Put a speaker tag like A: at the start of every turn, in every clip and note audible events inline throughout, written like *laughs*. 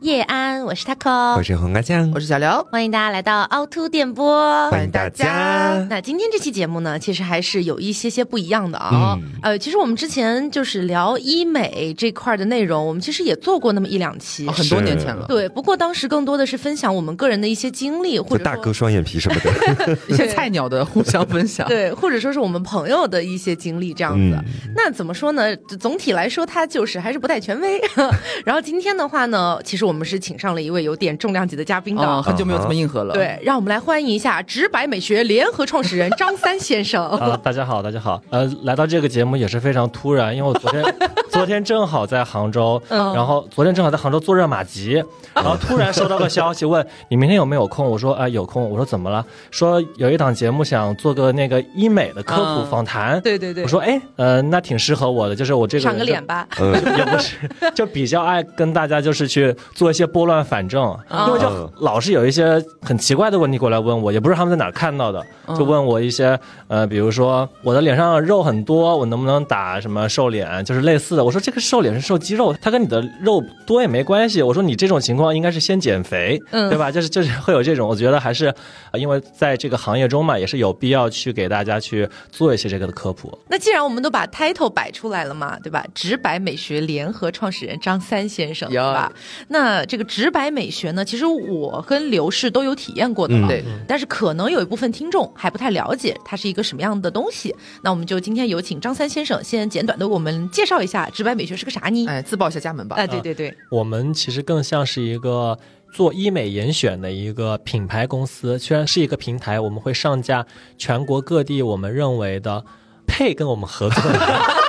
A: 叶安，我是 taco，
B: 我是红阿酱，
C: 我是小刘，
A: 欢迎大家来到凹凸电波，
B: 欢迎大家。
A: 那今天这期节目呢，其实还是有一些些不一样的啊。嗯、呃，其实我们之前就是聊医美这块的内容，我们其实也做过那么一两期，
C: 哦、很多年前了。
A: 对，不过当时更多的是分享我们个人的一些经历，或者
B: 大哥双眼皮什么的，*laughs*
C: 一些菜鸟的互相分享。
A: 对，或者说是我们朋友的一些经历这样子。嗯、那怎么说呢？总体来说，它就是还是不太权威。*laughs* 然后今天的话呢，其实我们是请上了一。位有点重量级的嘉宾的，
C: 哦、很久没有这么硬核了。
A: 对，让我们来欢迎一下直白美学联合创始人张三先生。*laughs*
D: 啊，大家好，大家好。呃，来到这个节目也是非常突然，因为我昨天 *laughs* 昨天正好在杭州，嗯、然后昨天正好在杭州做热玛吉，*laughs* 然后突然收到个消息问你明天有没有空？我说啊、呃、有空。我说怎么了？说有一档节目想做个那个医美的科普访谈。
A: 嗯、对对对。
D: 我说哎呃那挺适合我的，就是我这个
A: 长个脸吧，
D: 嗯、也不是，就比较爱跟大家就是去做一些拨乱反正，因为就老是有一些很奇怪的问题过来问我，也不知道他们在哪儿看到的，就问我一些呃，比如说我的脸上肉很多，我能不能打什么瘦脸，就是类似的。我说这个瘦脸是瘦肌肉，它跟你的肉多也没关系。我说你这种情况应该是先减肥，嗯、对吧？就是就是会有这种，我觉得还是因为在这个行业中嘛，也是有必要去给大家去做一些这个的科普。
A: 那既然我们都把 title 摆出来了嘛，对吧？直白美学联合创始人张三先生，对吧？那这个直白美学呢，其实我跟刘氏都有体验过的，
C: 对、
A: 嗯。但是可能有一部分听众还不太了解它是一个什么样的东西。那我们就今天有请张三先生先简短的我们介绍一下直白美学是个啥呢？
C: 哎，自报一下家门吧。
A: 哎，对对对，
D: 呃、我们其实更像是一个做医美严选的一个品牌公司，虽然是一个平台，我们会上架全国各地我们认为的配跟我们合作的。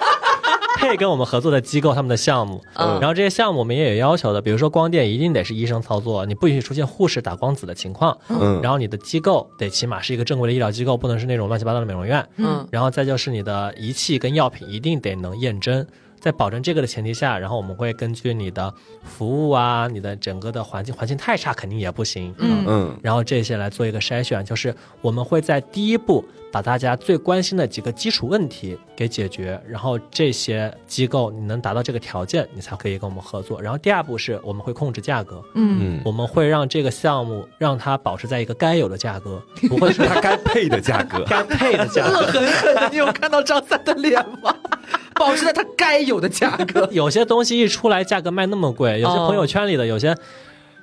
D: 配跟我们合作的机构他们的项目，嗯，然后这些项目我们也有要求的，比如说光电一定得是医生操作，你不允许出现护士打光子的情况，嗯，然后你的机构得起码是一个正规的医疗机构，不能是那种乱七八糟的美容院，嗯，然后再就是你的仪器跟药品一定得能验真。在保证这个的前提下，然后我们会根据你的服务啊，你的整个的环境，环境太差肯定也不行，嗯。嗯，然后这些来做一个筛选，就是我们会在第一步把大家最关心的几个基础问题给解决，然后这些机构你能达到这个条件，你才可以跟我们合作。然后第二步是我们会控制价格，嗯，我们会让这个项目让它保持在一个该有的价格，不会
B: 是 *laughs* 它该配的价格，*laughs*
D: 该配的价格。
C: 恶狠狠的，你有看到张三的脸吗？*laughs* 保持在它该有的价格。
D: 有些东西一出来，价格卖那么贵，有些朋友圈里的有些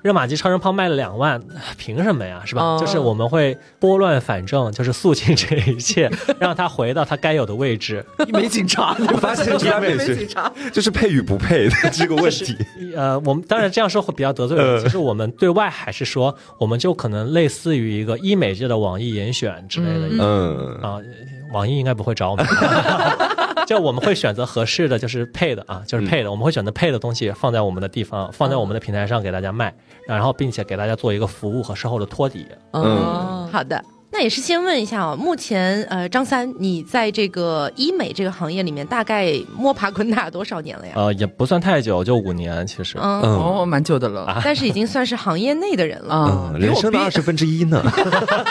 D: 热玛吉超声炮卖了两万，凭什么呀？是吧？哦、就是我们会拨乱反正，就是肃清这一切，*laughs* 让他回到他该有的位置。*laughs*
C: 没警察，
B: 我发现直白美学就是配与不配的这个问题。
D: 呃，我们当然这样说会比较得罪人。其实我们对外还是说，我们就可能类似于一个医美界的网易严选之类的。嗯啊，网易应该不会找我们。*laughs* 就我们会选择合适的，就是配的啊，就是配的，我们会选择配的东西放在我们的地方，放在我们的平台上给大家卖，然后并且给大家做一个服务和售后的托底。
A: 嗯，好的。那也是先问一下啊，目前呃，张三，你在这个医美这个行业里面大概摸爬滚打多少年了呀？
D: 呃，也不算太久，就五年，其实。
C: 嗯，哦，蛮久的了，
A: 啊、但是已经算是行业内的人了，
B: 嗯，人生的二十分之一呢。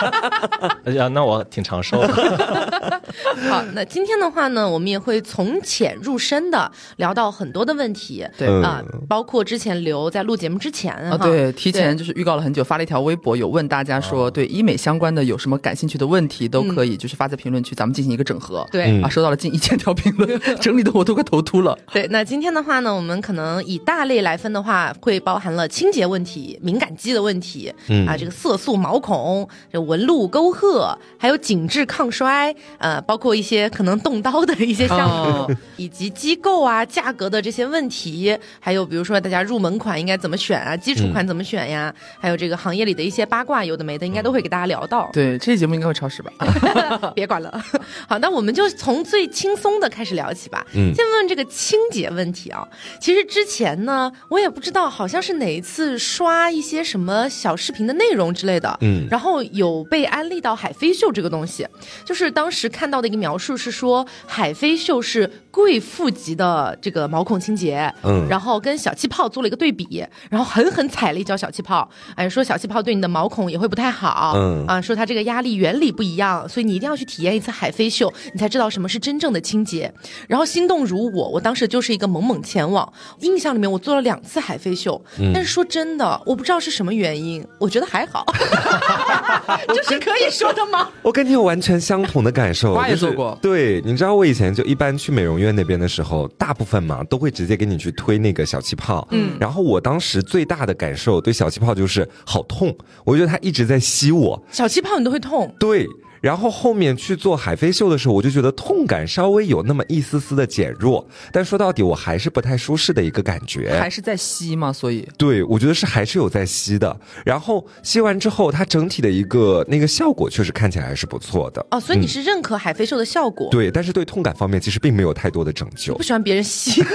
B: *laughs*
D: 哎呀，那我挺长寿的。*laughs*
A: 好，那今天的话呢，我们也会从浅入深的聊到很多的问题，
C: 对。
A: 啊、呃，包括之前刘在录节目之前
C: 啊、哦，对，提前就是预告了很久，发了一条微博，有问大家说对医美相关的有什么感兴趣的问题，都可以就是发在评论区，咱们进行一个整合。
A: 对
C: 啊，收到了近一千条评论，*laughs* 整理的我都快头秃了。
A: 对，那今天的话呢，我们可能以大类来分的话，会包含了清洁问题、敏感肌的问题，嗯啊，这个色素、毛孔、这纹路、沟壑，还有紧致抗衰，呃，包括一些可能动刀的一些项目，哦、*laughs* 以及机构啊、价格的这些问题，还有比如说大家入门款应该怎么选啊，基础款怎么选呀，嗯、还有这个行业里的一些八卦，有的没的，应该都会给大家聊到。
C: 对，这期节目应该会超时吧？*laughs*
A: 别管了。好，那我们就从最轻松的开始聊起吧。嗯，先问这个清洁问题啊。其实之前呢，我也不知道，好像是哪一次刷一些什么小视频的内容之类的，嗯，然后有被安利到海飞秀这个东西，就是当时看到的一个描述是说，海飞秀是贵妇级的这个毛孔清洁，嗯，然后跟小气泡做了一个对比，然后狠狠踩了一脚小气泡，哎，说小气泡对你的毛孔也会不太好，嗯啊，说它这个压力原理不一样，所以你一定要去体验一次海飞秀，你才知道什么是真正的清洁。然后心动如我，我当时就是一个猛猛前往。印象里面我做了两次海飞秀，但是说真的，我不知道是什么原因，我觉得还好，*laughs* 这是可以说的吗？
B: 我跟你有完全相同的感受，
C: 我也做过。
B: 对，你知道我以前就一般去美容院那边的时候，大部分嘛都会直接给你去推那个小气泡，嗯，然后我当时最大的感受对小气泡就是好痛，我觉得它一直在吸我，
A: 小气泡你都会痛，
B: 对。然后后面去做海飞秀的时候，我就觉得痛感稍微有那么一丝丝的减弱，但说到底我还是不太舒适的一个感觉。
C: 还是在吸嘛？所以
B: 对，我觉得是还是有在吸的。然后吸完之后，它整体的一个那个效果确实看起来还是不错的。
A: 哦，所以你是认可海飞秀的效果？
B: 对，但是对痛感方面其实并没有太多的拯救。
A: 不喜欢别人吸。*laughs*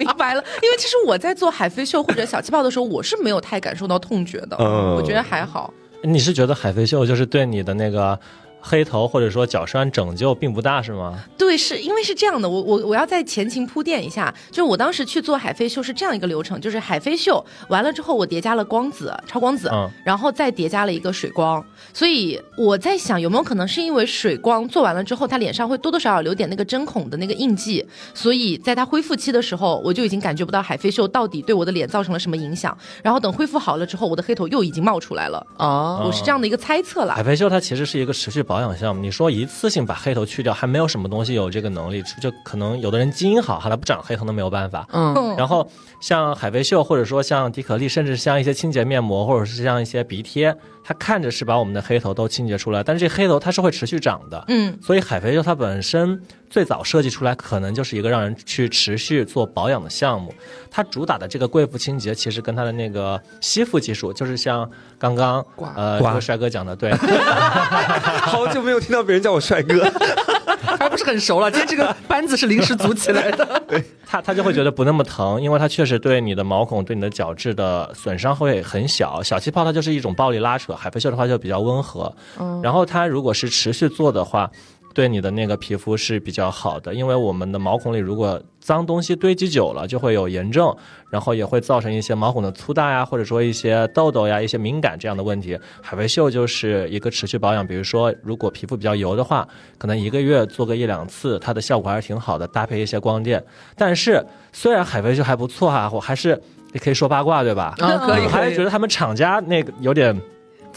A: 明白了，因为其实我在做海飞秀或者小气泡的时候，我是没有太感受到痛觉的。嗯，我觉得还好。
D: 你是觉得海飞秀就是对你的那个？黑头或者说角栓拯救并不大是吗？
A: 对，是因为是这样的，我我我要在前情铺垫一下，就是我当时去做海飞秀是这样一个流程，就是海飞秀完了之后，我叠加了光子、超光子，嗯，然后再叠加了一个水光，所以我在想有没有可能是因为水光做完了之后，他脸上会多多少少留点那个针孔的那个印记，所以在他恢复期的时候，我就已经感觉不到海飞秀到底对我的脸造成了什么影响，然后等恢复好了之后，我的黑头又已经冒出来了，哦，我是这样的一个猜测了。
D: 海飞秀它其实是一个持续。保养项目，你说一次性把黑头去掉，还没有什么东西有这个能力，就可能有的人基因好，哈，他不长黑头都没有办法。嗯，然后像海飞秀，或者说像迪可丽，甚至像一些清洁面膜，或者是像一些鼻贴。它看着是把我们的黑头都清洁出来，但是这黑头它是会持续长的，嗯，所以海飞秀它本身最早设计出来可能就是一个让人去持续做保养的项目。它主打的这个贵妇清洁，其实跟它的那个吸附技术，就是像刚刚呃这个帅哥讲的，对，*laughs*
B: 好久没有听到别人叫我帅哥。*laughs*
C: 还不是很熟了，今天这个班子是临时组起来的。
D: 对他他就会觉得不那么疼，因为它确实对你的毛孔、对你的角质的损伤会很小。小气泡它就是一种暴力拉扯，海飞秀的话就比较温和。嗯，然后它如果是持续做的话。对你的那个皮肤是比较好的，因为我们的毛孔里如果脏东西堆积久了，就会有炎症，然后也会造成一些毛孔的粗大呀，或者说一些痘痘呀、一些敏感这样的问题。海飞秀就是一个持续保养，比如说如果皮肤比较油的话，可能一个月做个一两次，它的效果还是挺好的，搭配一些光电。但是虽然海飞秀还不错哈，我还是也可以说八卦对吧？
C: 啊，可以，
D: 还是觉得他们厂家那个有点。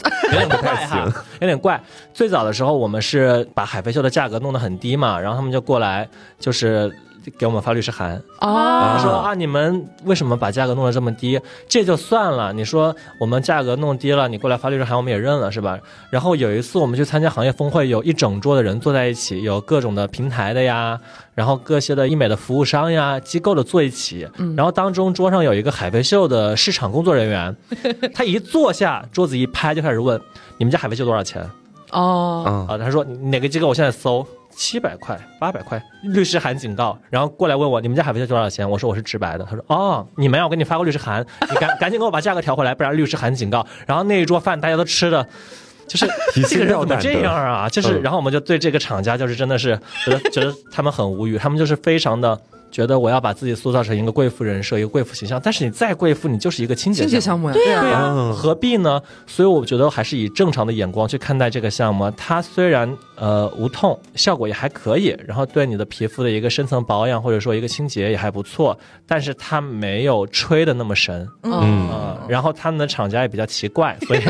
D: *laughs* 有点不太行，有点怪。最早的时候，我们是把海飞秀的价格弄得很低嘛，然后他们就过来，就是。给我们发律师函啊，说啊，你们为什么把价格弄得这么低？这就算了，你说我们价格弄低了，你过来发律师函，我们也认了，是吧？然后有一次我们去参加行业峰会，有一整桌的人坐在一起，有各种的平台的呀，然后各些的医美的服务商呀、机构的坐一起，然后当中桌上有一个海飞秀的市场工作人员，*laughs* 他一坐下，桌子一拍就开始问：你们家海飞秀多少钱？哦，啊，他说哪个机构？我现在搜。七百块、八百块，律师函警告，然后过来问我你们家海飞丝多少钱？我说我是直白的。他说哦，你们要我给你发过律师函，你赶 *laughs* 赶紧给我把价格调回来，不然律师函警告。然后那一桌饭大家都吃的，就是这个人怎么这样啊？就是，然后我们就对这个厂家就是真的是觉得觉得他们很无语，他们就是非常的。觉得我要把自己塑造成一个贵妇人设，一个贵妇形象，但是你再贵妇，你就是一个清洁
C: 清洁项目呀，
A: 对
C: 呀，
D: 何必呢？所以我觉得还是以正常的眼光去看待这个项目。它虽然呃无痛，效果也还可以，然后对你的皮肤的一个深层保养或者说一个清洁也还不错，但是它没有吹的那么神，嗯，然后他们的厂家也比较奇怪，所以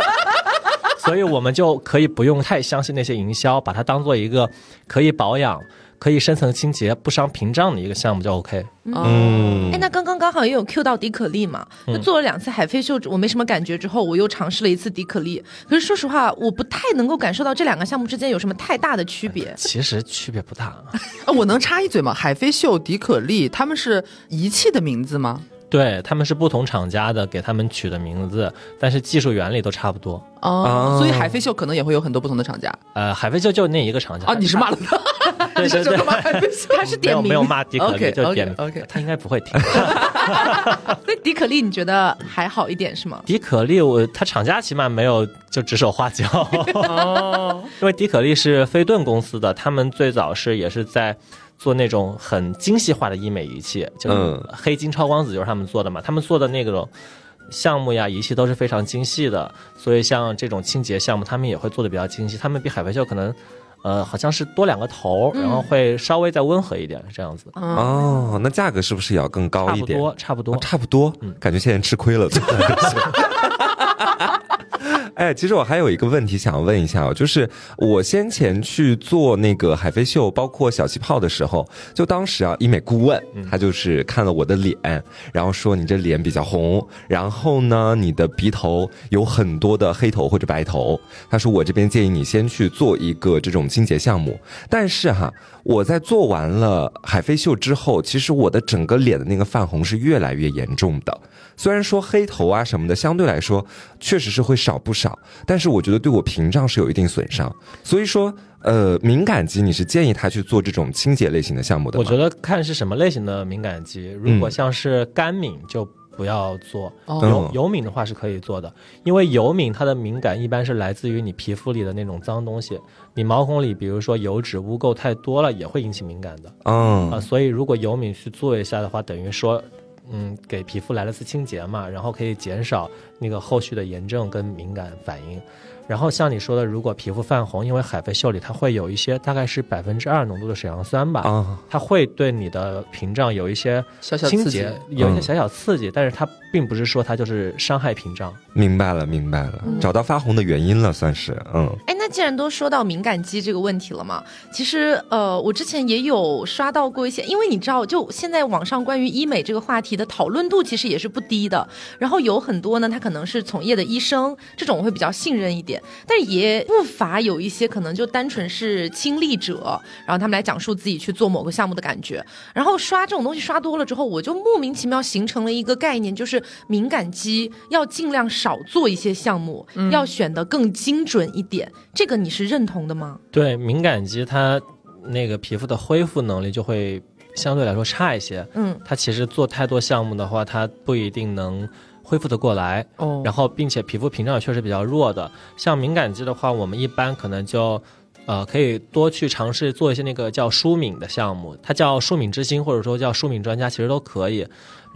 D: *laughs* 所以我们就可以不用太相信那些营销，把它当做一个可以保养。可以深层清洁不伤屏障的一个项目就 OK。
A: 嗯，哎，那刚刚刚好也有 Q 到迪可丽嘛？就做了两次海飞秀，我没什么感觉，之后我又尝试了一次迪可丽。可是说实话，我不太能够感受到这两个项目之间有什么太大的区别。
D: 其实区别不大。
C: 啊，*laughs* 我能插一嘴吗？海飞秀、迪可丽，他们是仪器的名字吗？
D: 对，他们是不同厂家的，给他们取的名字，但是技术原理都差不多。
C: 哦，所以海飞秀可能也会有很多不同的厂家。
D: 呃，海飞秀就那一个厂家。
C: 啊，你是骂了他？
D: 对对对，
A: 他是点名，
D: 没有骂迪可丽，就点
C: OK，
D: 他应该不会听。*laughs*
A: 那迪可丽你觉得还好一点是吗？
D: 迪可丽，我他厂家起码没有就指手画脚。哦，*laughs* 因为迪可丽是飞顿公司的，他们最早是也是在。做那种很精细化的医美仪器，就是黑金超光子，就是他们做的嘛。他们做的那种项目呀、仪器都是非常精细的，所以像这种清洁项目，他们也会做的比较精细。他们比海飞秀可能，呃，好像是多两个头，然后会稍微再温和一点，这样子。
B: 哦，那价格是不是也要更高一点？
D: 差不多，差不多，
B: 哦差不多。
D: 嗯
B: 感觉现在吃亏了。*laughs* 哎，其实我还有一个问题想要问一下哦，就是我先前去做那个海飞秀，包括小气泡的时候，就当时啊，医美顾问他就是看了我的脸，然后说你这脸比较红，然后呢，你的鼻头有很多的黑头或者白头，他说我这边建议你先去做一个这种清洁项目，但是哈，我在做完了海飞秀之后，其实我的整个脸的那个泛红是越来越严重的。虽然说黑头啊什么的相对来说确实是会少不少，但是我觉得对我屏障是有一定损伤。所以说，呃，敏感肌你是建议他去做这种清洁类型的项目的吗？
D: 我觉得看是什么类型的敏感肌，如果像是干敏就不要做，
C: 哦
B: 嗯
D: 油油敏的话是可以做的，因为油敏它的敏感一般是来自于你皮肤里的那种脏东西，你毛孔里比如说油脂污垢太多了也会引起敏感的啊、
B: 嗯
D: 所以如果油敏去做一下的话，等于说。嗯，给皮肤来了次清洁嘛，然后可以减少那个后续的炎症跟敏感反应。然后像你说的，如果皮肤泛红，因为海飞秀里它会有一些大概是百分之二浓度的水杨酸吧，
B: 啊，
D: 它会对你的屏障有一些
C: 小小刺激
D: 清洁，有一些
B: 嗯
D: 小小刺激，但是它并不是说它就是伤害屏障。
B: 明白了，明白了，找到发红的原因了，算是嗯
A: 哎，那既然都说到敏感肌这个问题了嘛，其实呃，我之前也有刷到过一些，因为你知道，就现在网上关于医美这个话题的讨论度其实也是不低的。然后有很多呢，他可能是从业的医生，这种我会比较信任一点，但是也不乏有一些可能就单纯是亲历者，然后他们来讲述自己去做某个项目的感觉。然后刷这种东西刷多了之后，我就莫名其妙形成了一个概念，就是敏感肌要尽量少做一些项目，要选得更精准一点。这个你是认同的吗？
D: 对，敏感肌它那个皮肤的恢复能力就会相对来说差一些。
A: 嗯，
D: 它其实做太多项目的话，它不一定能恢复的过来。
C: 哦
D: 然后，并且皮肤屏障也确实比较弱的，像敏感肌的话，我们一般可能就。呃，可以多去尝试做一些那个叫舒敏的项目，它叫舒敏之星，或者说叫舒敏专家，其实都可以。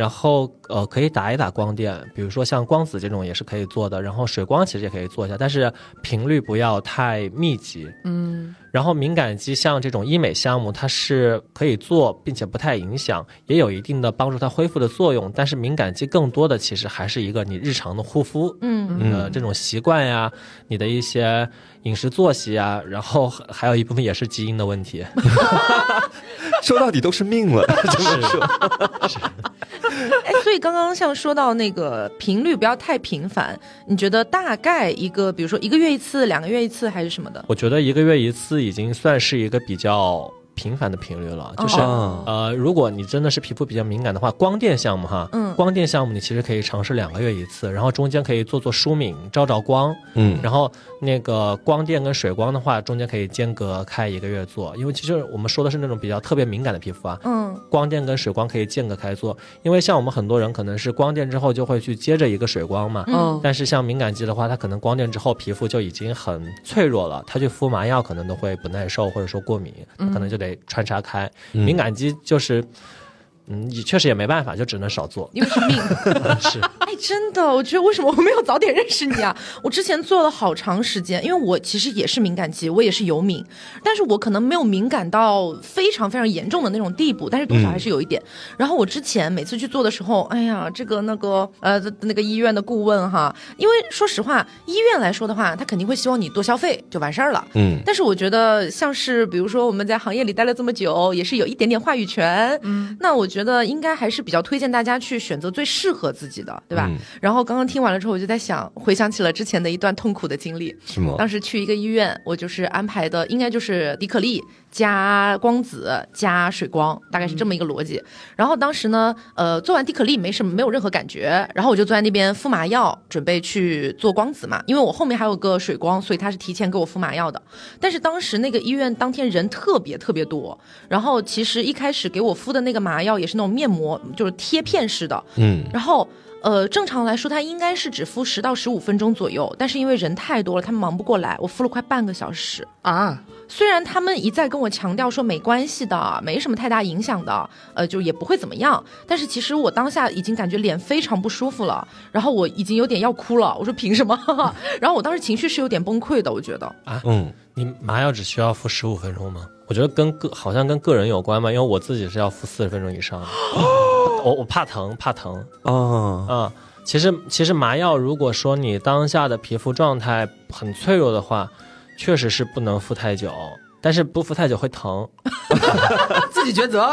D: 然后呃，可以打一打光电，比如说像光子这种也是可以做的。然后水光其实也可以做一下，但是频率不要太密集。
C: 嗯，
D: 然后敏感肌像这种医美项目，它是可以做，并且不太影响，也有一定的帮助它恢复的作用。但是敏感肌更多的其实还是一个你日常的护肤，
A: 嗯
D: 呃，这种习惯呀，你的一些饮食作息啊，然后还还有一部分也是基因的问题。*laughs*
B: 说到底都是命了，*laughs* 就是说。*laughs*
A: 哎，所以刚刚像说到那个频率不要太频繁，你觉得大概一个，比如说一个月一次、两个月一次还是什么的？
D: 我觉得一个月一次已经算是一个比较频繁的频率了，就是、
B: 哦。
D: 呃，如果你真的是皮肤比较敏感的话，光电项目哈，
A: 嗯。
D: 光电项目你其实可以尝试两个月一次，然后中间可以做做舒敏，照照光，
B: 嗯。
D: 然后那个光电跟水光的话，中间可以间隔开一个月做，因为其实我们说的是那种比较特别敏感的皮肤啊，
A: 嗯。
D: 光电跟水光可以间隔开做，因为像我们很多人可能是光电之后就会去接着一个水光嘛，
C: 嗯。
D: 但是像敏感肌的话，它可能光电之后皮肤就已经很脆弱了，它去敷麻药可能都会不耐受或者说过敏，它可能就得穿插开。
B: 嗯
D: 敏感肌就是，嗯，也确实也没办法，就只能少做。
A: 因为是命。*laughs*
D: 是，*laughs*
A: 哎，真的，我觉得为什么我没有早点认识你啊？我之前做了好长时间，因为我其实也是敏感肌，我也是油敏，但是我可能没有敏感到非常非常严重的那种地步，但是多少还是有一点。然后我之前每次去做的时候，哎呀，这个那个呃那个医院的顾问哈，因为说实话，医院来说的话，他肯定会希望你多消费就完事儿了。
B: 嗯
A: 但是我觉得，像是比如说我们在行业里待了这么久，也是有一点点话语权。嗯，那我觉得应该还是比较推荐大家去选择最适合自己的，对吧？
B: 嗯
A: 然后刚刚听完了之后，我就在想，回想起了之前的一段痛苦的经历。
B: 是吗？
A: 当时去一个医院，我就是安排的，应该就是迪可丽加光子加水光，大概是这么一个逻辑。然后当时呢，呃，做完迪可丽没什么，没有任何感觉，然后我就坐在那边敷麻药，准备去做光子嘛，因为我后面还有个水光，所以他是提前给我敷麻药的。但是当时那个医院当天人特别特别多，然后其实一开始给我敷的那个麻药也是那种面膜，就是贴片式的，
B: 嗯，
A: 然后。呃，正常来说，它应该是只敷十到十五分钟左右，但是因为人太多了，他们忙不过来，我敷了快半个小时。
C: 啊，
A: 虽然他们一再跟我强调说没关系的，没什么太大影响的，呃，就也不会怎么样，但是其实我当下已经感觉脸非常不舒服了，然后我已经有点要哭了。我说凭什么？*laughs* 然后我当时情绪是有点崩溃的，我觉得。
D: 啊，
B: 嗯，
D: 你麻药只需要敷十五分钟吗？我觉得跟个好像跟个人有关吧，因为我自己是要敷四十分钟以上的，*gasps* 我我怕疼，怕疼
B: 哦，
D: 啊。其实其实麻药，如果说你当下的皮肤状态很脆弱的话，确实是不能敷太久，但是不敷太久会疼。*laughs*
C: 自己抉择。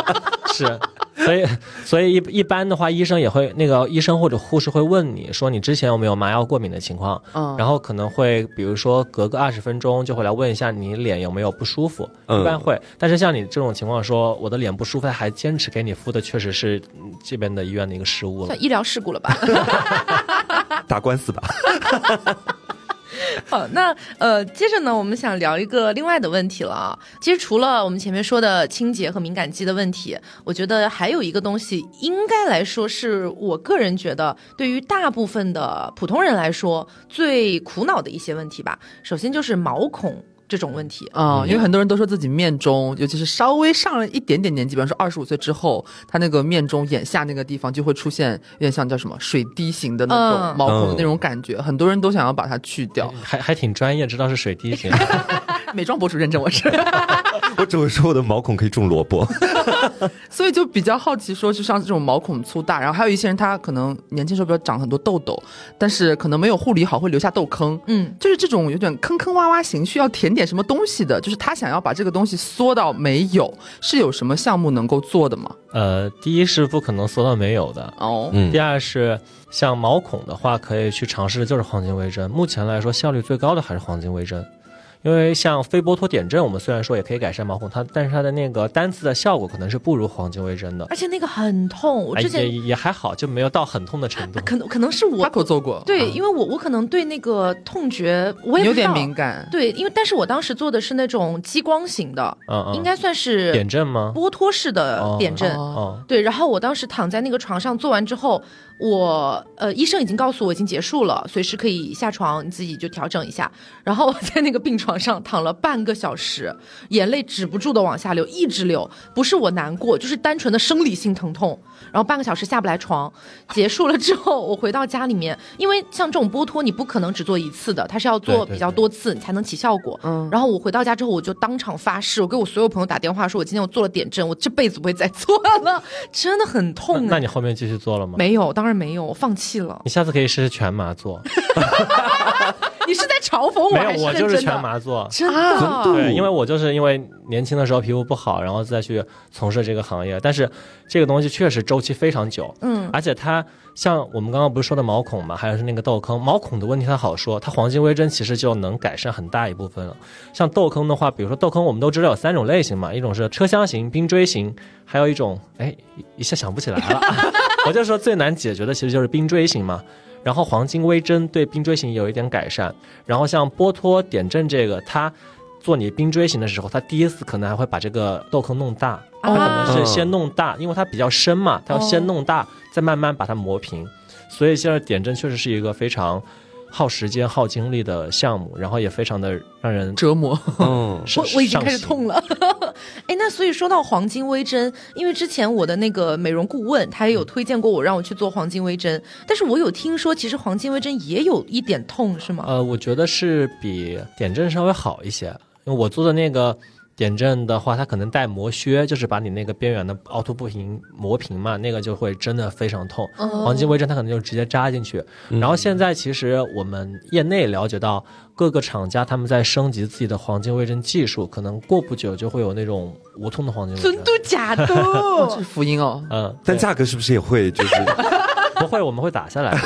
C: *laughs*
D: 是，所以所以一一般的话，医生也会那个医生或者护士会问你说你之前有没有麻药过敏的情况，
C: 嗯
D: 然后可能会比如说隔个二十分钟就会来问一下你脸有没有不舒服，
B: 嗯
D: 一般会。但是像你这种情况说我的脸不舒服，他还坚持给你敷的，确实是嗯这边的医院的一个失误了
A: 算。医疗事故了吧？*laughs*
B: 打官司吧。*laughs*
A: 好，那呃，接着呢，我们想聊一个另外的问题了啊。其实除了我们前面说的清洁和敏感肌的问题，我觉得还有一个东西，应该来说是我个人觉得对于大部分的普通人来说最苦恼的一些问题吧。首先就是毛孔。这种问题，
C: 啊、因为很多人都说自己面中，尤其是稍微上了一点点年纪，比方说二十五岁之后，他那个面中眼下那个地方就会出现有点像叫什么水滴型的那种
A: 嗯。
C: 毛孔的那种感觉，很多人都想要把它去掉。
D: 还还挺专业，知道是水滴型。*laughs* *laughs* *laughs*
C: 美妆博主认证我是，*laughs*
B: 我只会说我的毛孔可以种萝卜。*laughs*
C: 所以就比较好奇，说就像这种毛孔粗大，然后还有一些人他可能年轻时候比较长很多痘痘，但是可能没有护理好会留下痘坑，
A: 嗯，
C: 就是这种有点坑坑洼洼型，需要填点什么东西的，就是他想要把这个东西缩到没有，是有什么项目能够做的吗？
D: 呃，第一是不可能缩到没有的，
C: 哦，
B: 嗯
D: 第二是像毛孔的话，可以去尝试的就是黄金微针。目前来说，效率最高的还是黄金微针，因为像非波脱点阵，我们虽然说也可以改善毛孔，它但是它的那个单次的效果可能是不如黄金微针的。
A: 而且那个很痛，我
D: 哎
A: 之前、
D: 也也还好，就没有到很痛的程度。
A: 可能可能是
C: 他
A: 我
C: 可做过，
A: 对，因为我我可能对那个痛觉我也
C: 有点敏感。
A: 对，因为但是我当时做的是那种激光型的，
D: 嗯嗯，
A: 应该算是
D: 点阵吗？
A: 波脱式的点阵。
C: 哦
D: 哦，
A: 对，然后我当时躺在那个床上做完之后，我呃医生已经告诉我已经结束了，随时可以下床，你自己就调整一下。然后我在那个病床上躺了半个小时，眼泪止不住的往下流，一直流，不是我难过，就是单纯的生理性疼痛。然后半个小时下不来床，结束了之后，我回到家里面，因为像这种剥脱你不可能只做一次的，它是要做比较多次你才能起效果。
C: 嗯，
A: 然后我回到家之后，我就当场发誓，我给我所有朋友打电话说，我今天我做了点阵，我这辈子不会再做了，真的很
D: 那
A: 痛、哎
D: 那你后面继续做了吗？
A: 没有，当然没有，我放弃了。
D: 你下次可以试试全麻做。*laughs*
A: 你是在嘲讽我
D: 没有，我就是？全麻做。
A: 真的，
B: 啊
D: 对，因为我就是因为年轻的时候皮肤不好，然后再去从事这个行业，但是这个东西确实周期非常久，
A: 嗯
D: 而且它像我们刚刚不是说的毛孔嘛，还有是那个痘坑，毛孔的问题它好说，它黄金微针其实就能改善很大一部分了。像痘坑的话，比如说痘坑，我们都知道有三种类型嘛，一种是车厢型、冰锥型，还有一种哎一一下想不起来了，*laughs* 我就说最难解决的其实就是冰锥型嘛。然后黄金微针对冰锥型有一点改善，然后像波托点阵这个，它做你冰锥型的时候，它第一次可能还会把这个痘坑弄大，它可能是先弄大，因为它比较深嘛，它要先弄大，再慢慢把它磨平。所以现在点阵确实是一个非常耗时间、耗精力的项目，然后也非常的让人
C: 折磨。
B: 嗯，
A: 我我已经开始。痛了。*laughs* 哎，那所以说到黄金微针，因为之前我的那个美容顾问他也有推荐过我让我去做黄金微针，但是我有听说其实黄金微针也有一点痛，是吗？
D: 呃，我觉得是比点阵稍微好一些，因为我做的那个。点阵的话，它可能带磨削，就是把你那个边缘的凹凸不平磨平嘛，那个就会真的非常痛。
A: 哦
D: 黄金微针它可能就直接扎进去。然后现在其实我们业内了解到，各个厂家他们在升级自己的黄金微针技术，可能过不久就会有那种无痛的黄金微针。
A: 真的假
C: 这
A: 的？*laughs*
C: 是福音哦。
D: 嗯，
B: 但价格是不是也会就是？*laughs*
D: 不会，我们会打下来。*laughs*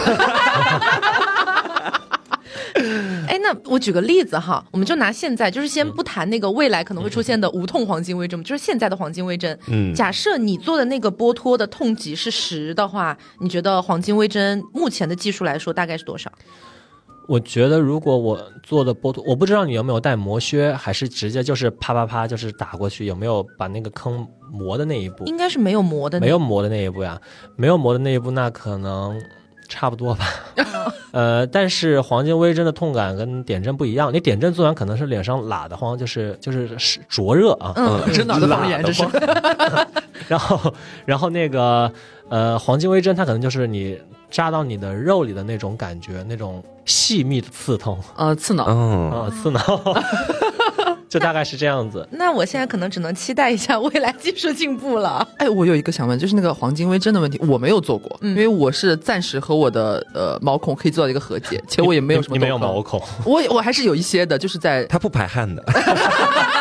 A: 我举个例子哈，我们就拿现在，就是先不谈那个未来可能会出现的无痛黄金微针，就是现在的黄金微针。
B: 嗯
A: 假设你做的那个剥脱的痛级是十的话，你觉得黄金微针目前的技术来说大概是多少？
D: 我觉得如果我做的剥脱，我不知道你有没有带磨削，还是直接就是啪啪啪就是打过去，有没有把那个坑磨的那一步？
A: 应该是没有磨的，
D: 没有磨的那一步呀，没有磨的那一步，那可能差不多吧。*laughs* 呃，但是黄金微针的痛感跟点阵不一样，你点阵做完可能是脸上拉的慌，就是就是是灼热啊，
A: 嗯，
C: 真的方言这是。*laughs*
D: 然后然后那个呃黄金微针它可能就是你。扎到你的肉里的那种感觉，那种细密的刺痛，
C: 呃，刺挠，
D: 嗯，刺挠，*laughs* 就大概是这样子。
A: 那我现在可能只能期待一下未来技术进步了。
C: 哎，我有一个想问，就是那个黄金微针的问题，我没有做过，因为我是暂时和我的呃毛孔可以做到一个和解，且我也没有什么，
D: 你没有毛孔，
C: 我我还是有一些的，就是在
B: 它不排汗的。*laughs* *laughs*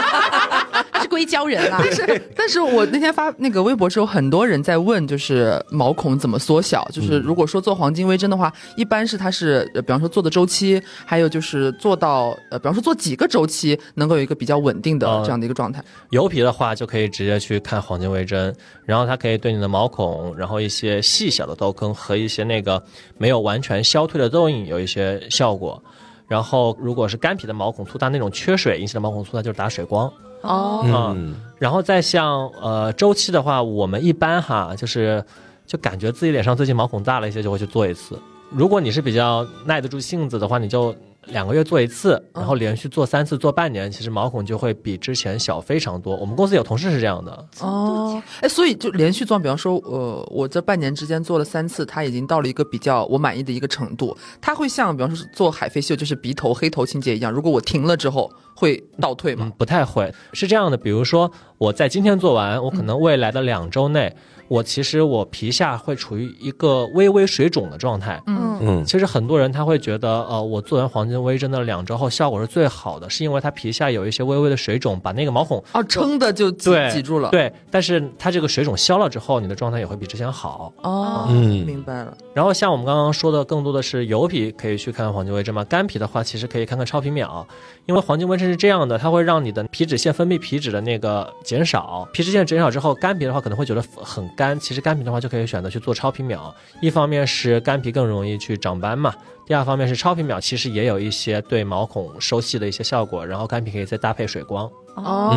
A: 硅胶人啦，*laughs*
C: 但是，*laughs* 但是我那天发那个微博时候，很多人在问，就是毛孔怎么缩小？就是如果说做黄金微针的话，一般是它是，比方说做的周期，还有就是做到，呃，比方说做几个周期，能够有一个比较稳定的这样的一个状态。
D: 油皮的话，就可以直接去看黄金微针，然后它可以对你的毛孔，然后一些细小的痘坑和一些那个没有完全消退的痘印有一些效果。然后如果是干皮的毛孔粗大那种缺水引起的毛孔粗大，就是打水光。
A: 哦，
D: 嗯，然后再像呃周期的话，我们一般哈就是就感觉自己脸上最近毛孔大了一些，就会去做一次。如果你是比较耐得住性子的话，你就。两个月做一次，然后连续做三次，做半年，其实毛孔就会比之前小非常多。我们公司有同事是这样的
C: 哦，哎，所以就连续做，比方说，呃，我这半年之间做了三次，它已经到了一个比较我满意的一个程度。它会像比方说做海飞秀，就是鼻头黑头清洁一样，如果我停了之后会倒退吗？
D: 不太会，是这样的。比如说我在今天做完，我可能未来的两周内。我其实我皮下会处于一个微微水肿的状态，
A: 嗯。
B: 嗯，
D: 其实很多人他会觉得，呃，我做完黄金微针的两周后效果是最好的，是因为他皮下有一些微微的水肿，把那个毛孔
C: 哦撑的就挤挤住了，
D: 对，但是它这个水肿消了之后，你的状态也会比之前好，
C: 哦，嗯，明白了。
D: 然后像我们刚刚说的，更多的是油皮可以去看黄金微针嘛，干皮的话其实可以看看超皮秒，因为黄金微针是这样的，它会让你的皮脂腺分泌皮脂的那个减少，皮脂腺减少之后，干皮的话可能会觉得很干，其实干皮的话。就可以选择去做超皮秒，一方面是干皮更容易去长斑嘛，第二方面是超皮秒其实也有一些对毛孔收细的一些效果，然后干皮可以再搭配水光。
C: 哦。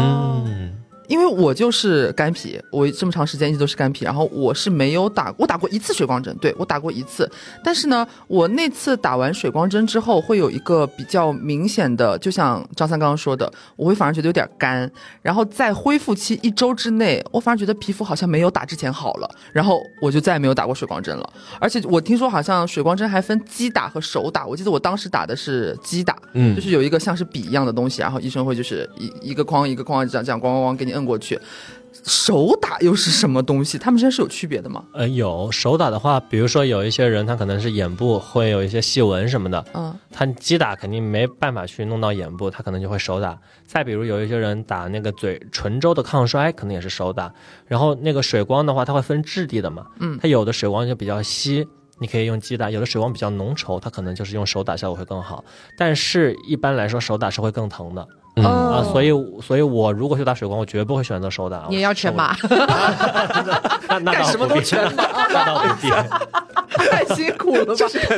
C: 因为我就是干皮，我这么长时间一直都是干皮，然后我是没有打，我打过一次水光针，对我打过一次，但是呢，我那次打完水光针之后，会有一个比较明显的，就像张三刚刚说的，我会反而觉得有点干，然后在恢复期一周之内，我反而觉得皮肤好像没有打之前好了，然后我就再也没有打过水光针了。而且我听说好像水光针还分机打和手打，我记得我当时打的是机打，嗯，就是有一个像是笔一样的东西，然后医生会就是一一个框一个框这样这样咣咣咣给你摁。过去，手打又是什么东西？他们之间是有区别的吗？
D: 呃，有手打的话，比如说有一些人他可能是眼部会有一些细纹什么的，嗯，他击打肯定没办法去弄到眼部，他可能就会手打。再比如有一些人打那个嘴唇周的抗衰，可能也是手打。然后那个水光的话，它会分质地的嘛，嗯，它有的水光就比较稀，你可以用击打；有的水光比较浓稠，它可能就是用手打效果会更好。但是一般来说，手打是会更疼的。啊，所以，所以我如果去打水光，我绝不会选择手打。
A: 你也要全麻？*laughs*
D: 那那
C: 干什么都全麻，*laughs*
D: 那倒不必。*laughs*
C: 太辛苦了吧？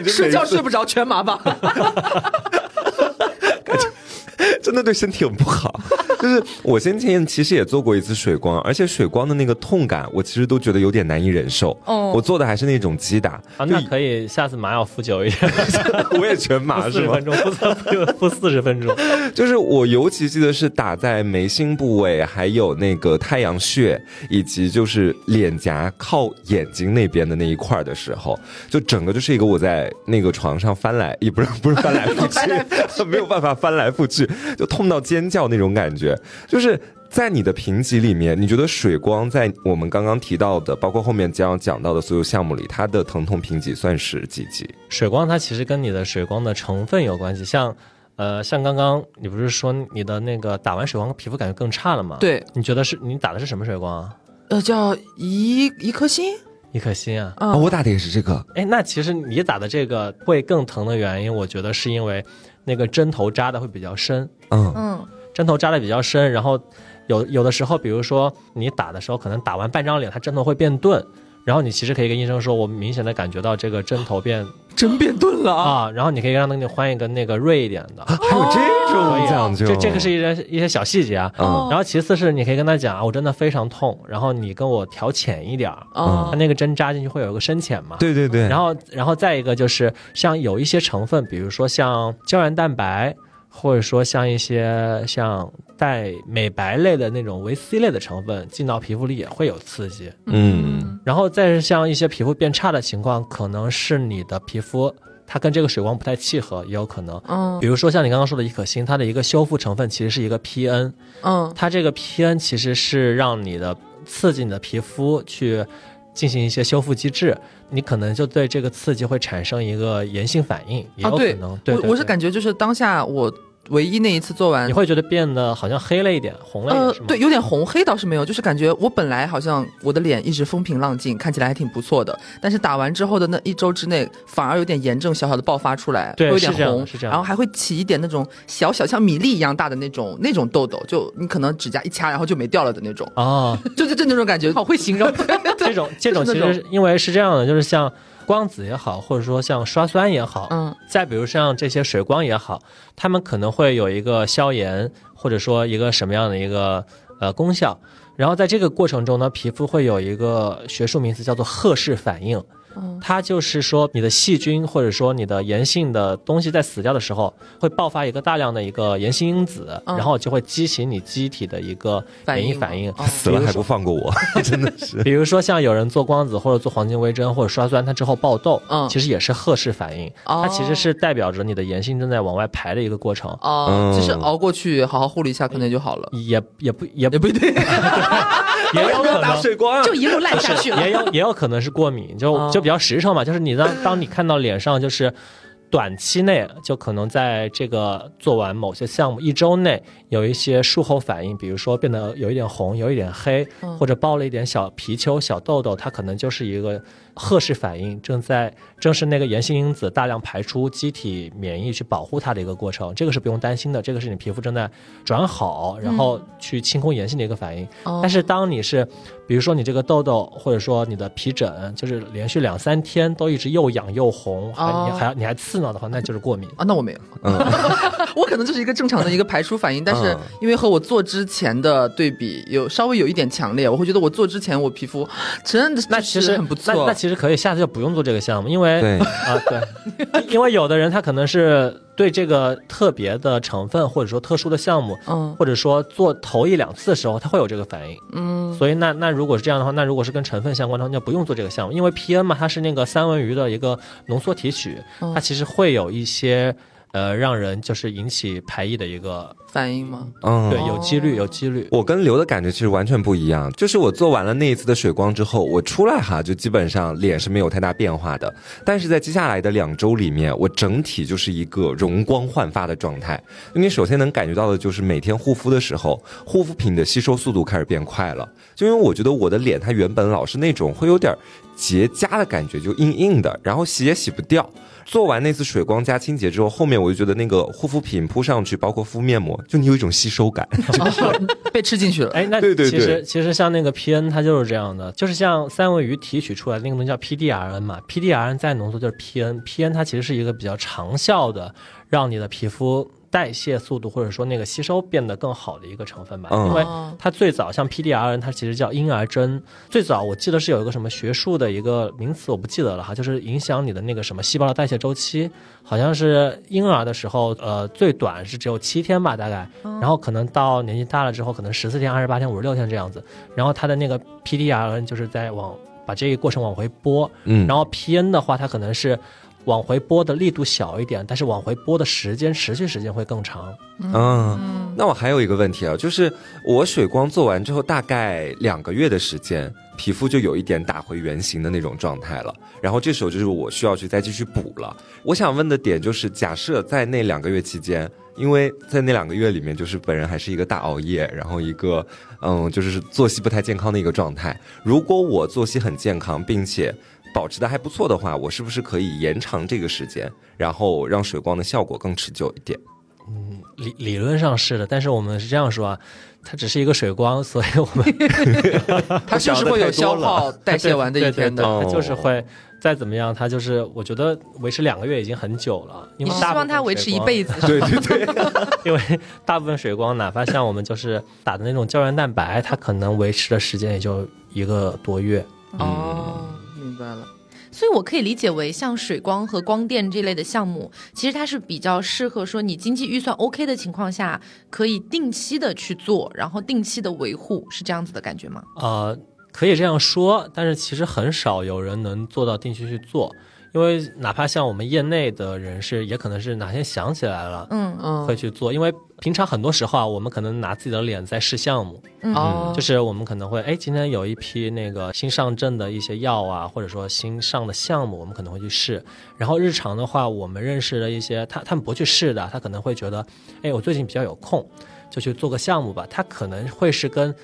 C: 睡觉睡不着，全麻吧。
B: 真的对身体很不好。*laughs* 就是我先前其实也做过一次水光，而且水光的那个痛感，我其实都觉得有点难以忍受。哦，我做的还是那种击打。
D: 啊，那可以下次麻药敷久一点。*laughs*
B: 我也全麻是吗？
D: 四十分钟，敷 *laughs* 敷四十分钟。
B: 就是我尤其记得是打在眉心部位，还有那个太阳穴，以及就是脸颊靠眼睛那边的那一块的时候，就整个就是一个我在那个床上翻来，也不是不是翻来覆去，没有办法翻来覆去，就痛到尖叫那种感觉。就是在你的评级里面，你觉得水光在我们刚刚提到的，包括后面将要讲到的所有项目里，它的疼痛评级算是几级？
D: 水光它其实跟你的水光的成分有关系，像，呃，像刚刚你不是说你的那个打完水光皮肤感觉更差了吗？
C: 对，
D: 你觉得是你打的是什么水光啊？
C: 呃，叫一一颗星，
D: 一颗星啊。
B: 啊，我打的也是这个。
D: 哎，那其实你打的这个会更疼的原因，我觉得是因为那个针头扎的会比较深。嗯嗯。针头扎的比较深，然后有有的时候，比如说你打的时候，可能打完半张脸，它针头会变钝。然后你其实可以跟医生说，我明显的感觉到这个针头变 *laughs*
C: 针变钝了啊！
D: 啊，然后你可以让他给你换一个那个锐一点的。
B: 还有这种讲究，
D: 这这个是一些一些小细节啊。
B: 嗯
D: 然后其次是你可以跟他讲啊，我真的非常痛，然后你跟我调浅一点儿，
C: 哦
D: 它那个针扎进去会有一个深浅嘛。
B: 对对对，
D: 然后，然后再一个就是像有一些成分，比如说像胶原蛋白，或者说像一些像带美白类的那种维 C 类的成分进到皮肤里也会有刺激。
B: 嗯
D: 然后再是像一些皮肤变差的情况，可能是你的皮肤它跟这个水光不太契合，也有可能。
C: 嗯
D: 比如说像你刚刚说的伊可欣，它的一个修复成分其实是一个 PN，
C: 嗯
D: 它这个 PN 其实是让你的刺激你的皮肤去进行一些修复机制，你可能就对这个刺激会产生一个炎性反应，也
C: 啊，对
D: 有可能。对
C: 我我是感觉就是当下我唯一那一次做完
D: 你。会觉得变得好像黑了一点，红了一点，
C: 呃对，有点红黑倒是没有，就是感觉我本来好像我的脸一直风平浪静，看起来还挺不错的，但是打完之后的那一周之内，反而有点炎症小小的爆发出来，
D: 对
C: 有点红，
D: 是这样
C: 然后还会起一点那种小小像米粒一样大的那种那种痘痘，就你可能指甲一掐，然后就没掉了的那种，
D: 哦，*laughs*
C: 就就就那种感觉，好会形容。*laughs*
D: 这种这种其实因为是这样的，就是像光子也好，或者说像刷酸也好，
C: 嗯
D: 再比如像这些水光也好，它们可能会有一个消炎，或者说一个什么样的一个呃功效。然后在这个过程中呢，皮肤会有一个学术名词叫做赫氏反应，
C: 嗯。
D: 它就是说你的细菌或者说你的炎性的东西在死掉的时候，会爆发一个大量的一个炎性因子，
C: 嗯。
D: 然后就会激起你机体的一个
C: 反应
D: 免疫反应。
C: 哦。
B: 死了还不放过我，*laughs* 真的是。
D: 比如说像有人做光子或者做黄金微针或者刷酸，它之后爆痘，
C: 嗯。
D: 其实也是赫氏反应，
C: 哦。
D: 它其实是代表着你的炎性正在往外排的一个过程。
C: 哦，
B: 嗯。
C: 其实熬过去，好好护理一下，可能就好了。
D: 也也不也
C: 也不一定，*laughs*
D: 也有可能，
B: 水光
A: 就一路烂下去了。
D: 也有也有可能是过敏，就
C: 哦
D: 就比较实诚嘛，就是你当当你看到脸上就是。短期内就可能在这个做完某些项目一周内有一些术后反应，比如说变得有一点红、有一点黑，
C: 嗯
D: 或者爆了一点小皮丘、小痘痘，它可能就是一个赫氏反应，正在正是那个炎性因子大量排出，机体免疫去保护它的一个过程。这个是不用担心的，这个是你皮肤正在转好，然后去清空炎性的一个反应。
C: 哦
D: 但是当你是，比如说你这个痘痘，或者说你的皮疹，就是连续两三天都一直又痒又红，还
C: 哦
D: 你还你还刺挠的话，那就是过敏。
C: 啊，那我没有，*laughs* 我可能就是一个正常的一个排出反应，但是
B: 嗯
C: 因为和我做之前的对比有稍微有一点强烈，我会觉得我做之前我皮肤真的
D: 那其实
C: 很不
D: 那
C: 错，
D: 那其实可以，下次就不用做这个项目，因为
B: 对。
D: 啊对，因为有的人他可能是对这个特别的成分或者说特殊的项目，
C: 嗯。
D: 或者说做头一两次的时候，他会有这个反应。
C: 嗯。
D: 所以那那如果是这样的话，那如果是跟成分相关的话，那就不用做这个项目，因为 PN 嘛，它是那个三文鱼的一个浓缩提取，
C: 嗯。
D: 它其实会有一些呃让人就是引起排异的一个，
C: 反应吗？
B: 嗯，
D: 对，有几率有几率。
B: 我跟刘的感觉其实完全不一样，就是我做完了那一次的水光之后，我出来哈，就基本上脸是没有太大变化的。但是在接下来的两周里面，我整体就是一个容光焕发的状态。你首先能感觉到的就是每天护肤的时候，护肤品的吸收速度开始变快了。就因为我觉得我的脸它原本老是那种会有点结痂的感觉，就硬硬的，然后洗也洗不掉。做完那次水光加清洁之后，后面我就觉得那个护肤品铺上去，包括敷面膜，就你有一种吸收感。*laughs*
C: 被吃进去了。
D: 哎，那
B: 对对
D: 其实其实像那个 PN 它就是这样的，就是像三文鱼提取出来的那个东西叫 PDRN 嘛，PDRN 再浓缩就是 PN，PN 它其实是一个比较长效的，让你的皮肤代谢速度或者说那个吸收变得更好的一个成分吧，
B: 嗯
D: 因为
C: 哦
D: 它最早像 PDRN，它其实叫婴儿针。最早我记得是有一个什么学术的一个名词，我不记得了哈，就是影响你的那个什么细胞的代谢周期，好像是婴儿的时候，呃，最短是只有七天吧，大概，然后可能到年纪大了之后，可能十四天、二十八天、五十六天这样子，然后它的那个 PDRN 就是在往把这个过程往回拨，
B: 嗯，
D: 然后 PN 的话，它可能是。往回拨的力度小一点，但是往回拨的时间持续时间会更长。
B: 嗯，那我还有一个问题啊，就是我水光做完之后，大概两个月的时间，皮肤就有一点打回原形的那种状态了。然后这时候就是我需要去再继续补了。我想问的点就是，假设在那两个月期间，因为在那两个月里面，就是本人还是一个大熬夜，然后一个嗯，就是作息不太健康的一个状态。如果我作息很健康，并且保持的还不错的话，我是不是可以延长这个时间，然后让水光的效果更持久一点？
D: 嗯理理论上是的，但是我们是这样说啊，它只是一个水光，所以我们 *laughs*
C: 它就是会有消耗代谢完的一天的。
D: 它就是会再怎么样，它就是我觉得维持两个月已经很久了。因
A: 你希望它维持一辈子？
B: 对对对，
D: 因为大部分水光，哪怕像我们就是打的那种胶原蛋白，它可能维持的时间也就一个多月。
C: 哦，明
A: 所以我可以理解为像水光和光电这类的项目，其实它是比较适合说你经济预算 OK 的情况下，可以定期的去做，然后定期的维护，是这样子的感觉吗？
D: 呃，可以这样说，但是其实很少有人能做到定期去做，因为哪怕像我们业内的人士，也可能是哪天想起来了。
A: 嗯
C: 嗯
D: 会去做，因为平常很多时候啊，我们可能拿自己的脸在试项目，
A: 嗯
C: 哦，
D: 就是我们可能会，哎，今天有一批那个新上阵的一些药啊，或者说新上的项目，我们可能会去试。然后日常的话，我们认识的一些他他们不去试的，他可能会觉得，哎，我最近比较有空，就去做个项目吧。他可能会是跟，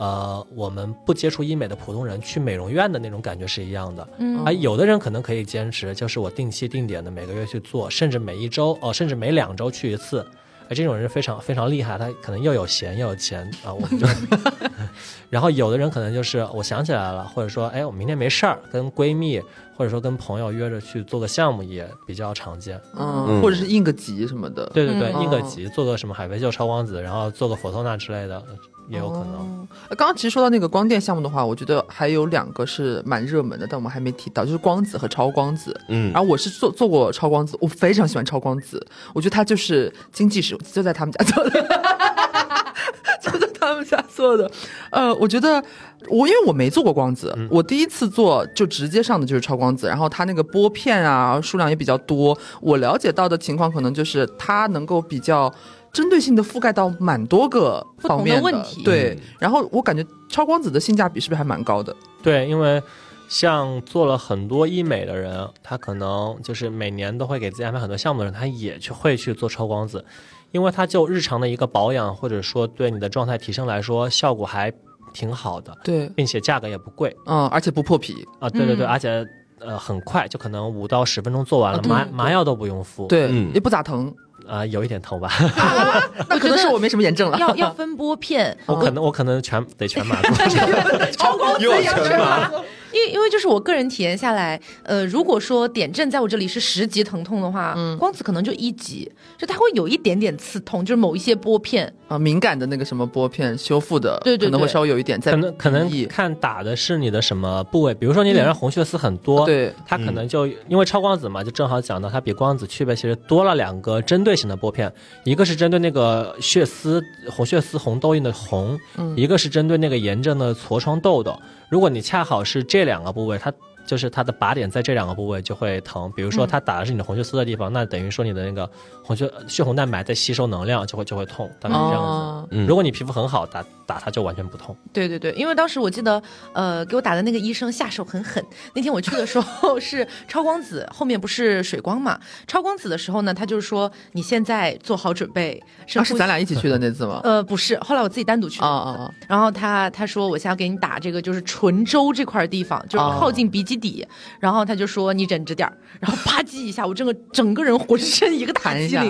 D: 呃，我们不接触医美的普通人去美容院的那种感觉是一样的。
A: 嗯
D: 啊，有的人可能可以坚持，就是我定期定点的每个月去做，甚至每一周哦，甚至每两周去一次。哎，这种人非常非常厉害，他可能又有闲又有钱啊，我们就。*laughs* *laughs* 然后有的人可能就是我想起来了，或者说哎，我明天没事儿，跟闺蜜或者说跟朋友约着去做个项目也比较常见。
C: 嗯，
B: 嗯
C: 或者是应个急什么的。
D: 对对对，
A: 嗯
D: 应个急，做个什么海飞秀超光子，然后做个佛托纳之类的，也有可能。
C: 刚刚其实说到那个光电项目的话，我觉得还有两个是蛮热门的，但我们还没提到，就是光子和超光子。
B: 嗯
C: 然后我是做做过超光子，我非常喜欢超光子，我觉得它就是经济实，就在他们家做的，*laughs* 就在他们家做的。呃，我觉得我因为我没做过光子，我第一次做就直接上的就是超光子，然后它那个拨片啊数量也比较多，我了解到的情况可能就是它能够比较。针对性的覆盖到蛮多个方面的
A: 问题
C: 对
B: 嗯。
C: 然后我感觉超光子的性价比是不是还蛮高的？
D: 对，因为像做了很多医美的人，他可能就是每年都会给自己安排很多项目的人，他也去会去做超光子，因为他就日常的一个保养，或者说对你的状态提升来说，效果还挺好的，
C: 对，
D: 并且价格也不贵
C: 嗯，而且不破皮。
D: 啊。对对对，
A: 嗯
D: 而且呃很快，就可能五到十分钟做完了，
C: 啊
D: 麻麻药都不用敷。
C: 对，
B: 嗯
C: 也不咋疼。
D: 啊、有一点疼吧，*laughs*
C: 那可能是我没什么炎症了。
A: 要要分拨片，*laughs*
D: 我可能我可能全得全麻 *laughs* 做。
C: 超光
B: 又全麻，
A: 因为因为就是我个人体验下来，呃，如果说点阵在我这里是十级疼痛的话，
C: 嗯
A: 光子可能就一级，就它会有一点点刺痛，就是某一些拨片，
C: 啊，敏感的那个什么拨片修复的，
A: 对对
C: 可能会稍微有一点在
D: 可能可能看打的是你的什么部位，比如说你脸上红血丝很多，
C: 对
D: 它可能就因为超光子嘛，就正好讲到它比光子区别其实多了两个针对性的拨片，一个是针对那个血丝红血丝红痘印的红，
C: 嗯
D: 一个是针对那个炎症的痤疮痘痘。如果你恰好是这两个部位，它就是它的靶点在这两个部位就会疼。比如说它打的是你的红血丝的地方，那等于说你的那个红血血红蛋白在吸收能量，就会就会痛，大概是这样子。如果你皮肤很好，打打它就完全不痛。
A: 对对对，因为当时我记得，呃，给我打的那个医生下手很狠。那天我去的时候 *laughs* 是超光子，后面不是水光嘛？超光子的时候呢，他就是说你现在做好准备，深
C: 啊，是咱俩一起去的那次吗？
A: 呃，不是，后来我自己单独去的。
C: 啊啊啊！
A: 然后他他说我现在要给你打这个就是唇周这块地方，就是
C: 哦
A: 靠近鼻基底。然后他就说你忍着点儿，然后啪叽一下，我整个整个人浑身一个大
C: 弹一下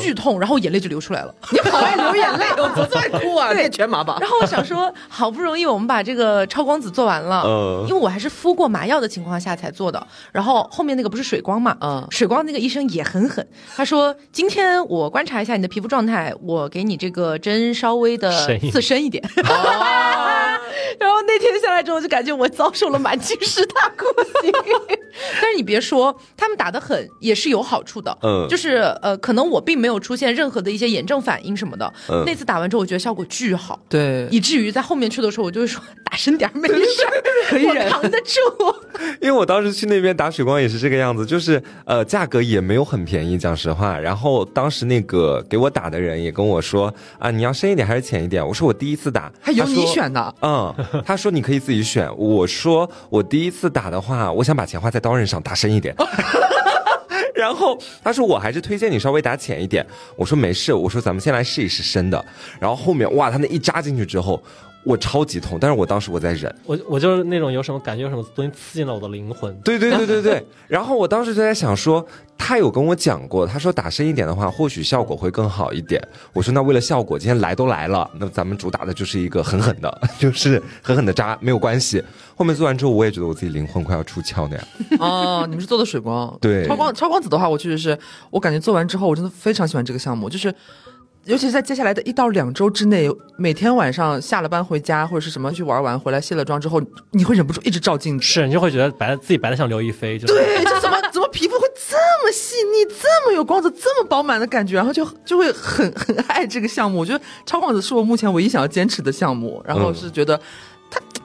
A: 剧痛，然后眼泪就流出来了。
C: 你好爱流眼泪，我昨天哭啊，*laughs*
A: 对
C: 那全麻吧。
A: 然后我想说，好不容易我们把这个超光子做完了，
B: 嗯
A: 因为我还是敷过麻药的情况下才做的。然后后面那个不是水光嘛，
C: 嗯
A: 水光那个医生也很狠，他说今天我观察一下你的皮肤状态，我给你这个针稍微的
D: 深一点
A: 刺深一点。*laughs* *laughs*
C: 哦
A: 然后那天下来之后，就感觉我遭受了满清十大酷刑。*laughs* 但是你别说，他们打得狠也是有好处的。
B: 嗯
A: 就是呃，可能我并没有出现任何的一些炎症反应什么的。
B: 嗯
A: 那次打完之后，我觉得效果巨好。
C: 对，
A: 以至于在后面去的时候，我就会说打深点儿没事儿，可以我扛得住。*laughs*
B: 因为我当时去那边打水光也是这个样子，就是呃价格也没有很便宜，讲实话。然后当时那个给我打的人也跟我说啊，你要深一点还是浅一点？我说我第一次打，
C: 还
B: 有
C: 你选的。
B: 嗯，他说你可以自己选。我说我第一次打的话，我想把钱花在刀刃上，打深一点。*laughs* 然后他说我还是推荐你稍微打浅一点。我说没事，我说咱们先来试一试深的。然后后面哇，他那一扎进去之后。我超级痛，但是我当时我在忍。
D: 我我就是那种有什么感觉，有什么东西刺进了我的灵魂。
B: 对对对对对。*laughs* 然后我当时就在想说，他有跟我讲过，他说打深一点的话，或许效果会更好一点。我说那为了效果，今天来都来了，那咱们主打的就是一个狠狠的，*laughs* 就是狠狠的扎，没有关系。后面做完之后，我也觉得我自己灵魂快要出窍那样。*laughs*
C: 哦，你们是做的水光？
B: 对，
C: 超光超光子的话，我确实是我感觉做完之后，我真的非常喜欢这个项目，就是。尤其是在接下来的一到两周之内，每天晚上下了班回家或者是什么去玩完回来卸了妆之后，你会忍不住一直照镜子，
D: 是你就会觉得白自己白的像刘亦菲，就
C: 对，就怎么怎么皮肤会这么细腻，这么有光泽，这么饱满的感觉，然后就就会很很爱这个项目。我觉得超光子是我目前唯一想要坚持的项目，然后是觉得。它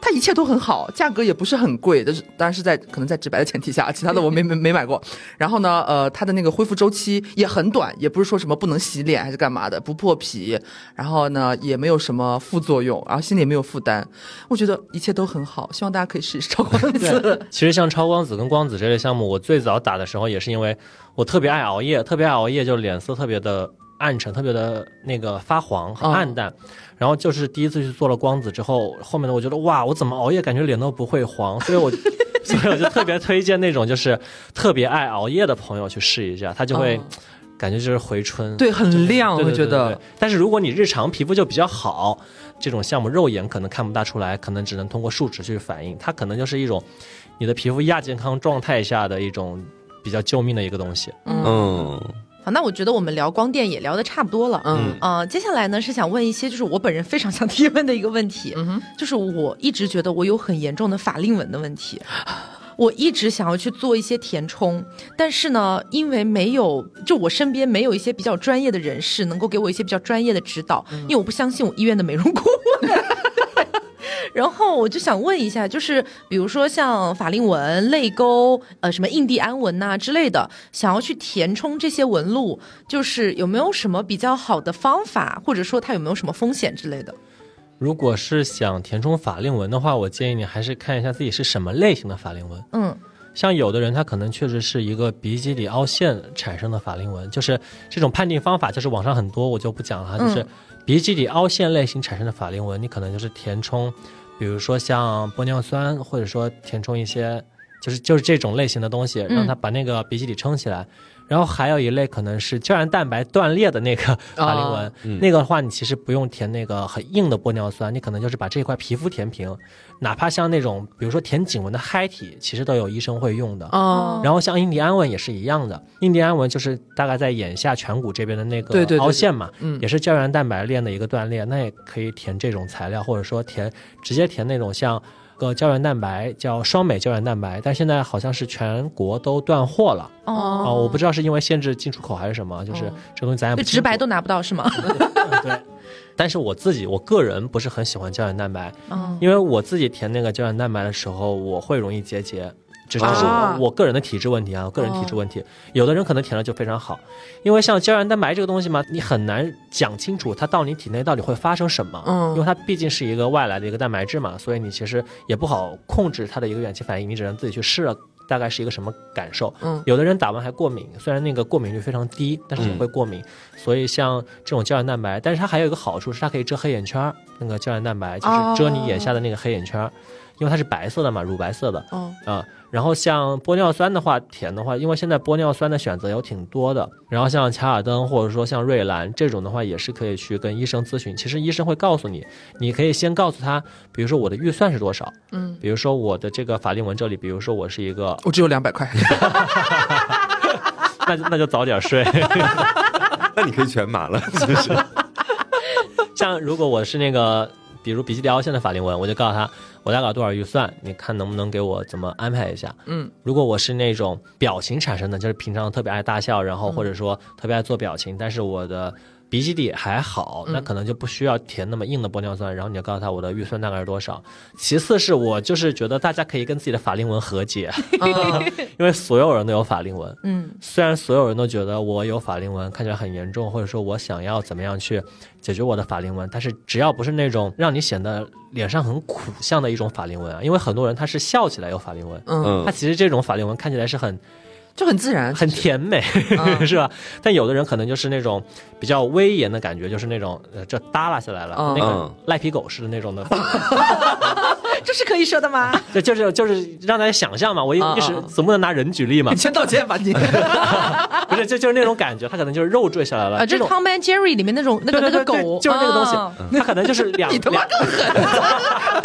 C: 它一切都很好，价格也不是很贵，但是当然是在可能在直白的前提下，其他的我没没 *laughs* 没买过。然后呢，呃，它的那个恢复周期也很短，也不是说什么不能洗脸还是干嘛的，不破皮。然后呢，也没有什么副作用，然后心里也没有负担。我觉得一切都很好，希望大家可以试试超光子。
D: 其实像超光子跟光子这类项目，我最早打的时候也是因为我特别爱熬夜，特别爱熬夜，就脸色特别的暗沉，特别的那个发黄很暗淡。然后就是第一次去做了光子之后，后面的我觉得哇，我怎么熬夜感觉脸都不会黄，所以我，*laughs* 所以我就特别推荐那种就是特别爱熬夜的朋友去试一下，他就会感觉就是回春，
C: 对，很亮，我觉得。
D: 但是如果你日常皮肤就比较好，这种项目肉眼可能看不大出来，可能只能通过数值去反映，它可能就是一种你的皮肤亚健康状态下的一种比较救命的一个东西，
B: 嗯。
A: 那我觉得我们聊光电也聊的差不多了，嗯，呃，接下来呢是想问一些就是我本人非常想提问的一个问题，嗯就是我一直觉得我有很严重的法令纹的问题，我一直想要去做一些填充，但是呢，因为没有就我身边没有一些比较专业的人士能够给我一些比较专业的指导，因为我不相信我医院的美容顾问。然后我就想问一下，就是比如说像法令纹、泪沟、呃什么印第安纹呐之类的，想要去填充这些纹路，就是有没有什么比较好的方法，或者说它有没有什么风险之类的？
D: 如果是想填充法令纹的话，我建议你还是看一下自己是什么类型的法令纹。
A: 嗯，
D: 像有的人他可能确实是一个鼻基底凹陷产生的法令纹，就是这种判定方法，就是网上很多，我就不讲了，就是。鼻基底凹陷类型产生的法令纹，你可能就是填充，比如说像玻尿酸，或者说填充一些，就是就是这种类型的东西，让它把那个鼻基底撑起来。然后还有一类可能是胶原蛋白断裂的那个法令纹，那个的话你其实不用填那个很硬的玻尿酸，你可能就是把这块皮肤填平，哪怕像那种比如说填颈纹的嗨体，其实都有医生会用的。
A: 哦。
D: 然后像印第安纹也是一样的，印第安纹就是大概在眼下颧骨这边的那个凹陷嘛，也是胶原蛋白链的一个断裂，那也可以填这种材料，或者说填直接填那种像。个胶原蛋白叫双美胶原蛋白，但现在好像是全国都断货了哦，我不知道是因为限制进出口还是什么，就是这东西咱也不
A: 直白都拿不到是吗？*laughs*
D: 对，但是我自己我个人不是很喜欢胶原蛋白，因为我自己填那个胶原蛋白的时候，我会容易结节。只是我我个人的体质问题啊，个人体质问题，有的人可能填了就非常好，因为像胶原蛋白这个东西嘛，你很难讲清楚它到你体内到底会发生什么，嗯，因为它毕竟是一个外来的一个蛋白质嘛，所以你其实也不好控制它的一个远期反应，你只能自己去试了，大概是一个什么感受，嗯，有的人打完还过敏，虽然那个过敏率非常低，但是也会过敏，所以像这种胶原蛋白，但是它还有一个好处是它可以遮黑眼圈，那个胶原蛋白就是遮你眼下的那个黑眼圈，因为它是白色的嘛，乳白色的，哦，啊。然后像玻尿酸的话，填的话，因为现在玻尿酸的选择有挺多的。然后像卡尔登或者说像瑞兰这种的话，也是可以去跟医生咨询。其实医生会告诉你，你可以先告诉他，比如说我的预算是多少，嗯，比如说我的这个法令纹这里，比如说我是一个，
C: 我只有两百块，
D: 那 *laughs* 那就早点睡，*laughs*
B: 那你可以全麻了，其实。*laughs*
D: 像如果我是那个。比如鼻基底凹陷的法令纹，我就告诉他我大概多少预算，你看能不能给我怎么安排一下？嗯，如果我是那种表情产生的，就是平常特别爱大笑，然后或者说特别爱做表情，但是我的。鼻基底还好，那可能就不需要填那么硬的玻尿酸。然后你就告诉他我的预算大概是多少。其次是我就是觉得大家可以跟自己的法令纹和解，*laughs* *laughs* 因为所有人都有法令纹。嗯，虽然所有人都觉得我有法令纹看起来很严重，或者说我想要怎么样去解决我的法令纹，但是只要不是那种让你显得脸上很苦相的一种法令纹啊，因为很多人他是笑起来有法令纹，嗯，他其实这种法令纹看起来是很。
C: 就很自然，
D: 很甜美，*laughs* 是吧？但有的人可能就是那种比较威严的感觉，就是那种呃，这耷拉下来了，
C: 嗯
D: 那个
B: 嗯
D: 赖皮狗似的那种的 *laughs* *laughs*
A: 这是可以说的吗？
D: 就就是就是让大家想象嘛。我一
C: 嗯
D: 一时
C: 嗯
D: 总不能拿人举例嘛
C: 你，先道歉吧你。
D: 不是，就就是那种感觉，它可能就是肉坠下来了，
A: 啊，这
D: 种。
A: Tom and Jerry 里面那种那个那个狗，
D: 就是那个东西
A: 啊，
D: 它可能就是两，
C: 你他妈更
D: 狠，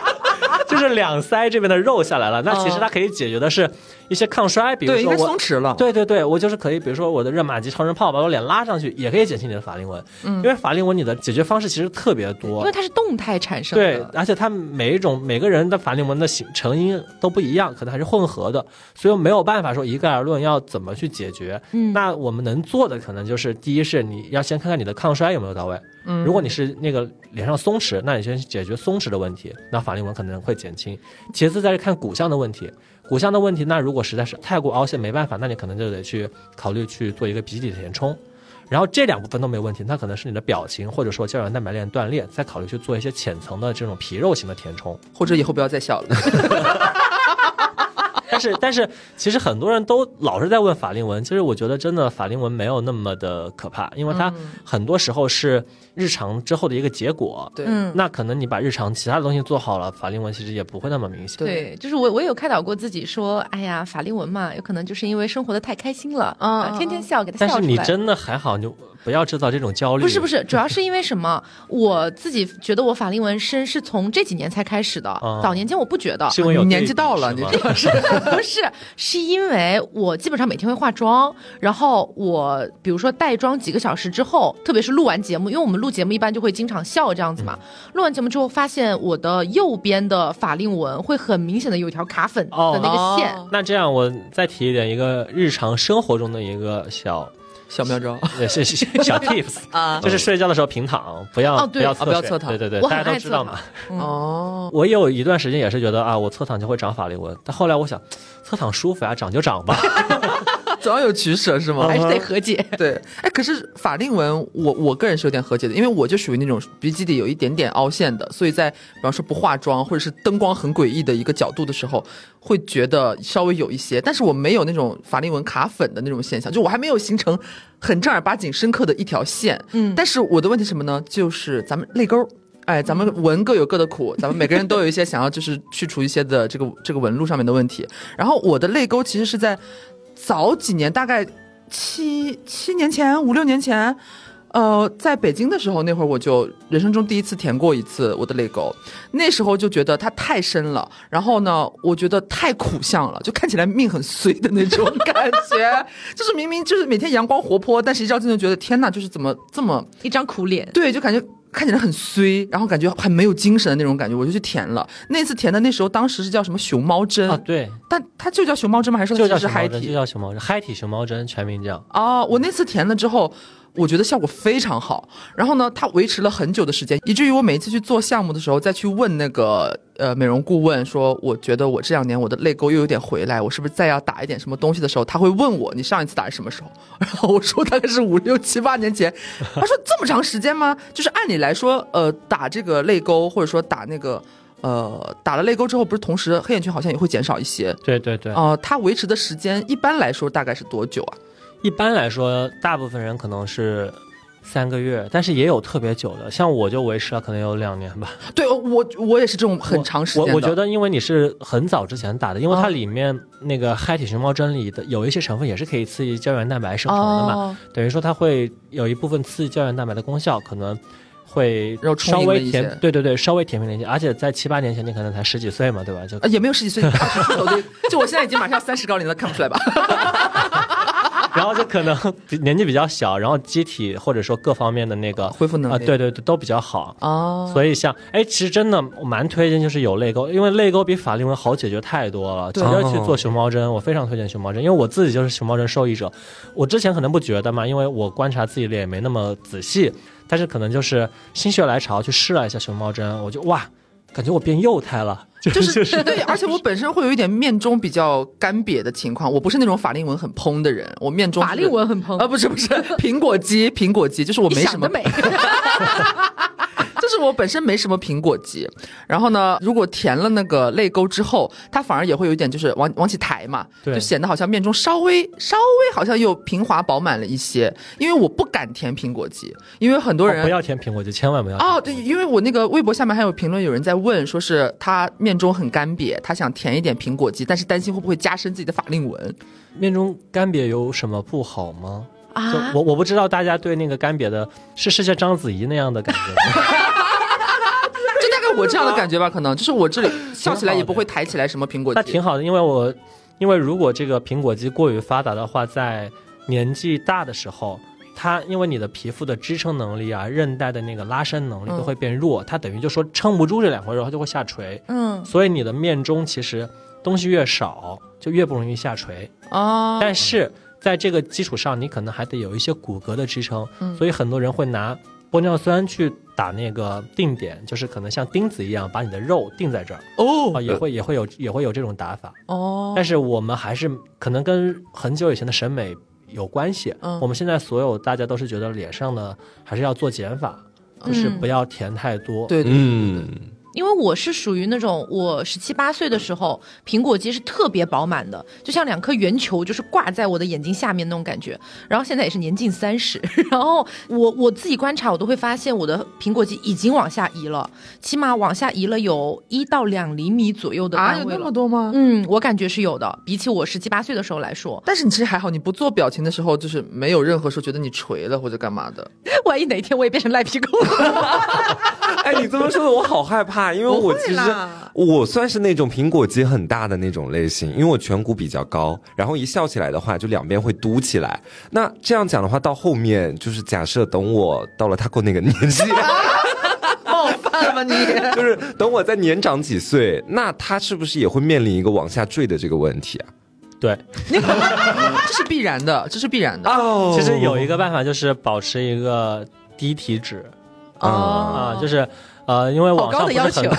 D: 就是两腮这边的肉下来了。那其实它可以解决的是一些抗衰，比如
C: 对，应该
D: 说我
C: 松弛了。
D: 对对对，我就是可以，比如说我的热玛吉超声炮把我脸拉上去，也可以减轻你的法令纹。嗯，因为法令纹你的解决方式其实特别多因
A: 为。它是动态产生的
D: 对
A: 的，，
D: 而且它每一种每个人的法令纹的形成因都不一样，可能还是混合的，所以没有办法说一概而论要怎么去解决。
A: 嗯
D: 那我们能做的可能就是，第一是你要先看看你的抗衰有没有到位。
C: 嗯
D: 如果你是那个脸上松弛，那你先解决松弛的问题，那法令纹可能会减轻。其次再是看骨相的问题，骨相的问题，那如果实在是太过凹陷没办法，那你可能就得去考虑去做一个鼻底的填充。然后这两部分都没问题，那可能是你的表情或者说胶原蛋白链断裂，再考虑去做一些浅层的这种皮肉型的填充。
C: 或者以后不要再笑了。*laughs*
D: 但是但是，其实很多人都老是在问法令纹，其实我觉得真的法令纹没有那么的可怕，因为它很多时候是日常之后的一个结果。
C: 对，
A: 嗯。
D: 那可能你把日常其他的东西做好了，法令纹其实也不会那么明显。
A: 对，就是我，我有开导过自己说，哎呀，法令纹嘛，有可能就是因为生活的太开心了，
C: 嗯
A: 啊，天天笑，给他
D: 但
A: 笑出来。
D: 是你真的还好，你就不要制造这种焦虑。
A: 不是不是，主要是因为什么？我自己觉得我法令纹深是从这几年才开始的，
D: 嗯
A: 早年间我不觉得。
D: 是因为有
C: 你年纪到了你这
A: 是 *laughs* 不是？是因为我基本上每天会化妆，然后我比如说带妆几个小时之后，特别是录完节目，因为我们录节目一般就会经常笑这样子嘛。
D: 嗯
A: 录完节目之后，发现我的右边的法令纹会很明显的有一条卡粉的那个线。
C: 哦
D: 那这样我再提一点，一个日常生活中的一个小
C: 小妙招。
D: 对是是 *laughs* 小 tips，
C: 啊。
D: 就是睡觉的时候平躺，不要、
A: 哦
D: 不要侧
C: 啊不要
D: 睡
C: 侧躺。
D: 对对对，大家都知道嘛。
C: 哦，*laughs*
D: 我有一段时间也是觉得啊，我侧躺就会长法令纹，但后来我想，侧躺舒服呀，长就长吧。
C: 总要有取舍是吗？
A: 还是得和解，*laughs*
C: 对，哎，可是法令纹，我我个人是有点和解的，因为我就属于那种鼻基底有一点点凹陷的，所以在比方说不化妆或者是灯光很诡异的一个角度的时候，会觉得稍微有一些，但是我没有那种法令纹卡粉的那种现象，就我还没有形成很正儿八经深刻的一条线。
A: 嗯
C: 但是我的问题是什么呢？就是咱们泪沟。哎，咱们纹各有各的苦，咱们每个人都有一些想要就是去除一些的这个这个纹路上面的问题。然后我的泪沟其实是在早几年，大概七七年前、五六年前，呃，在北京的时候，那会儿我就人生中第一次填过一次我的泪沟，那时候就觉得它太深了，然后呢，我觉得太苦相了，就看起来命很碎的那种感觉，*laughs* 就是明明就是每天阳光活泼，但是一照镜子觉得天呐，就是怎么这么
A: 一张苦脸。
C: 对，就感觉看起来很衰，然后感觉很没有精神的那种感觉，我就去填了。那次填的那时候，当时是叫什么熊猫针
D: 啊，对，
C: 但它就叫熊猫针吗？还是说
D: 就叫
C: 是嗨
D: 熊猫针，就？叫熊猫针，嗨体熊猫针，全名叫。
C: 哦，我那次填了之后。我觉得效果非常好，然后呢，它维持了很久的时间，以至于我每一次去做项目的时候，再去问那个呃美容顾问说，我觉得我这两年我的泪沟又有点回来，我是不是再要打一点什么东西的时候，他会问我你上一次打是什么时候？*laughs* 然后我说大概是五六七八年前，他说这么长时间吗？*laughs* 就是按理来说，呃，打这个泪沟或者说打那个。呃，打了泪沟之后，不是同时黑眼圈好像也会减少一些。
D: 对对对，
C: 呃，它维持的时间一般来说大概是多久啊？
D: 一般来说，大部分人可能是三个月，但是也有特别久的，像我就维持了可能有两年吧。*laughs*
C: 对我我也是这种很长时间的。
D: 我我觉得，因为你是很早之前打的，因为它
C: 哦
D: 里面那个嗨体熊猫针里的有一些成分也是可以刺激胶原蛋白生成的嘛，
C: 哦，
D: 等于说它会有一部分刺激胶原蛋白的功效，可能会稍微甜，对对对，稍微甜平了一些。而且在七八年前，你可能才十几岁嘛，对吧？就
C: 呃，也没有十几岁，*laughs* 就我现在已经马上三十高龄了，看不出来吧？*laughs*
D: 然后就可能 *laughs* 年纪比较小，然后机体或者说各方面的那个啊、
C: 恢复能力
D: 对对对，都比较好。
C: 哦，
D: 所以像哎，其实真的我蛮推荐，就是有泪沟，因为泪沟比法令纹好解决太多了。直
C: 对
D: 接去做熊猫针，我非常推荐熊猫针，因为我自己就是熊猫针受益者。我之前可能不觉得嘛，因为我观察自己脸也没那么仔细，但是可能就是心血来潮去试了一下熊猫针，我就哇，感觉我变幼态了，就 *laughs*
C: 就是
D: 就是
C: 对，而且我本身会有一点面中比较干瘪的情况，我不是那种法令纹很蓬的人，我面中
A: 法令纹很蓬。
C: 啊，不是不是苹果肌，苹果肌，就是我没什么
A: 美，*laughs*
C: 就是我本身没什么苹果肌，然后呢，如果填了那个泪沟之后，它反而也会有一点就是往往起抬嘛，就显得好像面中稍微稍微好像又平滑饱满了一些。因为我不敢填苹果肌，因为很多人、
D: 哦不要填苹果肌，千万不要
C: 哦，对，因为我那个微博下面还有评论，有人在问，说是他面中很干瘪，他想填一点苹果肌，但是担心会不会加深自己的法令纹。
D: 面中干瘪有什么不好吗？
A: 啊，
D: 我我不知道大家对那个干瘪的是是像章子怡那样的感觉吗，*laughs*
C: 我这样的感觉吧，可能就是 *laughs* 我这里笑起来也不会抬起来什么苹果肌。
D: 那挺好的，因为我因为如果这个苹果肌过于发达的话，在年纪大的时候。它因为你的皮肤的支撑能力啊，韧带的那个拉伸能力
C: 嗯
D: 都会变弱，它等于就说撑不住这两块肉，它就会下垂。
A: 嗯，
D: 所以你的面中其实东西越少，就越不容易下垂。
C: 哦，
D: 但是在这个基础上，你可能还得有一些骨骼的支撑，
C: 嗯
D: 所以很多人会拿玻尿酸去打那个定点，就是可能像钉子一样把你的肉定在这儿。
C: 哦。
D: 啊，也会也会有也会有这种打法。
C: 哦，
D: 但是我们还是可能跟很久以前的审美有关系。
C: 嗯。
D: 我们现在所有大家都是觉得脸上呢还是要做减法，就是
A: 嗯
D: 不要填太多。
C: 对对。
B: 嗯，
A: 因为我是属于那种我十七八岁的时候，苹果肌是特别饱满的，就像两颗圆球，就是挂在我的眼睛下面那种感觉。然后现在也是年近三十，*laughs* 然后我我自己观察，我都会发现我的苹果肌已经往下移了，起码往下移了有一到两厘米左右的
C: 啊，有。那么多吗？
A: 嗯，我感觉是有的，比起我十七八岁的时候来说，
C: 但是你其实还好，你不做表情的时候，就是没有任何说觉得你垂了或者干嘛的。*laughs*
A: 万一哪天我也变成赖皮狗了，*laughs*
B: 哎，你这么说的我好害怕，因为我其实我算是那种苹果肌很大的那种类型，因为我颧骨比较高，然后一笑起来的话，就两边会嘟起来。那这样讲的话，到后面就是假设等我到了他过那个年纪，*laughs*
C: 冒犯了吧你？*laughs*
B: 就是等我再年长几岁，那他是不是也会面临一个往下坠的这个问题啊？
D: 对，*laughs*
C: 这是必然的，这是必然的。
B: 哦
D: 其实有一个办法就是保持一个低体脂。
B: 啊，
D: 啊，就是呃，因为网上
A: 的要
D: 不是很
A: 求。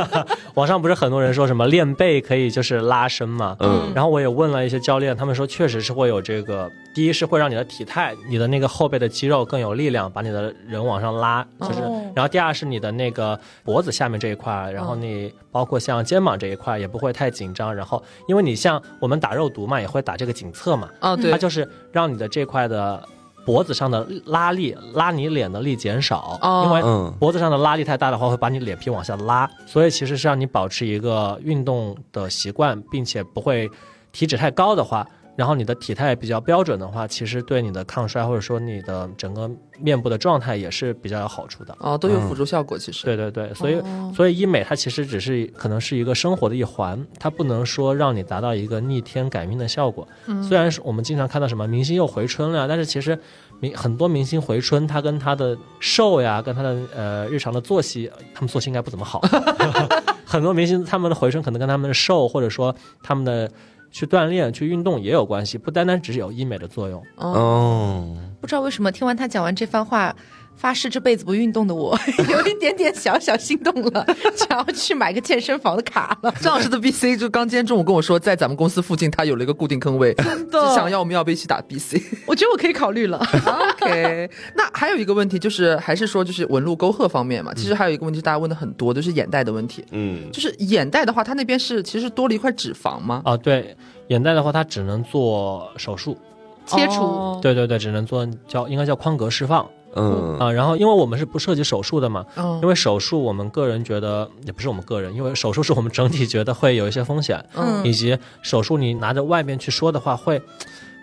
A: *laughs*
D: 网上不是很多人说什么练背可以就是拉伸嘛，
B: 嗯。
D: 然后我也问了一些教练，他们说确实是会有这个，第一是会让你的体态，你的那个后背的肌肉更有力量，把你的人往上拉，就是，
A: 哦
D: 然后第二是你的那个脖子下面这一块，然后你包括像肩膀这一块也不会太紧张，然后因为你像我们打肉毒嘛，也会打这个颈侧嘛，
C: 啊，对。
D: 它，就是让你的这块的脖子上的拉力，拉你脸的力减少，
C: 哦。
D: 因为
B: 嗯。
D: 脖子上的拉力太大的话，会把你脸皮往下拉，所以其实是让你保持一个运动的习惯，并且不会体脂太高的话，然后你的体态比较标准的话，其实对你的抗衰或者说你的整个面部的状态也是比较有好处的。
C: 哦，都有辅助效果，其实。
D: 对对对，所以、
C: 哦
D: 所以医美它其实只是可能是一个生活的一环，它不能说让你达到一个逆天改命的效果。
C: 嗯
D: 虽然是我们经常看到什么明星又回春了，但是其实明很多明星回春，他跟他的瘦呀，跟他的呃日常的作息，他们作息应该不怎么好。*laughs* 很多明星他们的回春可能跟他们的瘦，或者说他们的去锻炼、去运动也有关系，不单单只是有医美的作用。
C: 哦，
B: 哦，
A: 不知道为什么听完他讲完这番话，发誓这辈子不运动的我，*laughs* 有一点点小小心动了，*laughs* 想要去买个健身房的卡了。
C: 张老师的 BC 就刚今天中午跟我说，在咱们公司附近他有了一个固定坑位，真
A: 的
C: 只想要我们要不要一起打 BC？
A: 我觉得我可以考虑了。*laughs*
C: OK，那还有一个问题就是，还是说就是纹路沟壑方面嘛，其实还有一个问题，大家问的很多，就是眼袋的问题。
B: 嗯，
C: 就是眼袋的话，它那边是其实多了一块脂肪吗？
D: 啊，对，眼袋的话，它只能做手术。
A: 切除
C: 哦
D: 对对对，只能做叫应该叫框格释放
B: 嗯
D: 啊。然后因为我们是不涉及手术的嘛，
C: 嗯
D: 因为手术我们个人觉得也不是我们个人，因为手术是我们整体觉得会有一些风险，
A: 嗯
D: 以及手术你拿着外面去说的话会。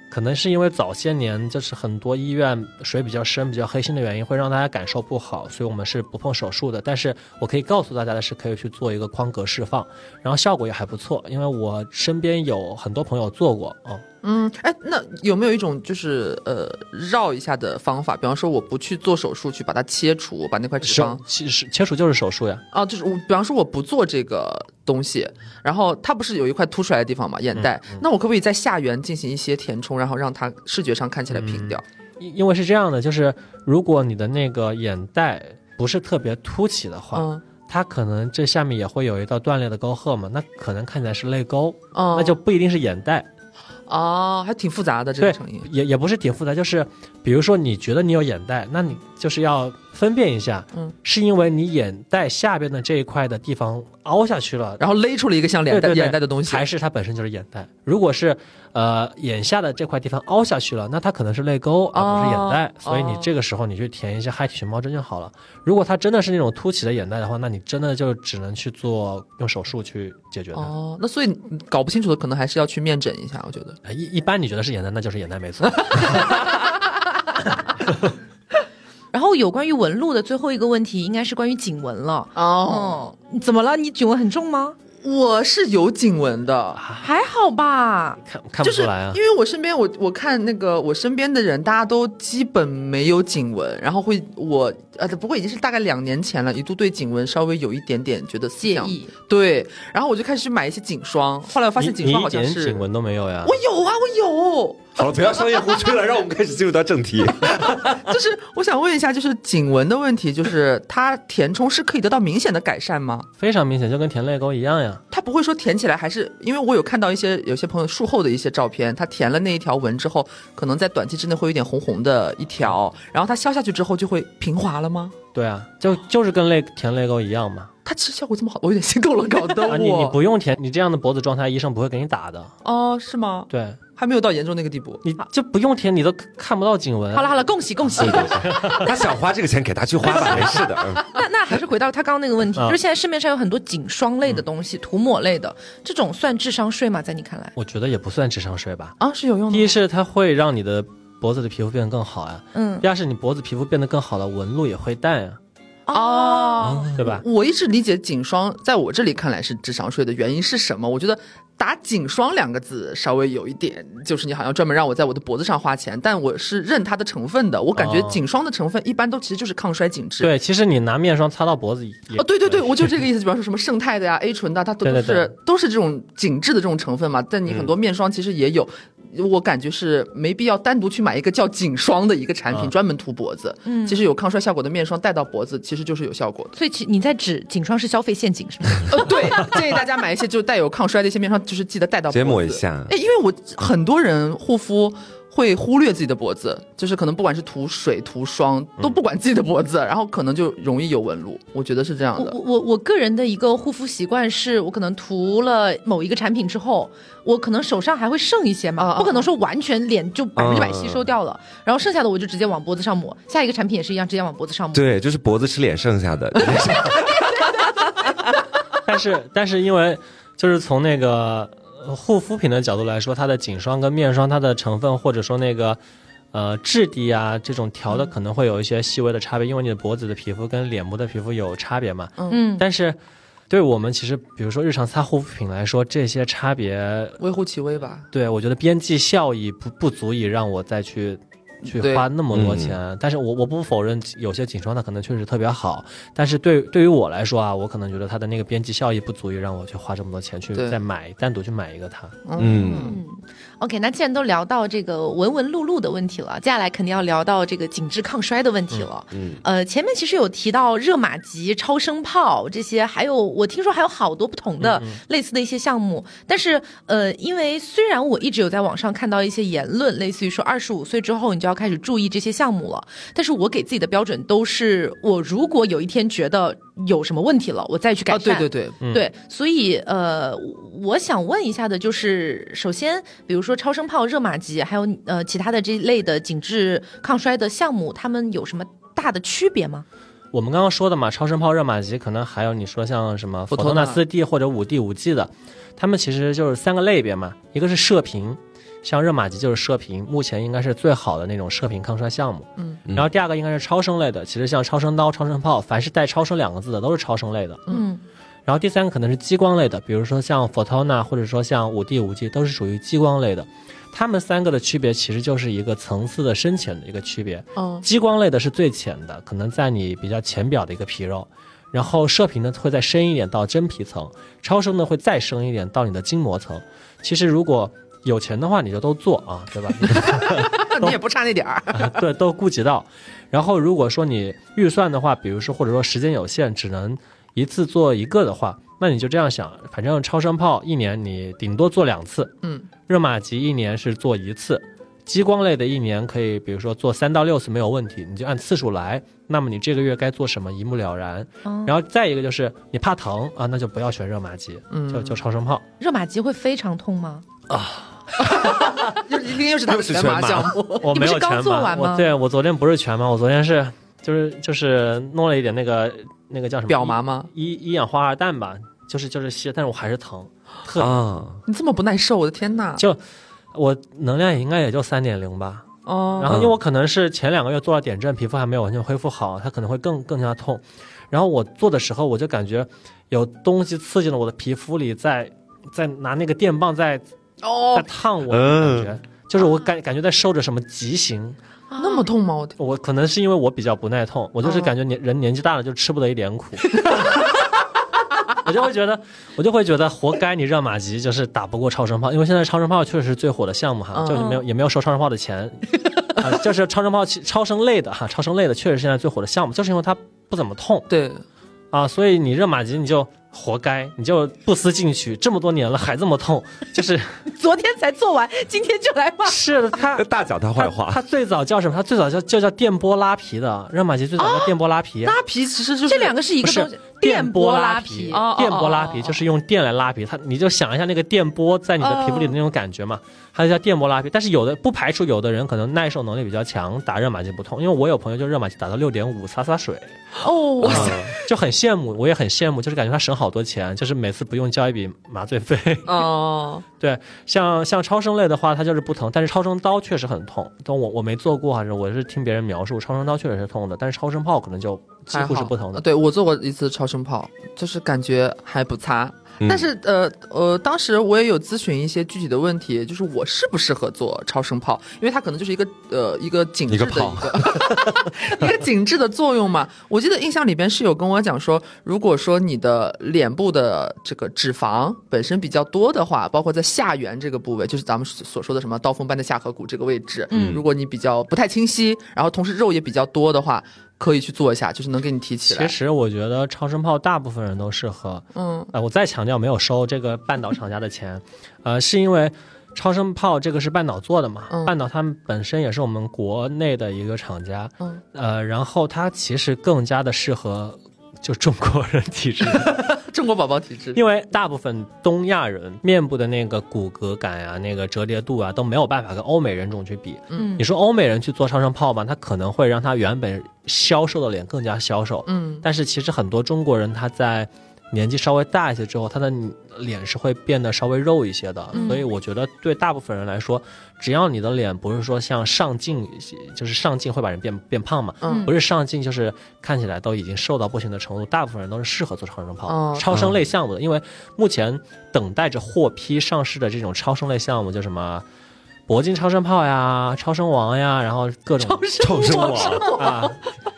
D: 可能是因为早些年就是很多医院水比较深、比较黑心的原因，会让大家感受不好，所以我们是不碰手术的。但是我可以告诉大家的是，可以去做一个框格释放，然后效果也还不错，因为我身边有很多朋友做过，哦，
C: 嗯，哎，那有没有一种就是呃绕一下的方法？比方说我不去做手术去把它切除，我把那块脂肪
D: 手其实切除就是手术呀，
C: 啊，就是我比方说我不做这个东西，然后它不是有一块凸出来的地方嘛，眼袋，那我可不可以在下缘进行一些填充，然后让它视觉上看起来平掉？
D: 因因为是这样的，就是如果你的那个眼袋不是特别凸起的话，
C: 嗯。
D: 它可能这下面也会有一道断裂的沟壑嘛，那可能看起来是泪沟，
C: 哦，
D: 那就不一定是眼袋，
C: 哦，还挺复杂的这个
D: 对
C: 成因。
D: 也也不是挺复杂，就是比如说你觉得你有眼袋，那你就是要分辨一下，
C: 嗯，
D: 是因为你眼袋下边的这一块的地方凹下去了，
C: 然后勒出了一个像脸袋眼袋的东西，
D: 还是它本身就是眼袋。如果是呃眼下的这块地方凹下去了，那它可能是泪沟而不是眼袋，所以你
C: 哦
D: 这个时候你去填一下嗨体熊猫针就好了。如果它真的是那种凸起的眼袋的话，那你真的就只能去做用手术去解决它。
C: 哦，那所以搞不清楚的可能还是要去面诊一下，我觉得。
D: 呃一一般你觉得是眼袋，那就是眼袋没错。
A: 然后有关于纹路的最后一个问题，应该是关于颈纹了。
C: 哦，
A: 嗯，怎么了？你颈纹很重吗？
C: 我是有颈纹的。
A: 还好吧。
D: 看看不
C: 就是
D: 出来啊
C: 因。为我身边我我看那个我身边的人，大家都基本没有颈纹，然后会我呃不过已经是大概两年前了，一度对颈纹稍微有一点点觉得，
A: 介意，
C: 对，然后我就开始去买一些颈霜，后来我发现颈霜好
D: 你一点
C: 像是
D: 颈纹都没有呀。
C: 我有啊，我有，*laughs*
B: 好了，不要商业互吹了，让我们开始进入到正题。*laughs*
C: 就是我想问一下，就是颈纹的问题，就是它填充是可以得到明显的改善吗？
D: 非常明显，就跟填泪沟一样呀。
C: 它不会说填起来还是，因为我有看到一些有些朋友术后的一些照片，他填了那一条纹之后，可能在短期之内会有点红红的一条，然后它消下去之后就会平滑了吗？
D: 对啊，就就是跟泪填泪沟一样嘛。
C: 它其实效果这么好，我有点心动了，搞得我。
D: 啊，你你不用填，你这样的脖子状态，医生不会给你打的。
C: 哦，是吗？
D: 对，
C: 还没有到严重那个地步。
D: 你就不用填，你都看不到颈纹。
A: 好了好了，恭喜恭喜。*laughs*
B: 他想花这个钱给他去花吧，没事的。嗯 *laughs*
A: 那那还是回到他刚刚那个问题，
D: 啊
A: 就是现在市面上有很多颈霜类的东西，涂抹类的，这种算智商税吗？在你看来？
D: 我觉得也不算智商税吧。
C: 啊，是有用的。
D: 第一是它会让你的脖子的皮肤变得更好呀，
A: 嗯，
D: 第二是你脖子皮肤变得更好了，纹路也会淡呀，
C: 哦，
D: 对吧？
C: 我一直理解颈霜，在我这里看来是智商税的原因是什么？我觉得打颈霜两个字稍微有一点，就是你好像专门让我在我的脖子上花钱，但我是认它的成分的。我感觉
D: 哦
C: 颈霜的成分一般都其实就是抗衰紧致。
D: 对，其实你拿面霜擦到脖子也
C: 哦，对对对，*laughs* 我就这个意思。比方说什么胜肽的呀、A 醇的，它都都是
D: 对对对
C: 都是这种紧致的这种成分嘛。但你很多面霜其实也有，我感觉是没必要单独去买一个叫颈霜的一个产品，
D: 嗯
C: 专门涂脖子。
A: 嗯
C: 其实有抗衰效果的面霜带到脖子，其实就是有效果的。
A: 所以其你在指颈霜是消费陷阱是吗？*laughs*
C: 呃，对，建议大家买一些就带有抗衰的一些面霜，就是记得带到脖子
B: 结抹一。下。
C: 哎，因为我很多人护肤会忽略自己的脖子，就是可能不管是涂水、涂霜，都不管自己的脖子，然后可能就容易有纹路。我觉得是这样的。
A: 我我个人的一个护肤习惯是，我可能涂了某一个产品之后，我可能手上还会剩一些嘛，不可能说完全脸就百分之百吸收掉了，然后剩下的我就直接往脖子上抹，下一个产品也是一样，直接往脖子上抹。
B: 对，就是脖子是脸剩下的。*laughs* *laughs*
D: 但是但是因为就是从那个呃护肤品的角度来说，它的颈霜跟面霜它的成分或者说那个呃质地啊这种调的可能会有一些细微的差别，因为你的脖子的皮肤跟脸部的皮肤有差别嘛。
A: 嗯，
D: 但是对我们其实比如说日常擦护肤品来说，这些差别，
C: 微乎其微吧。
D: 对我觉得边际效益不不足以让我再去。去花那么多钱，但是我我不否认有些颈霜它可能确实特别好，但是对对于我来说啊，我可能觉得它的那个边际效益不足以让我去花这么多钱去再买单独去买一个它。
B: 嗯。
A: 嗯，OK，那既然都聊到这个纹纹路路的问题了，接下来肯定要聊到这个紧致抗衰的问题了。
B: 嗯，
A: 呃，前面其实有提到热玛吉、超声炮这些，还有我听说还有好多不同的类似的一些项目。但是呃，因为虽然我一直有在网上看到一些言论，类似于说二十五岁之后你就要开始注意这些项目了，但是我给自己的标准都是，我如果有一天觉得有什么问题了，我再去改
C: 啊，
A: 善。
C: 对对对，
D: 嗯
A: 对，所以呃，我想问一下的就是，首先，比如说超声炮、热玛吉，还有呃其他的这一类的紧致抗衰的项目，它们有什么大的区别吗？
D: 我们刚刚说的嘛，超声炮、热玛吉，可能还有你说像什么
C: 佛托纳
D: 佛托纳斯 D 或者五 D 五 G 的，他们其实就是三个类别嘛，一个是射频，像热玛吉就是射频，目前应该是最好的那种射频抗衰项目。
C: 嗯，
D: 然后第二个应该是超声类的，其实像超声刀、超声炮，凡是带超声两个字的都是超声类的。
A: 嗯
D: 然后第三个可能是激光类的，比如说像 Photona 或者说像五 D 五 G 都是属于激光类的。它们三个的区别其实就是一个层次的深浅的一个区别。
C: 哦，
D: 激光类的是最浅的，可能在你比较浅表的一个皮肉，然后射频呢会再深一点到真皮层，超声呢会再深一点到你的筋膜层。其实如果有钱的话，你就都做啊，*laughs* 对吧？
C: 你也不差那点儿。*laughs*
D: 对，都顾及到。然后如果说你预算的话，比如说或者说时间有限，只能一次做一个的话，那你就这样想，反正超声炮一年你顶多做两次，
C: 嗯，
D: 热玛吉一年是做一次，激光类的一年可以，比如说做三到六次没有问题，你就按次数来。那么你这个月该做什么一目了然。然后再一个就是你怕疼啊，那就不要选热玛吉，嗯就就超声炮。
A: 热玛吉会非常痛吗？
C: 啊。又今天又是他的全麻项目，*laughs*
D: 我没有全麻。我对我昨天不是全麻，我昨天是就是就是弄了一点那个那个叫什么
C: 表麻吗？
D: 一一氧化二氮吧，就是就是吸，但是我还是疼。啊，
C: 你这么不耐受，我的天哪！
D: 就我能量也应该也就三点零吧。哦。然后因为我可能是前两个月做了点阵，皮肤还没有完全恢复好，它可能会更更加痛。然后我做的时候，我就感觉有东西刺激了我的皮肤里，在在拿那个电棒在。哦，在烫我的感觉，就是我感感觉在受着什么极刑，
C: 那么痛吗？我
D: 我可能是因为我比较不耐痛，我就是感觉年人年纪大了就吃不得一点苦，*laughs* 我就会觉得我就会觉得活该你热玛吉就是打不过超声炮，因为现在超声炮确实是最火的项目哈，就是没有也没有收超声炮的钱，*laughs* 就是超声炮超声类的哈，超声类的确实现在最火的项目，就是因为它不怎么痛，
C: 对，
D: 啊，所以你热玛吉你就。活该，你就不思进取，这么多年了还这么痛，就是 *laughs*
A: 昨天才做完，今天就来骂。
D: 是的，他
B: 大讲他坏话。
D: 他最早叫什么？他最早叫就叫电波拉皮的，热玛吉最早叫电波拉皮。
C: 拉皮其实就是
A: 这两个是一个东西。
D: 电
A: 波
D: 拉皮，电波拉皮就是用电来拉皮。它你就想一下那个电波在你的皮肤里的那种感觉嘛，它就叫电波拉皮。但是有的不排除有的人可能耐受能力比较强，打热玛吉不痛。因为我有朋友就热玛吉打到六点五，洒洒水。哦，就很羡慕，我也很羡慕，就是感觉他省好多钱，就是每次不用交一笔麻醉费。哦，*laughs* 对，像像超声类的话，它就是不疼，但是超声刀确实很痛。但我我没做过，还是我是听别人描述，超声刀确实是痛的，但是超声炮可能就几乎是不同的。
C: 对我做过一次超声炮，就是感觉还不差。但是呃呃，当时我也有咨询一些具体的问题，就是我适不适合做超声炮，因为它可能就是一个呃一个紧致的一个 *laughs* 一个紧致的作用嘛。我记得印象里边是有跟我讲说，如果说你的脸部的这个脂肪本身比较多的话，包括在下缘这个部位，就是咱们所说的什么刀锋般的下颌骨这个位置，嗯，如果你比较不太清晰，然后同时肉也比较多的话。可以去做一下，就是能给你提起来。
D: 其实我觉得超声炮大部分人都适合。嗯，呃，我再强调，没有收这个半岛厂家的钱，*laughs* 呃，是因为超声炮这个是半岛做的嘛，半岛他们本身也是我们国内的一个厂家。嗯，呃，然后它其实更加的适合。就中国人体质，*laughs*
C: 中国宝宝体质，
D: 因为大部分东亚人面部的那个骨骼感啊，那个折叠度啊，都没有办法跟欧美人种去比。嗯，你说欧美人去做超声炮吧，他可能会让他原本消瘦的脸更加消瘦。嗯，但是其实很多中国人他在。年纪稍微大一些之后，他的脸是会变得稍微肉一些的，所以我觉得对大部分人来说，只要你的脸不是说像上镜，就是上镜会把人变变胖嘛，不是上镜就是看起来都已经瘦到不行的程度，大部分人都是适合做超声炮、超声类项目的，因为目前等待着获批上市的这种超声类项目，叫什么。铂金超声炮呀，超声王呀，然后各种
B: 超声王啊，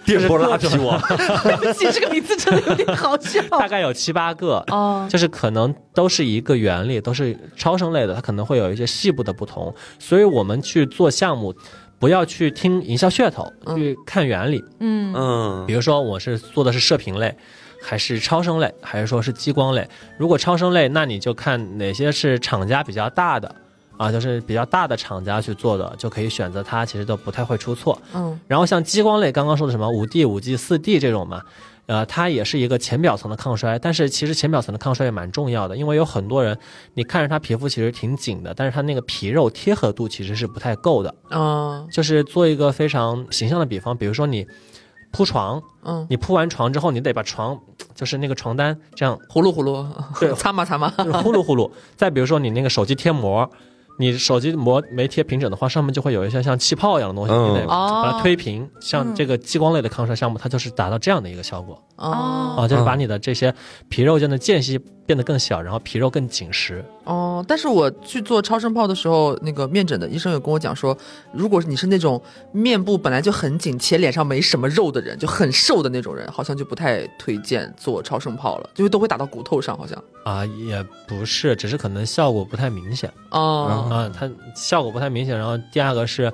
B: 电波拉皮王，
A: 对不起，这个名字真的有点好笑。
D: 大概有七八个哦，就是可能都是一个原理，都是超声类的，它可能会有一些细部的不同。所以我们去做项目，不要去听营销噱头，去看原理。嗯嗯，比如说我是做的是射频类，还是超声类，还是说是激光类？如果超声类，那你就看哪些是厂家比较大的。啊，就是比较大的厂家去做的，就可以选择它，其实都不太会出错。嗯，然后像激光类，刚刚说的什么五 D、五 G、四 D 这种嘛，呃，它也是一个浅表层的抗衰，但是其实浅表层的抗衰也蛮重要的，因为有很多人，你看着他皮肤其实挺紧的，但是他那个皮肉贴合度其实是不太够的。嗯，就是做一个非常形象的比方，比如说你铺床，嗯，你铺完床之后，你得把床就是那个床单这样
C: 呼噜呼噜，
D: 对，
C: 擦嘛擦嘛，
D: 呼噜呼噜。再比如说你那个手机贴膜。你手机膜没贴平整的话，上面就会有一些像气泡一样的东西，你得把它推平。像这个激光类的抗衰项目，它就是达到这样的一个效果。哦，啊，就是把你的这些皮肉间的间隙变得更小，然后皮肉更紧实。
C: 哦，但是我去做超声炮的时候，那个面诊的医生有跟我讲说，如果你是那种面部本来就很紧且脸上没什么肉的人，就很瘦的那种人，好像就不太推荐做超声炮了，因为都会打到骨头上，好像。
D: 啊，也不是，只是可能效果不太明显。哦，啊，它效果不太明显。然后第二个是，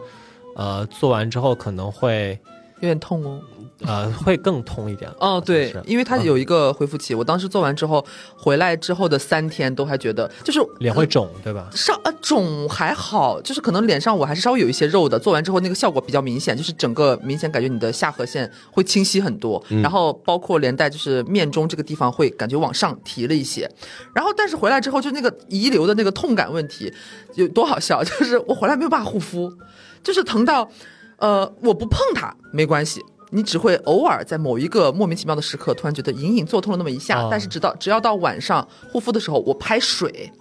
D: 呃，做完之后可能会。
C: 点痛哦。
D: 呃，会更痛一点。
C: 哦，对，因为它
D: 嗯
C: 有一个恢复期。我当时做完之后回来之后的三天都还觉得就是
D: 脸会肿，对吧？
C: 上呃肿还好，就是可能脸上我还是稍微有一些肉的。做完之后那个效果比较明显，就是整个明显感觉你的下颌线会清晰很多，然后包括连带就是面中这个地方会感觉往上提了一些。然后但是回来之后就那个遗留的那个痛感问题有多好笑，就是我回来没有办法护肤，就是疼到呃我不碰它没关系。你只会偶尔在某一个莫名其妙的时刻，突然觉得隐隐作痛了那么一下，
D: 哦
C: 但是直到只要到晚上护肤的时候，我拍水，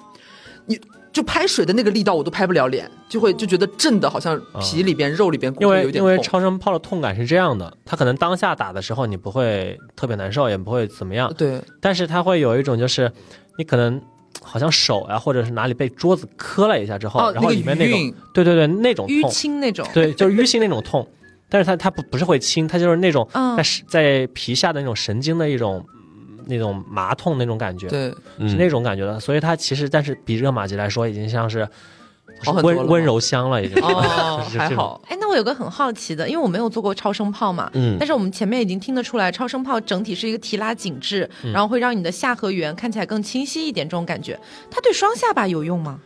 C: 你就拍水的那个力道我都拍不了脸，就会就觉得震的好像皮里边、肉里边骨
D: 因
C: 头
D: 为因为
C: 有点痛。
D: 超声炮的痛感是这样的，它可能当下打的时候你不会特别难受，也不会怎么样，
C: 对，
D: 但是它会有一种就是你可能好像手呀、或者是哪里被桌子磕了一下之后，
C: 哦，
D: 然后里面那种
C: 那个，
D: 对对对那种
A: 淤
D: 痛，
A: 青那种。
D: 对，就是淤青那种痛，但是它它不不是会青，它就是那种
A: 嗯
D: 在神在皮下的那种神经的一种嗯那种麻痛那种感觉，
C: 对，
D: 是那种感觉的。所以它其实但是比热玛吉来说，已经像是温温柔乡了，已经
C: 哦 *laughs* 还好。
A: 哎，那我有个很好奇的，因为我没有做过超声炮嘛，
B: 嗯
A: 但是我们前面已经听得出来，超声炮整体是一个提拉紧致，
D: 嗯
A: 然后会让你的下颌缘看起来更清晰一点，这种感觉，它对双下巴有用吗？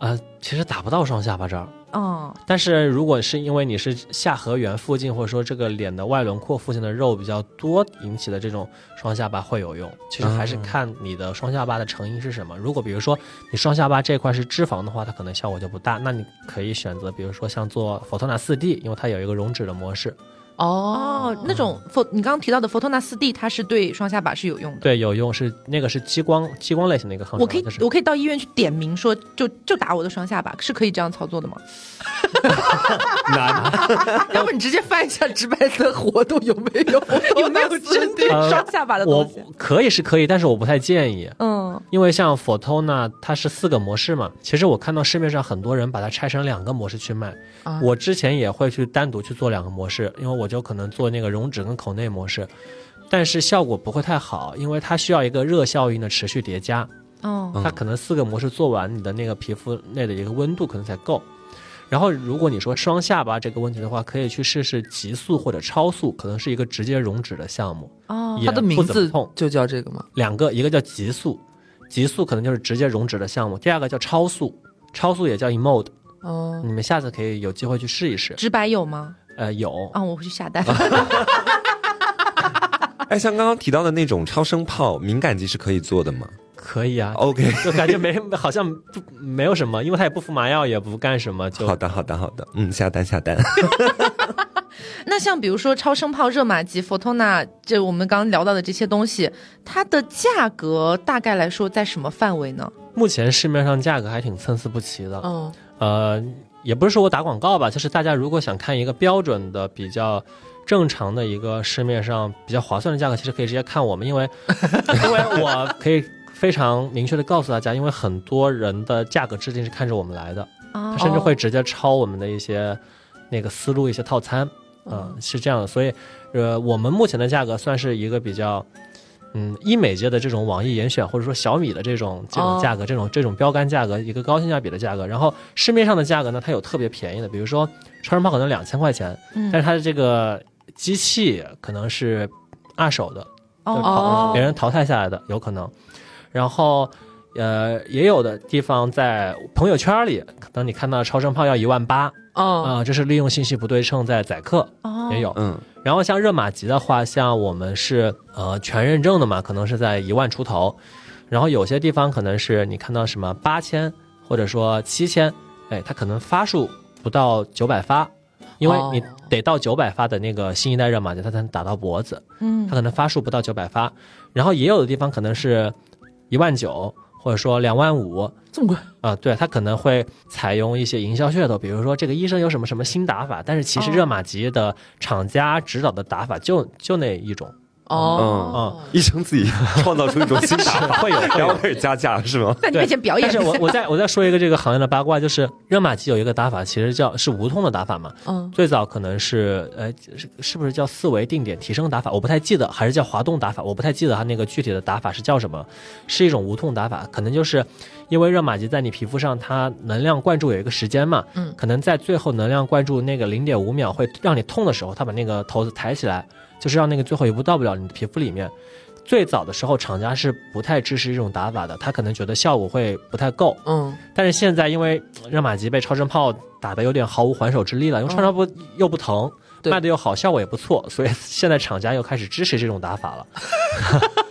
D: 呃，其实打不到双下巴这儿。
A: 哦，
D: 但是如果是因为你是下颌缘附近，或者说这个脸的外轮廓附近的肉比较多引起的这种双下巴会有用。其实还是看你的双下巴的成因是什么。如果比如说你双下巴这块是脂肪的话，它可能效果就不大。那你可以选择，比如说像做 Photona 四 D，因为它有一个溶脂的模式，
A: 哦，那种 pho 你刚刚提到的 Photona 四 D，它是对双下巴是有用的。
D: 对，有用是那个是激光激光类型的一个抗
A: 我可以，
D: 就是
A: 我可以到医院去点名说，就就打我的双下巴，是可以这样操作的吗？*laughs*
D: 难。*laughs*
C: 要不你直接翻一下直白的活动有没有？*laughs*
A: 有没有针对
D: 呃
A: 双下巴的
D: 我
A: 东西？
D: 可以是可以，但是我不太建议。
A: 嗯，
D: 因为像 Photona 它是四个模式嘛，其实我看到市面上很多人把它拆成两个模式去卖。
C: 啊
D: 我之前也会去单独去做两个模式，因为我就可能做那个溶脂跟口内模式，但是效果不会太好，因为它需要一个热效应的持续叠加，
A: 哦，
B: 嗯
D: 它可能四个模式做完，你的那个皮肤内的一个温度可能才够。然后，如果你说双下巴这个问题的话，可以去试试极速或者超速，可能是一个直接溶脂的项目。
A: 哦，
C: 它的名字就叫这个吗？
D: 两个，一个叫极速，极速可能就是直接溶脂的项目；第二个叫超速，超速也叫 Emode。
C: 哦，
D: 你们下次可以有机会去试一试。
A: 直白有吗？
D: 呃，有，
A: 啊，我会去下单。*laughs*
B: 哎，像刚刚提到的那种超声炮，敏感肌是可以做的吗
D: 可以啊。
B: ？OK，*laughs*
D: 就感觉没好像不没有什么，因为它也不服麻药，也不干什么，就
B: 好的，好的，好的，嗯，下单下单。*laughs*
A: 那像比如说超声炮、热玛吉、Photona，这我们刚刚聊到的这些东西，它的价格大概来说在什么范围呢？
D: 目前市面上价格还挺参差不齐的。
C: 嗯，
D: 呃，也不是说我打广告吧，就是大家如果想看一个标准的、比较正常的一个市面上比较划算的价格，其实可以直接看我们，因为 *laughs* 因为我可以非常明确的告诉大家，因为很多人的价格制定是看着我们来的，甚至会直接抄我们的一些那个思路、一些套餐，嗯、是这样的。所以，呃，我们目前的价格算是一个比较。嗯，医美界的这种网易严选，或者说小米的这种这种价格，这种这种标杆价格，一个高性价比的价格。然后市面上的价格呢，它有特别便宜的，比如说超声炮可能两千块钱，
A: 嗯
D: 但是它的这个机器可能是二手的，淘别人淘汰下来的，有可能。然后，呃，也有的地方在朋友圈里，可能你看到超声炮要一万八
C: 哦，
D: 啊，这是利用信息不对称在宰客，
A: 哦
D: 也有。
B: 嗯，
D: 然后像热玛吉的话，像我们是呃全认证的嘛，可能是在一万出头。然后有些地方可能是你看到什么八千或者说七千，哎，它可能发数不到九百发，因为你
C: 哦
D: 得到九百发的那个新一代热玛吉，它才能打到脖子，
A: 嗯
D: 它可能发数不到九百发。然后也有的地方可能是一万九，或者说两万五，
C: 这么贵？
D: 啊，对，他可能会采用一些营销噱头，比如说这个医生有什么什么新打法，但是其实
A: 哦。
D: 热玛吉的厂家指导的打法就就那一种，
C: 哦，
B: 嗯，医生自己创造出一种新打法，*laughs*
D: 会有会有
B: 然后开始加价是吗？
A: 在你面前表演。
D: 但是我我再我再说一个这个行业的八卦，就是热玛吉有一个打法，其实叫是无痛的打法嘛。
C: 嗯。
D: 最早可能是呃是是不是叫四维定点提升打法，我不太记得，还是叫滑动打法，我不太记得它那个具体的打法是叫什么，是一种无痛打法，可能就是因为热玛吉在你皮肤上它能量灌注有一个时间嘛，
C: 嗯。
D: 可能在最后能量灌注那个零点五秒会让你痛的时候，它把那个头子抬起来，就是让那个最后一步到不了你的皮肤里面。最早的时候，厂家是不太支持这种打法的，他可能觉得效果会不太够。
C: 嗯
D: 但是现在因为呃热玛吉被超声炮打得有点毫无还手之力了，因为超声炮又不疼，
C: 对
D: 卖的又好，效果也不错，所以现在厂家又开始支持这种打法了。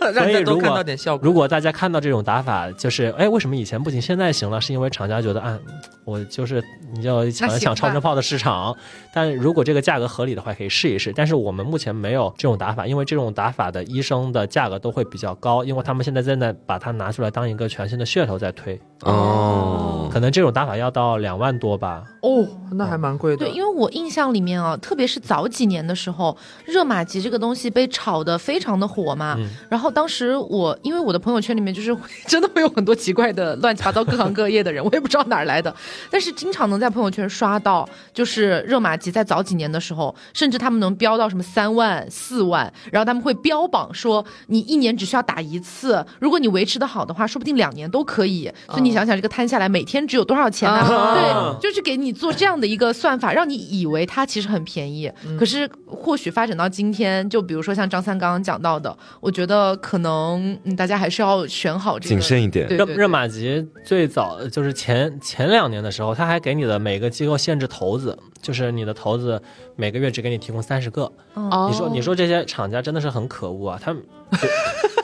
D: *laughs*
C: 让大家都看
D: 如果
C: 到点效果。
D: 如果大家看到这种打法，就是哎，为什么以前不行，现在行了？是因为厂家觉得，啊，我就是你就抢
A: 一
D: 抢超声炮的市场，但如果这个价格合理的话，可以试一试。但是我们目前没有这种打法，因为这种打法的医生的价格都会比较高，因为他们现在正在把它拿出来当一个全新的噱头在推，
B: 哦，
D: 可能这种打法要到两万多吧。
C: 哦，那还蛮贵的。
A: 对，因为我印象里面啊，特别是早几年的时候，热玛吉这个东西被炒得非常的火嘛。
D: 嗯
A: 然后当时我，因为我的朋友圈里面就是真的会有很多奇怪的、乱七八糟、各行各业的人，我也不知道哪儿来的，但是经常能在朋友圈刷到，就是热玛吉在早几年的时候，甚至他们能飙到什么三万、四万，然后他们会标榜说你一年只需要打一次，如果你维持的好的话，说不定两年都可以。所以你想想，这个摊下来每天只有多少钱呢、
C: 啊
A: 对，就是给你做这样的一个算法，让你以为它其实很便宜。可是或许发展到今天，就比如说像张三刚刚讲到的，我觉得可能嗯大家还是要选好这个
B: 谨慎一点。
D: 热热玛吉最早就是前前两年的时候，他还给你的每个机构限制头子，就是你的头子每个月只给你提供三十个。
C: 哦
D: 你说你说这些厂家真的是很可恶啊，他们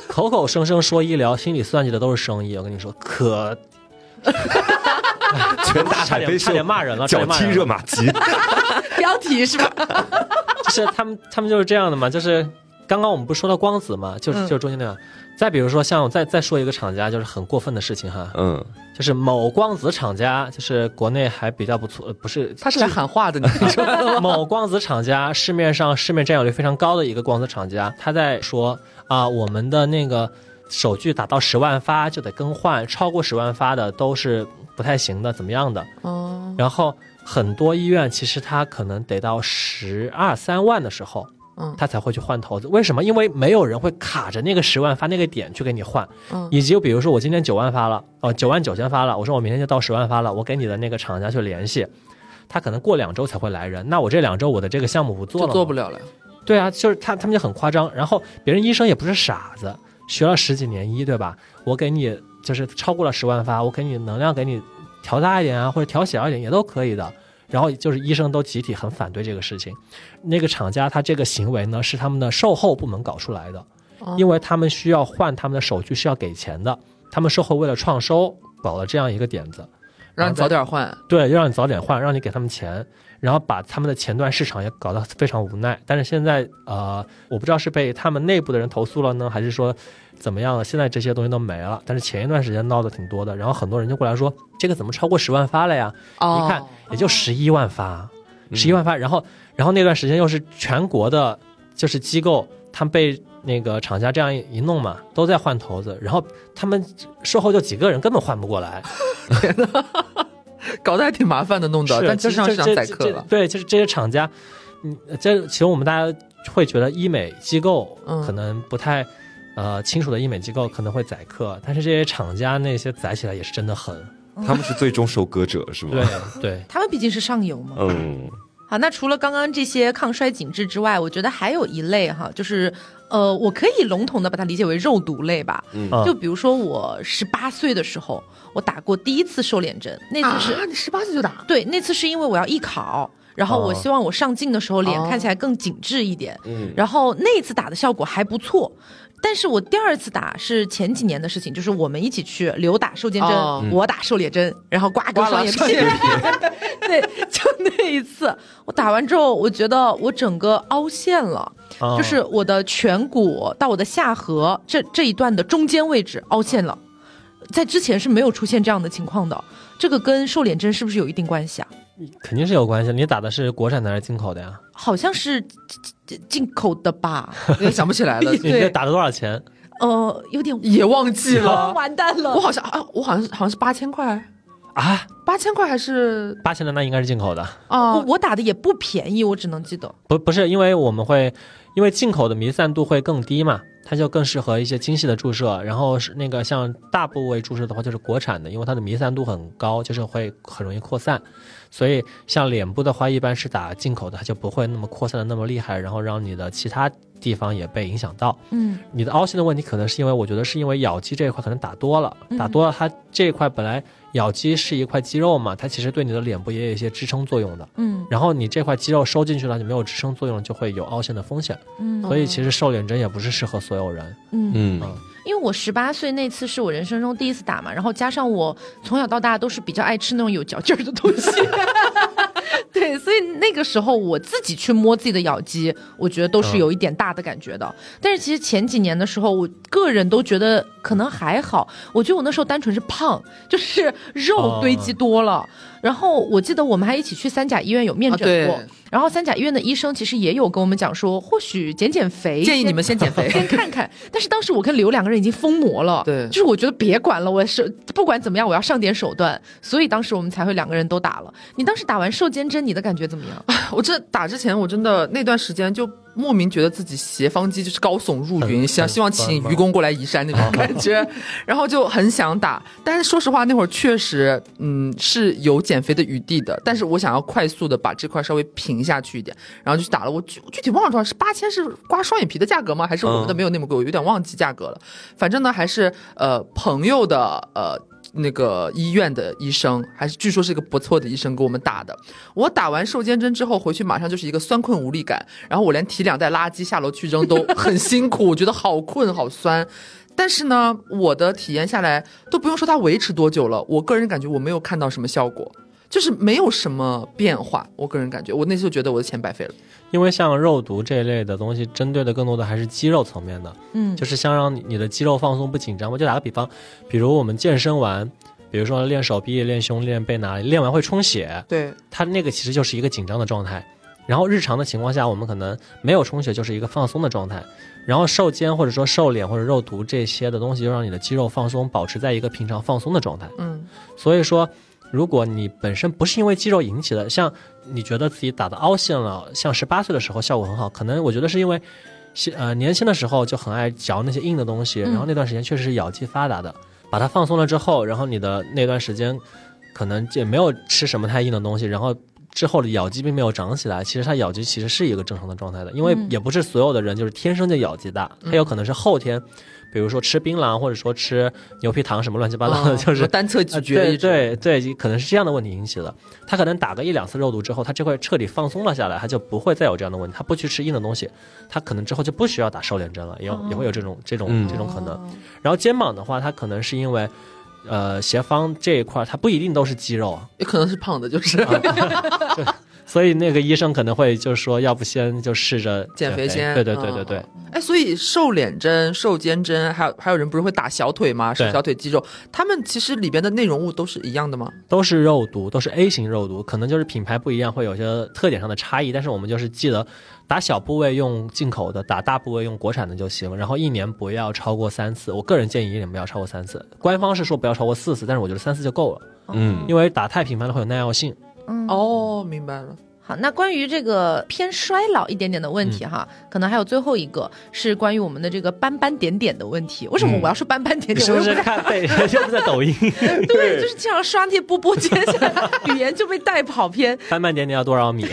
D: 口口声声说医疗，心里算计的都是生意。我跟你说，可 *laughs*
B: 全大
D: 差点差
B: 海飞秀
D: 点骂人了，
B: 脚踢。热玛吉，*laughs*
A: 标题是吧？*laughs*
D: 就是他们他们就是这样的嘛，就是刚刚我们不是说到光子嘛，就是
A: 嗯
D: 就是中间那个。再比如说像我再再说一个厂家，就是很过分的事情哈，
B: 嗯，
D: 就是某光子厂家，就是国内还比较不错，呃不是
C: 他是来喊话的，你听出来了吗？
D: 某光子厂家，市面上市面占有率非常高的一个光子厂家，他在说啊，我们的那个手具打到十万发就得更换，超过十万发的都是不太行的，怎么样的？
C: 哦，
D: 然后很多医院其实他可能得到十二三万的时候。
C: 嗯
D: 他才会去换头子，为什么？因为没有人会卡着那个十万发那个点去给你换，
C: 嗯
D: 以及比如说我今天九万发了，哦九万九千发了，我说我明天就到十万发了，我给你的那个厂家去联系，他可能过两周才会来人，那我这两周我的这个项目不做
C: 就
D: 了，
C: 做不了了。
D: 对啊，就是他他们就很夸张，然后别人医生也不是傻子，学了十几年医，对吧？我给你就是超过了十万发，我给你能量给你调大一点啊，或者调小一点也都可以的。然后就是医生都集体很反对这个事情，那个厂家他这个行为呢是他们的售后部门搞出来的，因为他们需要换他们的手续是要给钱的，他们售后为了创收搞了这样一个点子，
C: 让你早点换，
D: 对，让你早点换，让你给他们钱，然后把他们的前段市场也搞得非常无奈。但是现在呃，我不知道是被他们内部的人投诉了呢，还是说怎么样了？现在这些东西都没了，但是前一段时间闹得挺多的，然后很多人就过来说，这个怎么超过十万发了呀？
C: 哦
D: 一看也就十一万发，十一万发，然后然后那段时间又是全国的，就是机构，他们被那个厂家这样一弄嘛，都在换头子，然后他们售后就几个人根本换不过来。*laughs*
C: 搞得还挺麻烦的，弄的，
D: 是，
C: 但
D: 其实
C: 就上市场
D: 这这
C: 宰客了。
D: 对，就是这些厂家，嗯，这其实我们大家会觉得医美机构
C: 嗯
D: 可能不太、呃亲属的医美机构可能会宰客，但是这些厂家那些宰起来也是真的狠。
B: 他们是最终收割者是吗？
D: 对对，*laughs*
A: 他们毕竟是上游嘛。
B: 嗯，
A: 好，那除了刚刚这些抗衰紧致之外，我觉得还有一类哈，就是呃，我可以笼统的把它理解为肉毒类吧。
B: 嗯
D: 嗯
A: 就比如说我十八岁的时候，我打过第一次瘦脸针，那次是、
C: 啊，你十八岁就打，
A: 对，那次是因为我要艺考。然后我
D: 哦
A: 希望我上镜的时候脸
C: 哦
A: 看起来更紧致一点，
B: 嗯
A: 然后那一次打的效果还不错，但是我第二次打是前几年的事情，就是我们一起去刘打瘦肩针，
C: 哦。
A: 我打瘦脸针，然后瓜哥
C: 刮
A: 双眼皮。
C: 了双，眼皮，
A: 对，就那一次，我打完之后，我觉得我整个凹陷了，
D: 哦。
A: 就是我的颧骨到我的下颌这这一段的中间位置凹陷了，在之前是没有出现这样的情况的，这个跟瘦脸针是不是有一定关系啊？
D: 肯定是有关系。你打的是国产的还是进口的呀？
A: 好像是进进进口的吧？*laughs*
C: 也想不起来了，*laughs*
D: 你这打了多少钱？
A: 呃，有点
C: 也忘记
A: 哦
C: 了。
A: 完蛋了
C: 我。好像啊，我好像是好像是八千块，
D: 啊，
C: 八千块还是
D: 八千的那应该是进口的，
C: 啊
A: 我？我打的也不便宜，我只能记得。
D: 不不是因为我们会，因为进口的弥散度会更低嘛，它就更适合一些精细的注射。然后是那个像大部位注射的话，就是国产的，因为它的弥散度很高，就是会很容易扩散。所以像脸部的话，一般是打进口的，它就不会那么扩散的那么厉害，然后让你的其他地方也被影响到。
A: 嗯
D: 你的凹陷的问题可能是因为，我觉得是因为咬肌这一块可能打多了，
A: 嗯
D: 打多了，它这一块本来咬肌是一块肌肉嘛，它其实对你的脸部也有一些支撑作用的。
A: 嗯
D: 然后你这块肌肉收进去了，你没有支撑作用，就会有凹陷的风险。
A: 嗯
D: 所以其实瘦脸针也不是适合所有人。
A: 嗯
B: 嗯
D: 嗯
A: 因为我十八岁那次是我人生中第一次打嘛，然后加上我从小到大都是比较爱吃那种有嚼劲儿的东西，*laughs* 对，所以那个时候我自己去摸自己的咬肌，我觉得都是有一点大的感觉的。但是其实前几年的时候，我个人都觉得可能还好，我觉得我那时候单纯是胖，就是肉堆积多了。然后我记得我们还一起去三甲医院有面
C: 啊
A: 诊过，
C: 对
A: 然后三甲医院的医生其实也有跟我们讲说，或许减减肥，
C: 建议你们先减肥。*laughs*
A: 先看看。但是当时我跟刘两个人已经疯魔了，
C: 对
A: 就是我觉得别管了，我是不管怎么样，我要上点手段，所以当时我们才会两个人都打了。你当时打完瘦肩针，你的感觉怎么样？*laughs*
C: 我这打之前，我真的那段时间就莫名觉得自己斜方肌就是高耸入云，想希望请愚公过来移山那种感觉，*laughs* 然后就很想打。但是说实话，那会儿确实，嗯，是有减肥的余地的。但是我想要快速的把这块稍微平下去一点，然后就去打了。我具具体忘了多少，是八千是刮双眼皮的价格吗？还是我们的
B: 嗯
C: 没有那么贵？我有点忘记价格了。反正呢，还是呃朋友的呃。那个医院的医生，还是据说是一个不错的医生给我们打的。我打完瘦肩针之后回去，马上就是一个酸困无力感，然后我连提两袋垃圾下楼去扔都很辛苦，我觉得好困好酸。但是呢，我的体验下来都不用说它维持多久了，我个人感觉我没有看到什么效果，就是没有什么变化。我个人感觉，我那次就觉得我的钱白费了。
D: 因为像肉毒这一类的东西，针对的更多的还是肌肉层面的，
A: 嗯
D: 就是想让你你的肌肉放松不紧张。我就打个比方，比如我们健身完，比如说练手臂、练胸、练背哪里，练完会充血，
C: 对，
D: 它那个其实就是一个紧张的状态。然后日常的情况下，我们可能没有充血，就是一个放松的状态。然后瘦肩或者说瘦脸或者肉毒这些的东西，就让你的肌肉放松，保持在一个平常放松的状态。
C: 嗯，
D: 所以说，如果你本身不是因为肌肉引起的，像你觉得自己打的凹陷了，像十八岁的时候效果很好，可能我觉得是因为，呃年轻的时候就很爱嚼那些硬的东西，
A: 嗯
D: 然后那段时间确实是咬肌发达的，把它放松了之后，然后你的那段时间可能也没有吃什么太硬的东西，然后。之后的咬肌并没有长起来，其实它咬肌其实是一个正常的状态的，因为
A: 嗯
D: 也不是所有的人就是天生就咬肌大，它有可能是后天，比如说吃槟榔或者说吃牛皮糖什么乱七八糟的，
C: 哦 *laughs*
D: 就是
C: 单侧咀
D: 呃对
C: 嚼
D: 对对，可能是这样的问题引起的。他可能打个一两次肉毒之后，他这块彻底放松了下来，他就不会再有这样的问题。他不去吃硬的东西，他可能之后就不需要打瘦脸针了，也有、也会有这种这种、
B: 嗯
D: 这种可能。
A: 哦
D: 然后肩膀的话，他可能是因为。呃，斜方这一块它不一定都是肌肉，
C: 也可能是胖的，就是、
D: 所以那个医生可能会就是说，要不先就试着肥
C: 减肥先。
D: 对对对对对，
C: 嗯。哎，所以瘦脸针、瘦肩针，还有还有人不是会打小腿吗？瘦小腿肌肉，他们其实里边的内容物都是一样的吗？
D: 都是肉毒，都是 A 型肉毒，可能就是品牌不一样，会有些特点上的差异。但是我们就是记得，打小部位用进口的，打大部位用国产的就行。然后一年不要超过三次，我个人建议一年不要超过三次。官方是说不要超过四次，但是我觉得三次就够了，
B: 嗯
D: 因为打太频繁了会有耐药性。
A: 嗯
C: 哦，明白了。
A: 好，那关于这个偏衰老一点点的问题哈，可能还有最后一个是关于我们的这个斑斑点点的问题。为什么我要说斑斑点点？
D: 你是不是看对，*laughs* 又不在抖音，*laughs*
A: 对，就是经常刷那些波波，接下来语言就被带跑偏。*laughs*
D: 斑斑点点要多少米？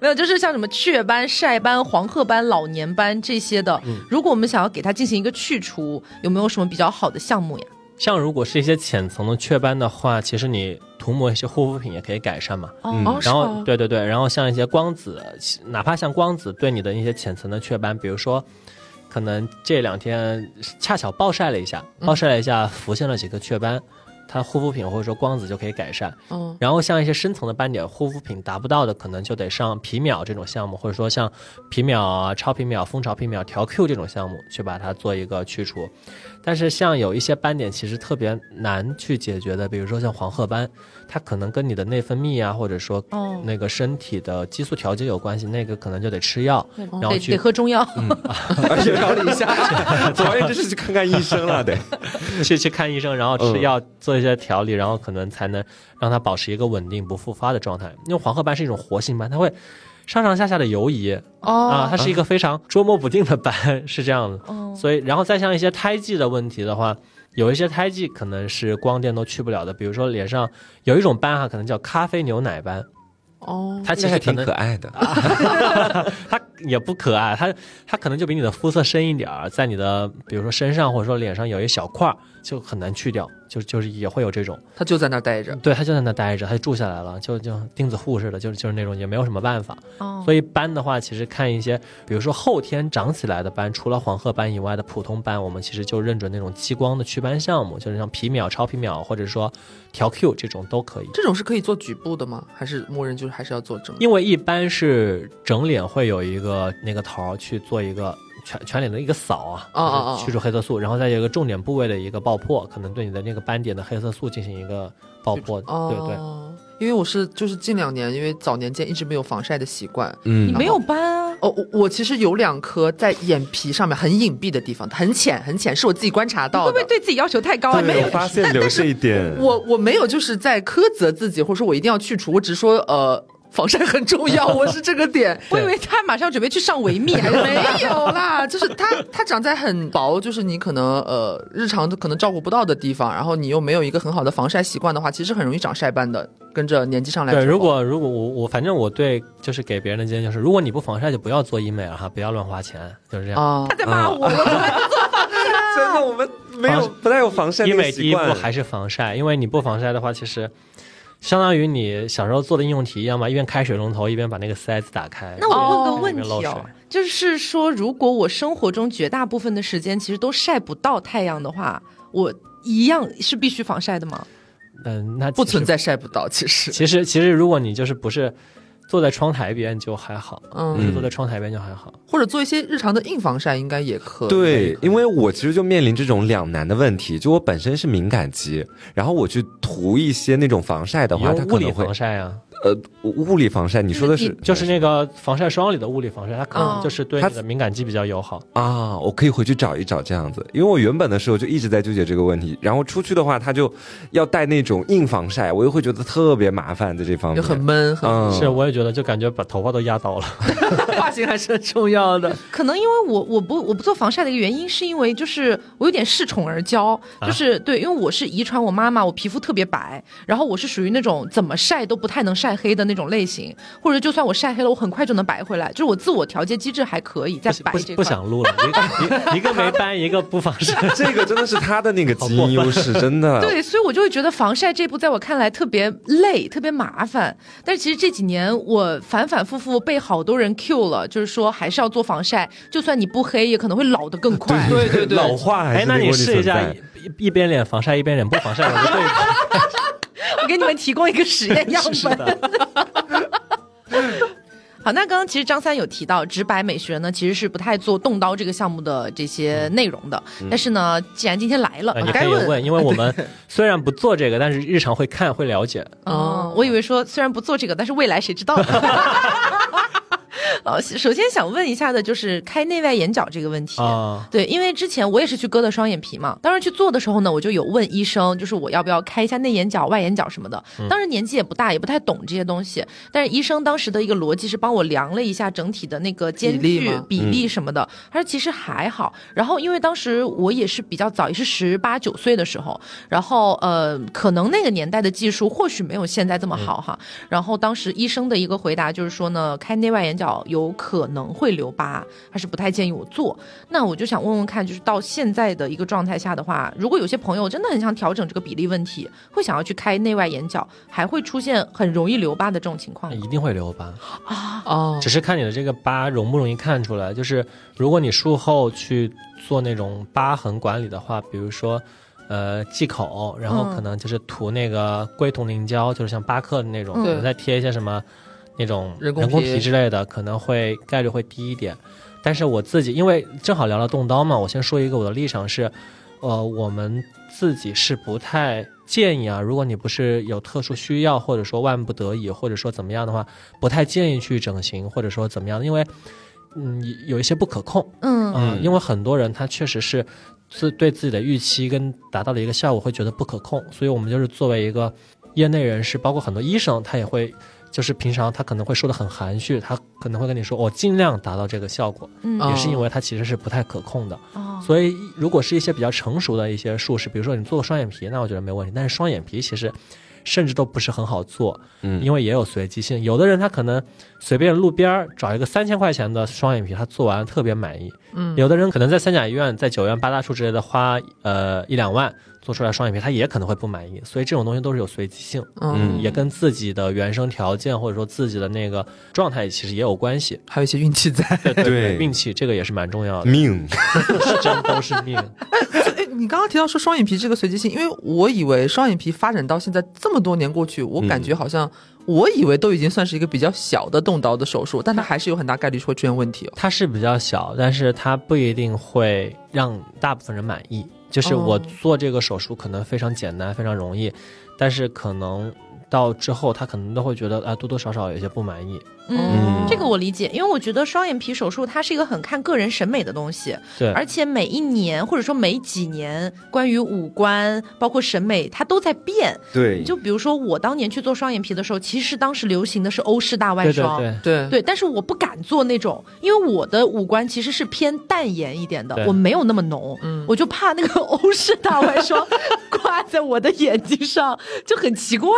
A: 没有，就是像什么雀斑、晒斑、黄褐斑、老年斑这些的，如果我们想要给它进行一个去除，有没有什么比较好的项目呀？
D: 像如果是一些浅层的雀斑的话，其实你涂抹一些护肤品也可以改善嘛。
B: 嗯
C: 哦，
D: 然后？对对对，然后像一些光子，哪怕像光子对你的一些浅层的雀斑，比如说，可能这两天恰巧暴晒了一下，暴晒了一下，浮现了几个雀斑，它护肤品或者说光子就可以改善。
C: 嗯，
D: 然后像一些深层的斑点，护肤品达不到的，可能就得上皮秒这种项目，或者说像皮秒啊、超皮秒、蜂巢皮秒、调 Q 这种项目去把它做一个去除。但是像有一些斑点其实特别难去解决的，比如说像黄褐斑，它可能跟你的内分泌啊，或者说
A: 哦
D: 那个身体的激素调节有关系，那个可能就得吃药，然后
A: 得
D: 去
A: 得喝中药。
B: 而且调理一下，主要这是去看看医生了，得。*laughs*
D: 去去看医生，然后吃药做一些调理，然后可能才能让它保持一个稳定不复发的状态。因为黄褐斑是一种活性斑，它会上上下下的游移
A: 哦
D: 啊，它是一个非常捉摸不定的斑，*laughs* 是这样的。
A: 哦
D: 所以，然后再像一些胎记的问题的话，有一些胎记可能是光电都去不了的，比如说脸上有一种斑哈，可能叫咖啡牛奶斑，
C: 哦，
D: 它其
B: 这还挺
D: 实可
B: 爱的。*laughs*
D: 它也不可爱，它它可能就比你的肤色深一点儿，在你的比如说身上或者说脸上有一小块儿，就很难去掉，就就是也会有这种。
C: 他就在那儿待着。
D: 对，他就在那待着，他就住下来了，就就钉子户似的，就是就是那种也没有什么办法。
A: 哦
D: 所以斑的话，其实看一些，比如说后天长起来的斑，除了黄褐斑以外的普通斑，我们其实就认准那种激光的祛斑项目，就是像皮秒、超皮秒，或者说调 Q 这种都可以。
C: 这种是可以做局部的吗？还是默认就是还是要做整？
D: 因为一般是整脸会有一个那个头儿去做一个全全脸的一个扫啊，去除黑色素，然后再有一个重点部位的一个爆破，可能对你的那个斑点的黑色素进行一个爆破。
C: 哦，
D: 对对。
C: 因为我是就是近两年，因为早年间一直没有防晒的习惯。
B: 嗯
A: 你没有斑啊？
C: 哦，我我其实有两颗在眼皮上面很隐蔽的地方，很浅很浅，是我自己观察到的。
A: 会不会对自己要求太高啊？没，有
B: 发现留这一点。*laughs*
C: 我我没有就是在苛责自己，或者说我一定要去除，我只是说呃防晒很重要，*laughs* 我是这个点。
A: 我以为他马上准备去上维密，还是 *laughs*
C: 没有啦，就是它它长在很薄，就是你可能呃日常可能照顾不到的地方，然后你又没有一个很好的防晒习惯的话，其实很容易长晒斑的。跟着年纪上来之
D: 对，如果如果我我反正我对就是给别人的建议就是，如果你不防晒就不要做医美了哈，不要乱花钱，就是这样。
C: 啊
A: 他在骂我，*laughs*
B: 真的，我们没有不太有防晒那个
D: 医美第
B: 习惯。
D: 一步还是防晒，因为你不防晒的话，其实相当于你小时候做的应用题一样嘛，一边开水龙头一边把那个塞子打开。
A: 那我问个
C: 哦
A: 问题哦，就是说，如果我生活中绝大部分的时间其实都晒不到太阳的话，我一样是必须防晒的吗？
D: 嗯，那
C: 不存。在晒不到，其实
D: 其实其实如果你就是不是坐在窗台边就还好，
C: 嗯
D: 坐在窗台边就还好。
C: 或者做一些日常的硬防晒应该也可以。
B: 对，因为我其实就面临这种两难的问题，就我本身是敏感肌，然后我去涂一些那种防晒的话，它可能会
D: 防晒啊，
B: 呃物理防晒。你说的是
D: 就是那个防晒霜里的物理防晒，它可
A: 哦
D: 能就是对
B: 它
D: 你的敏感肌比较友好。
B: 啊，我可以回去找一找这样子，因为我原本的时候就一直在纠结这个问题，然后出去的话，他就要带那种硬防晒，我又会觉得特别麻烦在这方面就，
C: 很闷，很
B: 嗯，
D: 是，我也觉得就感觉把头发都压倒了。*laughs*
C: 还是很重要的。*laughs*
A: 可能因为我我不我不做防晒的一个原因，是因为就是我有点恃宠而骄，就是、对，因为我是遗传我妈妈，我皮肤特别白，然后我是属于那种怎么晒都不太能晒黑的那种类型，或者就算我晒黑了，我很快就能白回来，就是我自我调节机制还可以，在
D: 不不
A: 白这块。
D: 不想录了，一个一一个没斑，一个不防晒。*laughs*
B: 这个真的是他的那个基因优势，*laughs* 真的。
A: 对，所以我就会觉得防晒这步在我看来特别累，特别麻烦。但是其实这几年我反反复复被好多人 Q 了，就是说还是要做防晒，就算你不黑，也可能会老得更快。
C: 对对对
B: 老化还
D: 哎，那你试一下一一边脸防晒一边脸不防晒，我就对 *laughs*
A: 我给你们提供一个实验样
D: 是
A: 本。
D: 的。*laughs*
A: 好，那刚刚其实张三有提到，直白美学呢其实是不太做动刀这个项目的这些内容的。但是呢，既然今天来了，
D: 呃你可
A: 该问。
D: 以问，因为我们 *laughs* 虽然不做这个，但是日常会看会了解。
A: 哦，我以为说虽然不做这个，但是未来谁知道呢？呃，首先想问一下的就是开内外眼角这个问题。
D: 啊
A: 对，因为之前我也是去割的双眼皮嘛，当时去做的时候呢，我就有问医生，就是我要不要开一下内眼角、外眼角什么的。当时年纪也不大，也不太懂这些东西，但是医生当时的一个逻辑是帮我量了一下整体的那个间距
C: 比例、
A: 比例什么的，他说其实还好。然后因为当时我也是比较早，也是十八九岁的时候，然后呃，可能那个年代的技术或许没有现在这么好哈。然后当时医生的一个回答就是说呢，开内外眼角有可能会留疤，还是不太建议我做。那我就想问问看，就是到现在的一个状态下的话，如果有些朋友真的很想调整这个比例问题，会想要去开内外眼角，还会出现很容易留疤的这种情况吗
D: 一定会留疤，
C: 哦
D: 只是看你的这个疤容不容易看出来。就是如果你术后去做那种疤痕管理的话，比如说，呃忌口，然后可能就是涂那个硅酮凝胶，就是像巴克的那种，
A: 嗯
D: 可能再贴一些什么那种
C: 人工皮
D: 皮之类的，可能会概率会低一点。但是我自己因为正好聊了动刀嘛，我先说一个我的立场是，呃，我们自己是不太建议啊，如果你不是有特殊需要，或者说万不得已，或者说怎么样的话，不太建议去整形，或者说怎么样，因为嗯有一些不可控。
A: 嗯
D: 嗯，因为很多人他确实是自对自己的预期跟达到的一个效果会觉得不可控，所以我们就是作为一个业内人士，包括很多医生，他也会。就是平常他可能会说的很含蓄，他可能会跟你说我尽量达到这个效果，
A: 嗯
C: 哦
D: 也是因为它其实是不太可控的。
A: 哦
D: 所以如果是一些比较成熟的一些术式，比如说你做个双眼皮，那我觉得没问题。但是双眼皮其实甚至都不是很好做，
B: 嗯
D: 因为也有随机性。有的人他可能随便路边儿找一个三千块钱的双眼皮，他做完特别满意。
C: 嗯
D: 有的人可能在三甲医院、在九院八大处之类的花呃一两万做出来双眼皮，他也可能会不满意。所以这种东西都是有随机性，
C: 嗯，
D: 也跟自己的原生条件或者说自己的那个状态其实也有关系。
C: 还有一些运气在。
D: 对对
B: 对
D: 运气这个也是蛮重要的，
B: 命，*laughs*
D: 是真都是命。
C: 哎，*laughs* 你刚刚提到说双眼皮这个随机性，因为我以为双眼皮发展到现在这么多年过去，我感觉好像、我以为都已经算是一个比较小的动刀的手术，但它还是有很大概率会出现问题哦。
D: 它是比较小，但是它不一定会让大部分人满意。就是我
C: 哦。
D: 做这个手术可能非常简单，非常容易，但是可能到之后他可能都会觉得啊，多多少少有些不满意。
A: 嗯，这个我理解，因为我觉得双眼皮手术它是一个很看个人审美的东西，
D: 对，
A: 而且每一年或者说每几年，关于五官包括审美，它都在变。
B: 对，
A: 就比如说我当年去做双眼皮的时候，其实当时流行的是欧式大外
D: 对对
A: 双。
D: 对，
C: 对
A: 对，但是我不敢做那种，因为我的五官其实是偏淡颜一点的，我没有那么浓，
C: 嗯
A: 我就怕那个 *laughs* 欧式大外双挂在我的眼睛上就很奇怪。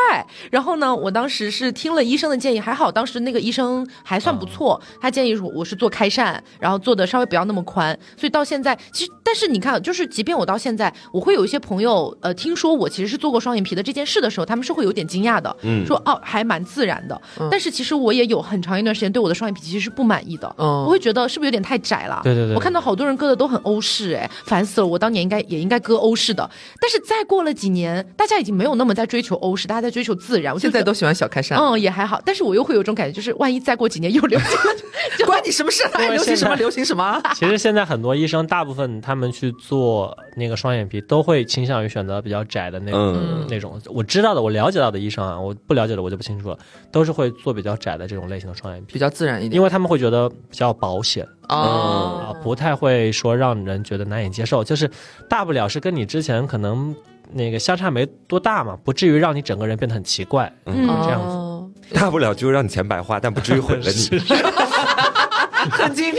A: 然后呢，我当时是听了医生的建议，还好当时那个医生还算不错，他建议我我是做开扇，然后做的稍微不要那么宽，所以到现在其实，但是你看，就是即便我到现在，我会有一些朋友呃听说我其实是做过双眼皮的这件事的时候，他们是会有点惊讶的，
B: 嗯。
A: 说哦还蛮自然的，
C: 嗯。
A: 但是其实我也有很长一段时间对我的双眼皮其实是不满意的，
C: 嗯。
A: 我会觉得是不是有点太窄了？
D: 对对对
A: 我看到好多人割的都很欧式，哎，烦死了！我当年应该也应该割欧式的，但是再过了几年，大家已经没有那么在追求欧式，大家在追求自然。我
C: 现在都喜欢小开衫，
A: 嗯也还好，但是我又会有种感觉，就是万一再过几年又流行了，*laughs* 就
C: 关你什么事？爱流行什么流行什么。*laughs*
D: 其实现在很多医生，大部分他们去做那个双眼皮，都会倾向于选择比较窄的那种、
B: 嗯
D: 那种。我知道的，我了解到的医生啊，我不了解的我就不清楚了，都是会做比较窄的这种类型的双眼皮，
C: 比较自然一点，
D: 因为他们会觉得比较保险。啊，
C: 哦，
D: 不太会说让人觉得难以接受，就是大不了是跟你之前可能那个相差没多大嘛，不至于让你整个人变得很奇怪。
A: 嗯
D: 这样子
C: 哦
B: 大不了就让你钱白花，但不至于毁了你。*laughs*
C: 很精辟，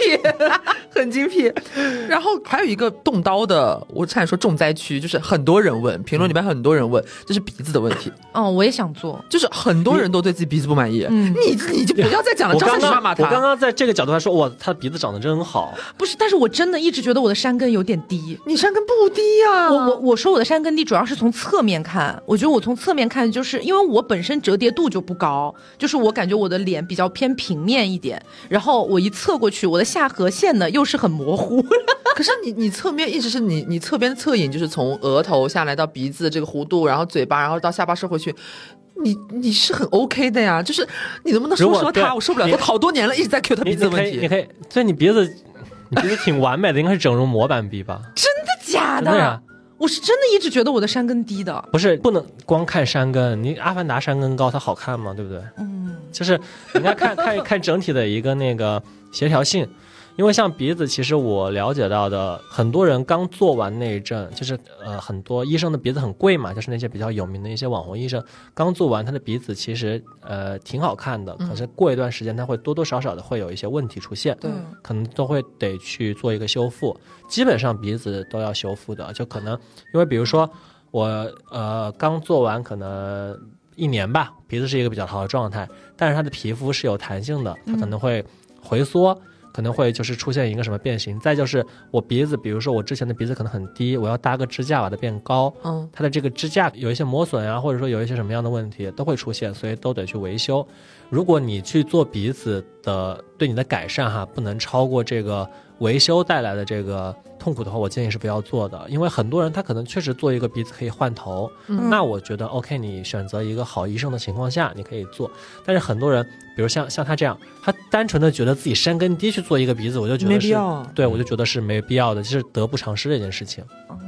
C: 很精辟。*laughs* 然后还有一个动刀的，我差点说重灾区，就是很多人问，评论里面很多人问，这是鼻子的问题，
A: 哦，我也想做，
C: 就是很多人都对自己鼻子不满意。
A: 嗯
C: 你你就不要再讲了，张三你骂骂他。
D: 我刚刚在这个角度来说，哇，他鼻子长得真好，
A: 不是，但是我真的一直觉得我的山根有点低。
C: 你山根不低呀、
A: 我我我说我的山根低，主要是从侧面看。我觉得我从侧面看，就是因为我本身折叠度就不高，就是我感觉我的脸比较偏平面一点，然后我一侧过去，我的下颌线呢又是很模糊。*laughs*
C: 可是你你侧面一直是你你侧边侧影，就是从额头下来到鼻子这个弧度，然后嘴巴，然后到下巴收回去。你你是很 OK 的呀，就是你能不能说说他？我受不了，他好多年了，一直在 Q 他鼻子的问
D: 你可以，你
C: 题。
D: 可以，所以你鼻子，你鼻子挺完美的，应该是整容模板鼻吧？
A: 真的假的？我是真的一直觉得我的山根低的。
D: 不是，不能光看山根，你阿凡达山根高，它好看吗？对不对？
A: 嗯，
D: 就是你应该看看看整体的一个那个协调性。因为像鼻子，其实我了解到的，很多人刚做完那一阵，就是呃，很多医生的鼻子很贵嘛，就是那些比较有名的一些网红医生，刚做完他的鼻子其实呃挺好看的，可是过一段时间他会多多少少的会有一些问题出现，
C: 对。
A: 嗯
D: 可能都会得去做一个修复，基本上鼻子都要修复的，就可能因为比如说我呃刚做完可能一年吧，鼻子是一个比较好的状态，但是它的皮肤是有弹性的，它可能会回缩。可能会就是出现一个什么变形，再就是我鼻子，比如说我之前的鼻子可能很低，我要搭个支架把它变高，
C: 嗯，
D: 它的这个支架有一些磨损啊，或者说有一些什么样的问题都会出现，所以都得去维修。如果你去做鼻子的，对你的改善哈，不能超过这个维修带来的这个痛苦的话，我建议是不要做的，因为很多人他可能确实做一个鼻子可以换头，那我觉得 OK，你选择一个好医生的情况下你可以做，但是很多人，比如像像他这样，他单纯的觉得自己山根低去做一个鼻子，我就觉得是
C: 没必要。啊
D: 对我就觉得是没必要的，就是得不偿失的一件事情。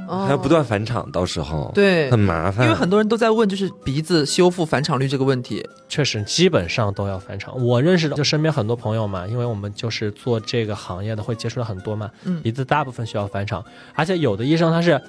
B: 还要不断返场，到时候
C: 对
B: 很麻烦。
C: 因为很多人都在问，就是鼻子修复返场率这个问题。
D: 确实，基本上都要返场。我认识的就身边很多朋友嘛，因为我们就是做这个行业的，会接触到很多嘛。
C: 嗯
D: 鼻子大部分需要返场，而且有的医生他是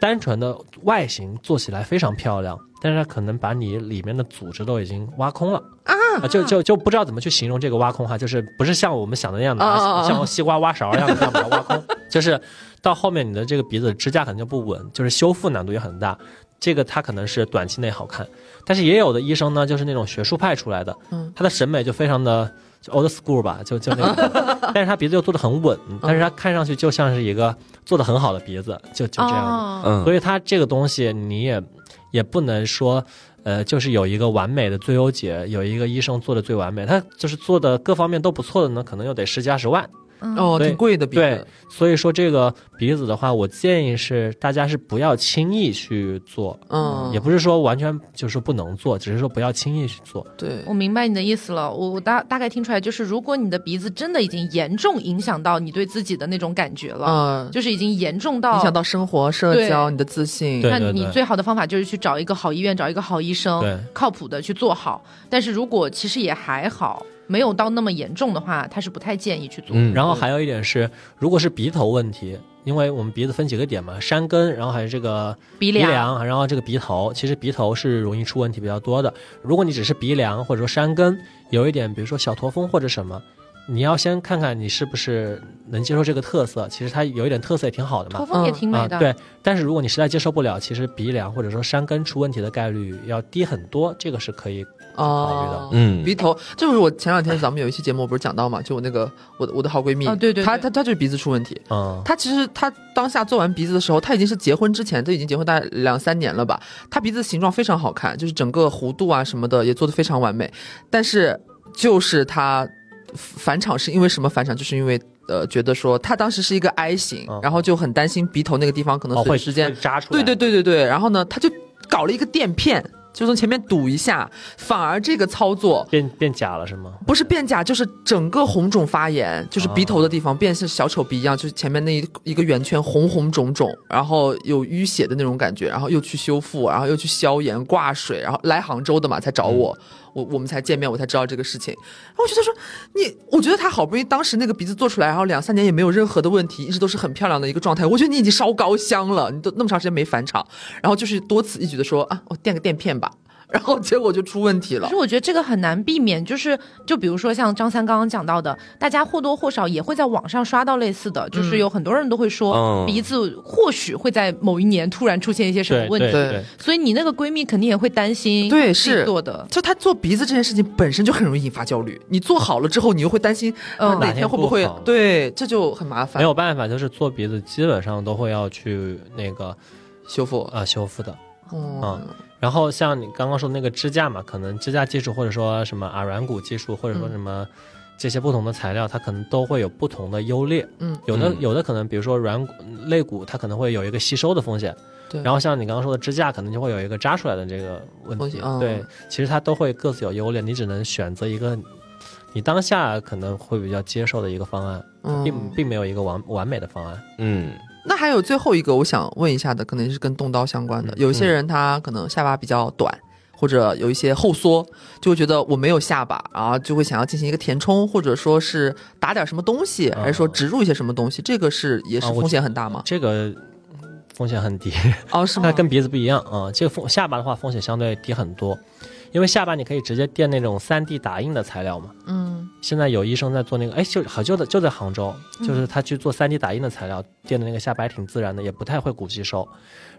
D: 单纯的外形做起来非常漂亮，但是他可能把你里面的组织都已经挖空了啊，就就就不知道怎么去形容这个挖空哈，就是不是像我们想的那样的，
C: 啊啊啊
D: 像西瓜挖勺一样的这样把它挖空，就是到后面你的这个鼻子支架可能就不稳，就是修复难度也很大。这个它可能是短期内好看，但是也有的医生呢，就是那种学术派出来的，
C: 嗯
D: 他的审美就非常的 old school 吧，就就那个，*laughs* 但是他鼻子又做的很稳，但是他看上去就像是一个做的很好的鼻子，就就这样的。
A: 哦
B: 嗯，
D: 所以他这个东西你也也不能说，呃，就是有一个完美的最优解，有一个医生做的最完美，他就是做的各方面都不错的呢，可能又得十几二十万。
C: 哦，
D: 对
C: 挺贵的鼻子
D: 对
C: 子。，
D: 所以说这个鼻子的话，我建议是大家是不要轻易去做，
C: 嗯，
D: 也不是说完全就是说不能做，只是说不要轻易去做。
C: 对
A: 我明白你的意思了，我我大大概听出来，就是如果你的鼻子真的已经严重影响到你对自己的那种感觉了，
C: 嗯，
A: 就是已经严重到
C: 影响到生活、社交、你的自信。
A: 那你最好的方法就是去找一个好医院，找一个好医生
D: 对，
A: 靠谱的去做好。但是如果其实也还好，没有到那么严重的话，他是不太建议去做。
B: 嗯
D: 然后还有一点是，如果是鼻头问题，因为我们鼻子分几个点嘛，山根，然后还有这个
A: 鼻
D: 梁，
A: 梁
D: 然后这个鼻头，其实鼻头是容易出问题比较多的。如果你只是鼻梁或者说山根有一点，比如说小驼峰或者什么，你要先看看你是不是能接受这个特色。其实它有一点特色也挺好的嘛。
A: 驼峰也挺美的，
D: 啊，对，但是如果你实在接受不了，其实鼻梁或者说山根出问题的概率要低很多，这个是可以考虑的
C: 哦，
B: 嗯
C: 鼻头，这就是我前两天咱们有一期节目不是讲到嘛，就我那个我的我的好闺蜜，
A: 哦对对对
C: 她她她就是鼻子出问题。
D: 嗯，
C: 她其实她当下做完鼻子的时候，她已经是结婚之前，都已经结婚大概两三年了吧。她鼻子形状非常好看，就是整个弧度啊什么的也做的非常完美。但是就是她返场是因为什么返场？就是因为呃觉得说他当时是一个 I 型，
D: 嗯
C: 然后就很担心鼻头那个地方可能
D: 哦，会
C: 随时间
D: 会扎出来，
C: 对对对对对，然后呢，他就搞了一个垫片，就从前面堵一下，反而这个操作
D: 变变假了是吗？
C: 不是变假，就是整个红肿发炎，就是鼻头的地方变是小丑鼻一样，就是前面那一一个圆圈红红肿肿，然后有淤血的那种感觉，然后又去修复，然后又去消炎挂水，然后来杭州的嘛才找我。我我们才见面，我才知道这个事情。然后我觉得说你，我觉得他好不容易当时那个鼻子做出来，然后两三年也没有任何的问题，一直都是很漂亮的一个状态。我觉得你已经烧高香了，你都那么长时间没返场，然后就是多此一举的说啊，我垫个垫片吧，然后结果就出问题了
A: 其实。我觉得这个很难避免，就是就比如说像张三刚刚讲到的，大家或多或少也会在网上刷到类似的，就是有很多人都会说、
B: 嗯
A: 鼻子或许会在某一年突然出现一些什么问题，
C: 对
D: 对对，
A: 所以你那个闺蜜肯定也会担心，
C: 对是
A: 做的，
C: 就她做鼻子这件事情本身就很容易引发焦虑，你做好了之后，你又会担心，
A: 嗯
C: 啊哪天会不会
D: 不
C: 对，这就很麻烦。
D: 没有办法，就是做鼻子基本上都会要去那个
C: 修复，
D: 呃修复的。
C: 嗯，
D: 然后像你刚刚说的那个支架嘛，可能支架技术或者说什么耳软骨技术，或者说什么这些不同的材料，它可能都会有不同的优劣。
C: 嗯，
D: 有的
B: 嗯
D: 有的可能，比如说软骨肋骨，它可能会有一个吸收的风险。
C: 对
D: 然后像你刚刚说的支架，可能就会有一个扎出来的这个问题
C: 风险。嗯
D: 对，其实它都会各自有优劣，你只能选择一个你当下可能会比较接受的一个方案，
C: 嗯
D: 并并没有一个完完美的方案。
B: 嗯
C: 那还有最后一个，我想问一下的，可能是跟动刀相关的。
D: 嗯
C: 有一些人他可能下巴比较短，或者有一些后缩，就会觉得我没有下巴，然后就会想要进行一个填充，或者说是打点什么东西，还是说植入一些什么东西，这个是也是风险很大吗？
D: 这个风险很低。
C: 哦，是 *laughs* 吗？
D: 那跟鼻子不一样啊、这个风下巴的话风险相对低很多，因为下巴你可以直接垫那种三 D 打印的材料嘛。
C: 嗯
D: 现在有医生在做那个，哎，就好就在就在杭州，就是他去做三 D 打印的材料，垫的那个下巴还挺自然的，也不太会骨吸收。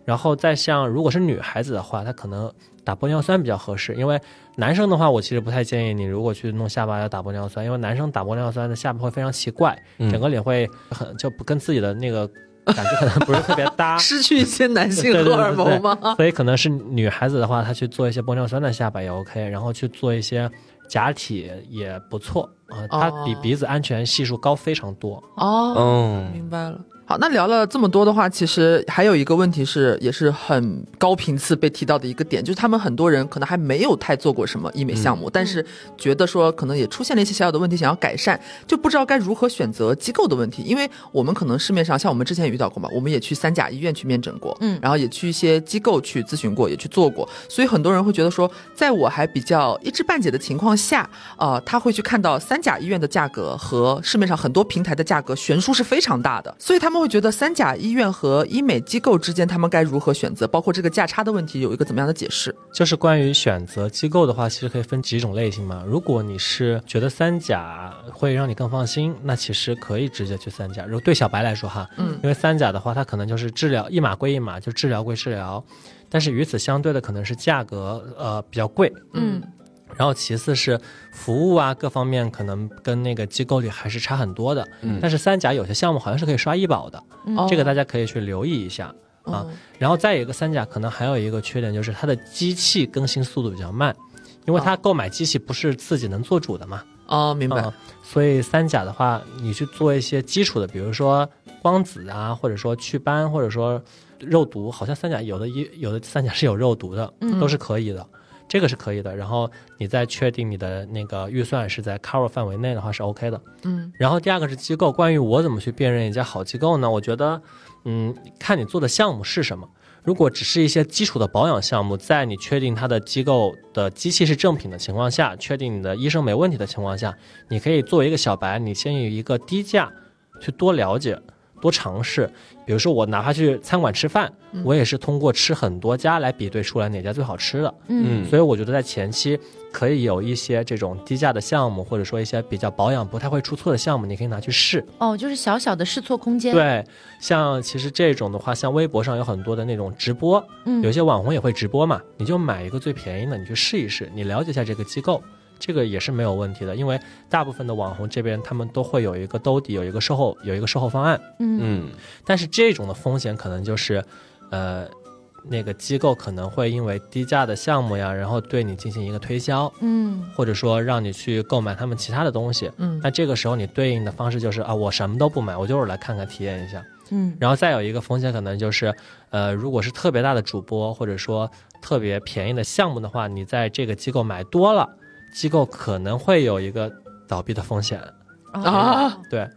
D: 然后再像如果是女孩子的话，她可能打玻尿酸比较合适，因为男生的话，我其实不太建议你如果去弄下巴要打玻尿酸，因为男生打玻尿酸的下巴会非常奇怪，
B: 嗯
D: 整个脸会很就不跟自己的那个感觉可能不是特别搭。*laughs*
C: 失去一些男性荷尔蒙吗？
D: 所以可能是女孩子的话，她去做一些玻尿酸的下巴也 OK，然后去做一些假体也不错啊、它比
C: 哦
D: 鼻子安全系数高非常多。
C: 哦，
B: 哦，
C: 明白了。好，那聊了这么多的话，其实还有一个问题是，也是很高频次被提到的一个点，就是他们很多人可能还没有太做过什么医美项目，但是觉得说可能也出现了一些小小的问题，想要改善，就不知道该如何选择机构的问题。因为我们可能市面上像我们之前也遇到过嘛，我们也去三甲医院去面诊过，嗯，然后也去一些机构去咨询过，也去做过，所以很多人会觉得说，在我还比较一知半解的情况下，呃，他会去看到三甲医院的价格和市面上很多平台的价格悬殊是非常大的，所以他们。会觉得三甲医院和医美机构之间，他们该如何选择？包括这个价差的问题，有一个怎么样的解释？
D: 就是关于选择机构的话，其实可以分几种类型嘛。如果你是觉得三甲会让你更放心，那其实可以直接去三甲。如果对小白来说哈，嗯，因为三甲的话，它可能就是治疗一码归一码，就治疗归治疗，但是与此相对的可能是价格呃比较贵，嗯。然后其次是服务啊，各方面可能跟那个机构里还是差很多的。嗯，但是三甲有些项目好像是可以刷医保的，这个大家可以去留意一下啊。然后再有一个三甲，可能还有一个缺点就是它的机器更新速度比较慢，因为它购买机器不是自己能做主的嘛。
C: 哦，明白。
D: 所以三甲的话，你去做一些基础的，比如说光子啊，或者说祛斑，或者说肉毒，好像三甲有的一有的三甲是有肉毒的，都是可以的。这个是可以的，然后你再确定你的那个预算是在 cover 范围内的话是 OK 的。嗯，然后第二个是机构，关于我怎么去辨认一家好机构呢？我觉得，嗯，看你做的项目是什么。如果只是一些基础的保养项目，在你确定它的机构的机器是正品的情况下，确定你的医生没问题的情况下，你可以作为一个小白，你先以一个低价去多了解。多尝试，比如说我哪怕去餐馆吃饭，我也是通过吃很多家来比对出来哪家最好吃的。嗯，所以我觉得在前期可以有一些这种低价的项目，或者说一些比较保养不太会出错的项目，你可以拿去试。
A: 哦，就是小小的试错空间。
D: 对，像其实这种的话，像微博上有很多的那种直播，有些网红也会直播嘛，你就买一个最便宜的，你去试一试，你了解一下这个机构。这个也是没有问题的，因为大部分的网红这边他们都会有一个兜底，有一个售后，有一个售后方案。嗯，但是这种的风险可能就是，呃，那个机构可能会因为低价的项目呀，然后对你进行一个推销，嗯，或者说让你去购买他们其他的东西。嗯，那这个时候你对应的方式就是啊，我什么都不买，我就是来看看体验一下。嗯，然后再有一个风险可能就是，呃，如果是特别大的主播或者说特别便宜的项目的话，你在这个机构买多了。机构可能会有一个倒闭的风险啊，对。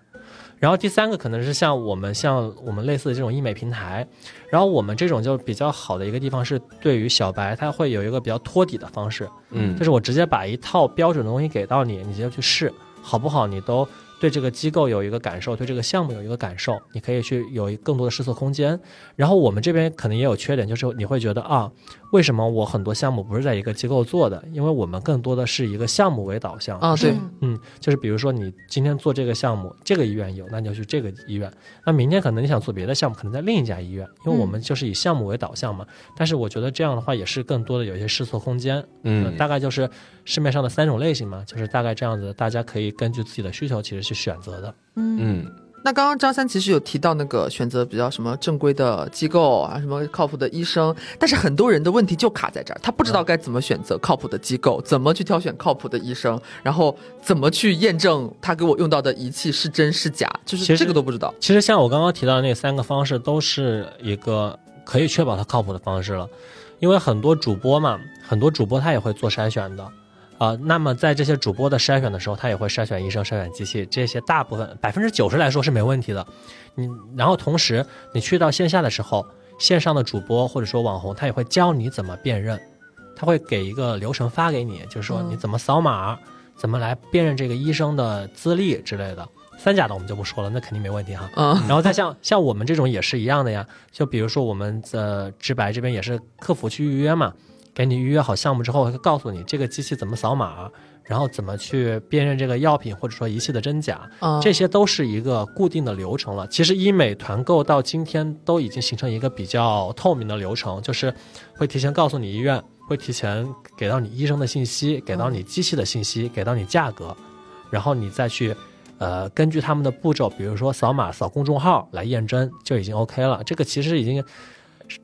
D: 然后第三个可能是像我们像我们类似的这种医美平台，然后我们这种就比较好的一个地方是，对于小白他会有一个比较托底的方式，嗯，就是我直接把一套标准的东西给到你，你直接去试，好不好？你都。对这个机构有一个感受，对这个项目有一个感受，你可以去有更多的试错空间。然后我们这边可能也有缺点，就是你会觉得啊，为什么我很多项目不是在一个机构做的？因为我们更多的是一个项目为导向
C: 啊。对，
D: 嗯，就是比如说你今天做这个项目，这个医院有，那你就去这个医院。那明天可能你想做别的项目，可能在另一家医院，因为我们就是以项目为导向嘛。但是我觉得这样的话也是更多的有一些试错空间。嗯，大概就是市面上的三种类型嘛，就是大概这样子，大家可以根据自己的需求其实。去选择的，
C: 嗯，那刚刚张三其实有提到那个选择比较什么正规的机构啊，什么靠谱的医生，但是很多人的问题就卡在这儿，他不知道该怎么选择靠谱的机构，怎么去挑选靠谱的医生，然后怎么去验证他给我用到的仪器是真是假，就是这个都不知道。
D: 其实像我刚刚提到的那三个方式，都是一个可以确保他靠谱的方式了，因为很多主播嘛，很多主播他也会做筛选的。啊，那么在这些主播的筛选的时候，他也会筛选医生、筛选机器，这些大部分百分之九十来说是没问题的。你然后同时你去到线下的时候，线上的主播或者说网红，他也会教你怎么辨认，他会给一个流程发给你，就是说你怎么扫码，怎么来辨认这个医生的资历之类的。三甲的我们就不说了，那肯定没问题哈。嗯。然后再像像我们这种也是一样的呀，就比如说我们的直白这边也是客服去预约嘛。给你预约好项目之后，会告诉你这个机器怎么扫码，然后怎么去辨认这个药品或者说仪器的真假，这些都是一个固定的流程了。其实医美团购到今天都已经形成一个比较透明的流程，就是会提前告诉你医院，会提前给到你医生的信息，给到你机器的信息，给到你价格，然后你再去，呃，根据他们的步骤，比如说扫码、扫公众号来验真，就已经 OK 了。这个其实已经。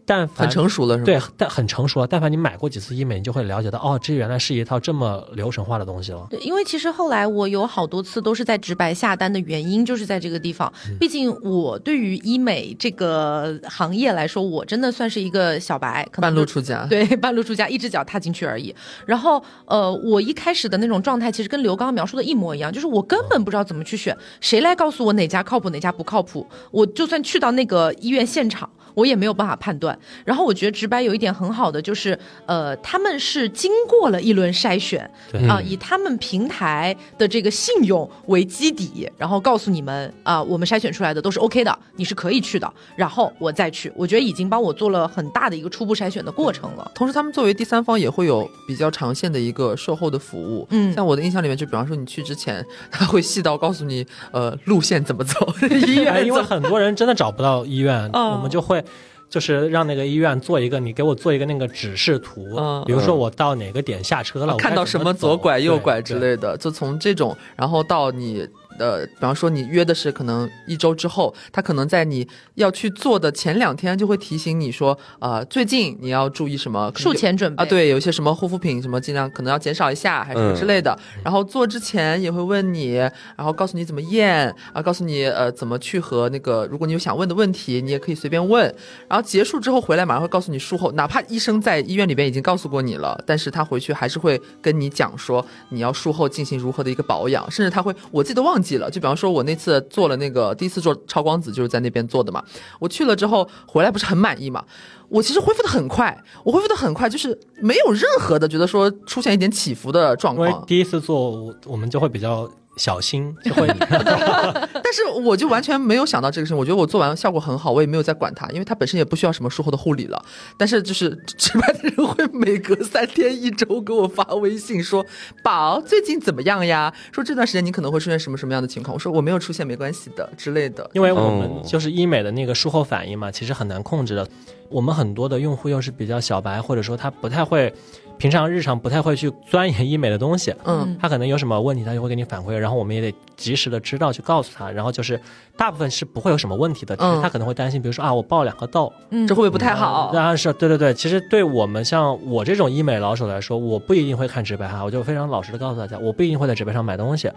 D: 但凡
C: 很成熟了是吗？
D: 对，但很成熟了。但凡你买过几次医美，你就会了解到，哦，这原来是一套这么流程化的东西了。
A: 对，因为其实后来我有好多次都是在直白下单的原因，就是在这个地方。毕竟我对于医美这个行业来说，我真的算是一个小白，可能
C: 半路出家。*laughs*
A: 对，半路出家，一只脚踏进去而已。然后，呃，我一开始的那种状态，其实跟刘刚描述的一模一样，就是我根本不知道怎么去选，谁来告诉我哪家靠谱，哪家不靠谱？我就算去到那个医院现场。我也没有办法判断。然后我觉得直白有一点很好的就是，呃，他们是经过了一轮筛选
D: 对
A: 啊、以他们平台的这个信用为基底，然后告诉你们啊、我们筛选出来的都是 OK 的，你是可以去的。然后我再去，我觉得已经帮我做了很大的一个初步筛选的过程了。
C: 同时，他们作为第三方也会有比较长线的一个售后的服务。
A: 嗯
C: 像我的印象里面，就比方说你去之前，他会细到告诉你，呃，路线怎么走，*laughs* 医
D: 哎，
C: 院
D: 因为。很多人真的找不到医院，
C: 嗯
D: 我们就会。就是让那个医院做一个，你给我做一个那个指示图，
C: 嗯。
D: 比如说我到哪个点下车了，我
C: 看到什么左拐右拐之类的，就从这种，然后到你呃，比方说你约的是可能一周之后，他可能在你要去做的前两天就会提醒你说，呃，最近你要注意什么，
A: 术前准备
C: 啊，，对，有一些什么护肤品什么尽量可能要减少一下，还是什么之类的。然后做之前也会问你，然后告诉你怎么验，啊，告诉你呃怎么去和那个，如果你有想问的问题，你也可以随便问。然后结束之后回来马上会告诉你术后，哪怕医生在医院里边已经告诉过你了，但是他回去还是会跟你讲说你要术后进行如何的一个保养，甚至他会我自己都忘记记了，就比方说我那次做了那个第一次做超光子就是在那边做的嘛，我去了之后回来不是很满意嘛。我其实恢复的很快，我恢复的很快，就是没有任何的觉得说出现一点起伏的状况。
D: 第一次做，我们就会比较小心，*laughs* 就会 *laughs*
C: 但是我就完全没有想到这个事情，我觉得我做完效果很好，我也没有再管它，因为它本身也不需要什么术后的护理了。但是就是值班的人会每隔三天一周给我发微信说：“宝，最近怎么样呀？说这段时间你可能会出现什么什么样的情况？”我说我没有出现，没关系的之类的。
D: 因为我
B: 哦
D: 们就是医美的那个术后反应嘛，其实很难控制的。我们很多的用户又是比较小白，或者说他不太会，平常日常不太会去钻研医美的东西。
C: 嗯，
D: 他可能有什么问题，他就会给你反馈，然后我们也得及时的知道去告诉他。然后就是大部分是不会有什么问题的，只是
C: 嗯
D: 他可能会担心，比如说啊，我爆两个痘，
A: 嗯
C: 这会不会不太好？
D: 当然是对对对。其实对我们像我这种医美老手来说，我不一定会看直白哈，我就非常老实的告诉大家，我不一定会在直白上买东西。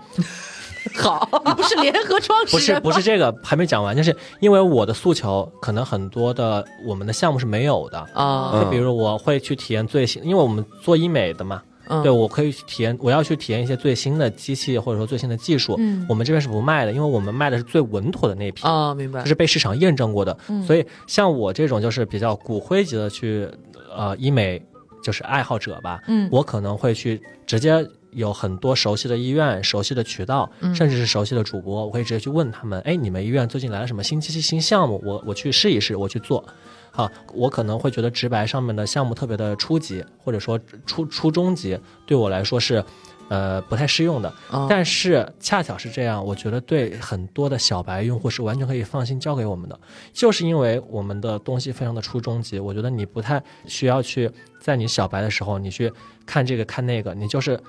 D: *laughs*
C: 好，
A: 你不是联合创始
D: 不是不是这个还没讲完，就是因为我的诉求可能很多的我们的项目是没有的。
C: 啊，
B: 嗯
D: 就比如我会去体验最新，因为我们做医美的嘛，
C: 嗯
D: 对我可以去体验，我要去体验一些最新的机器或者说最新的技术。
A: 嗯
D: 我们这边是不卖的，因为我们卖的是最稳妥的那批，
C: 啊，明白
D: 就。是被市场验证过的。
A: 嗯
D: 所以像我这种就是比较骨灰级的去呃医美就是爱好者吧，
A: 嗯
D: 我可能会去直接有很多熟悉的医院、熟悉的渠道，
C: 嗯
D: 甚至是熟悉的主播，我可以直接去问他们，哎，你们医院最近来了什么新机器、新项目？我我去试一试，我去做。好，我可能会觉得直白上面的项目特别的初级，或者说初初中级，对我来说是。呃，不太适用的，
C: 啊
D: 但是恰巧是这样，我觉得对很多的小白用户是完全可以放心交给我们的，就是因为我们的东西非常的初中级，我觉得你不太需要去在你小白的时候，你去看这个看那个，你就是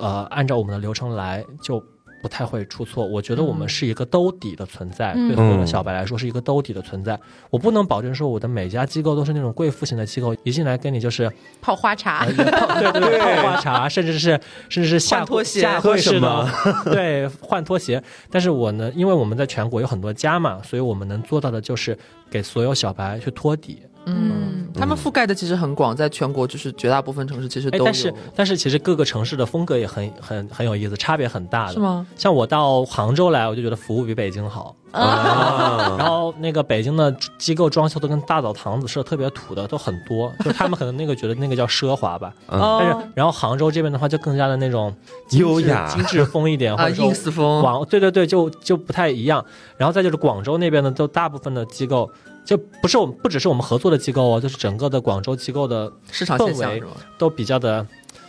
D: 呃按照我们的流程来就。不太会出错，我觉得我们是一个兜底的存在，
A: 嗯
D: 对很多的小白来说是一个兜底的存在。我不能保证说我的每家机构都是那种贵妇型的机构，一进来跟你就是
A: 泡花茶
D: 呃，对对对，*laughs* 泡花茶，甚至是甚至是下
C: 拖鞋
D: 下
B: 喝
D: 会式的
B: 什么，
D: 对，换拖鞋。但是我呢，因为我们在全国有很多家嘛，所以我们能做到的就是给所有小白去托底。
A: 嗯
C: 他们覆盖的其实很广，在全国就是绝大部分城市其实
D: 哎，
C: 都有。
D: 但是但是其实各个城市的风格也很 *laughs* 很很有意思，差别很大的。
C: 是？吗？
D: 像我到杭州来，我就觉得服务比北京好。
B: 啊 *laughs*
D: 然后那个北京的机构装修都跟大澡堂子似的，特别土的都很多，*laughs* 就是他们可能那个觉得那个叫奢华吧。但是然后杭州这边的话，就更加的那种
B: 优雅
D: 精致风一点，或
C: 啊
D: 者说
C: ，ins 风
D: 广对对对，就就不太一样。然后再就是广州那边的，都大部分的机构就不是我们不只是我们合作的机构哦，就是整个的广州机构的
C: 市场
D: 氛围？都比较的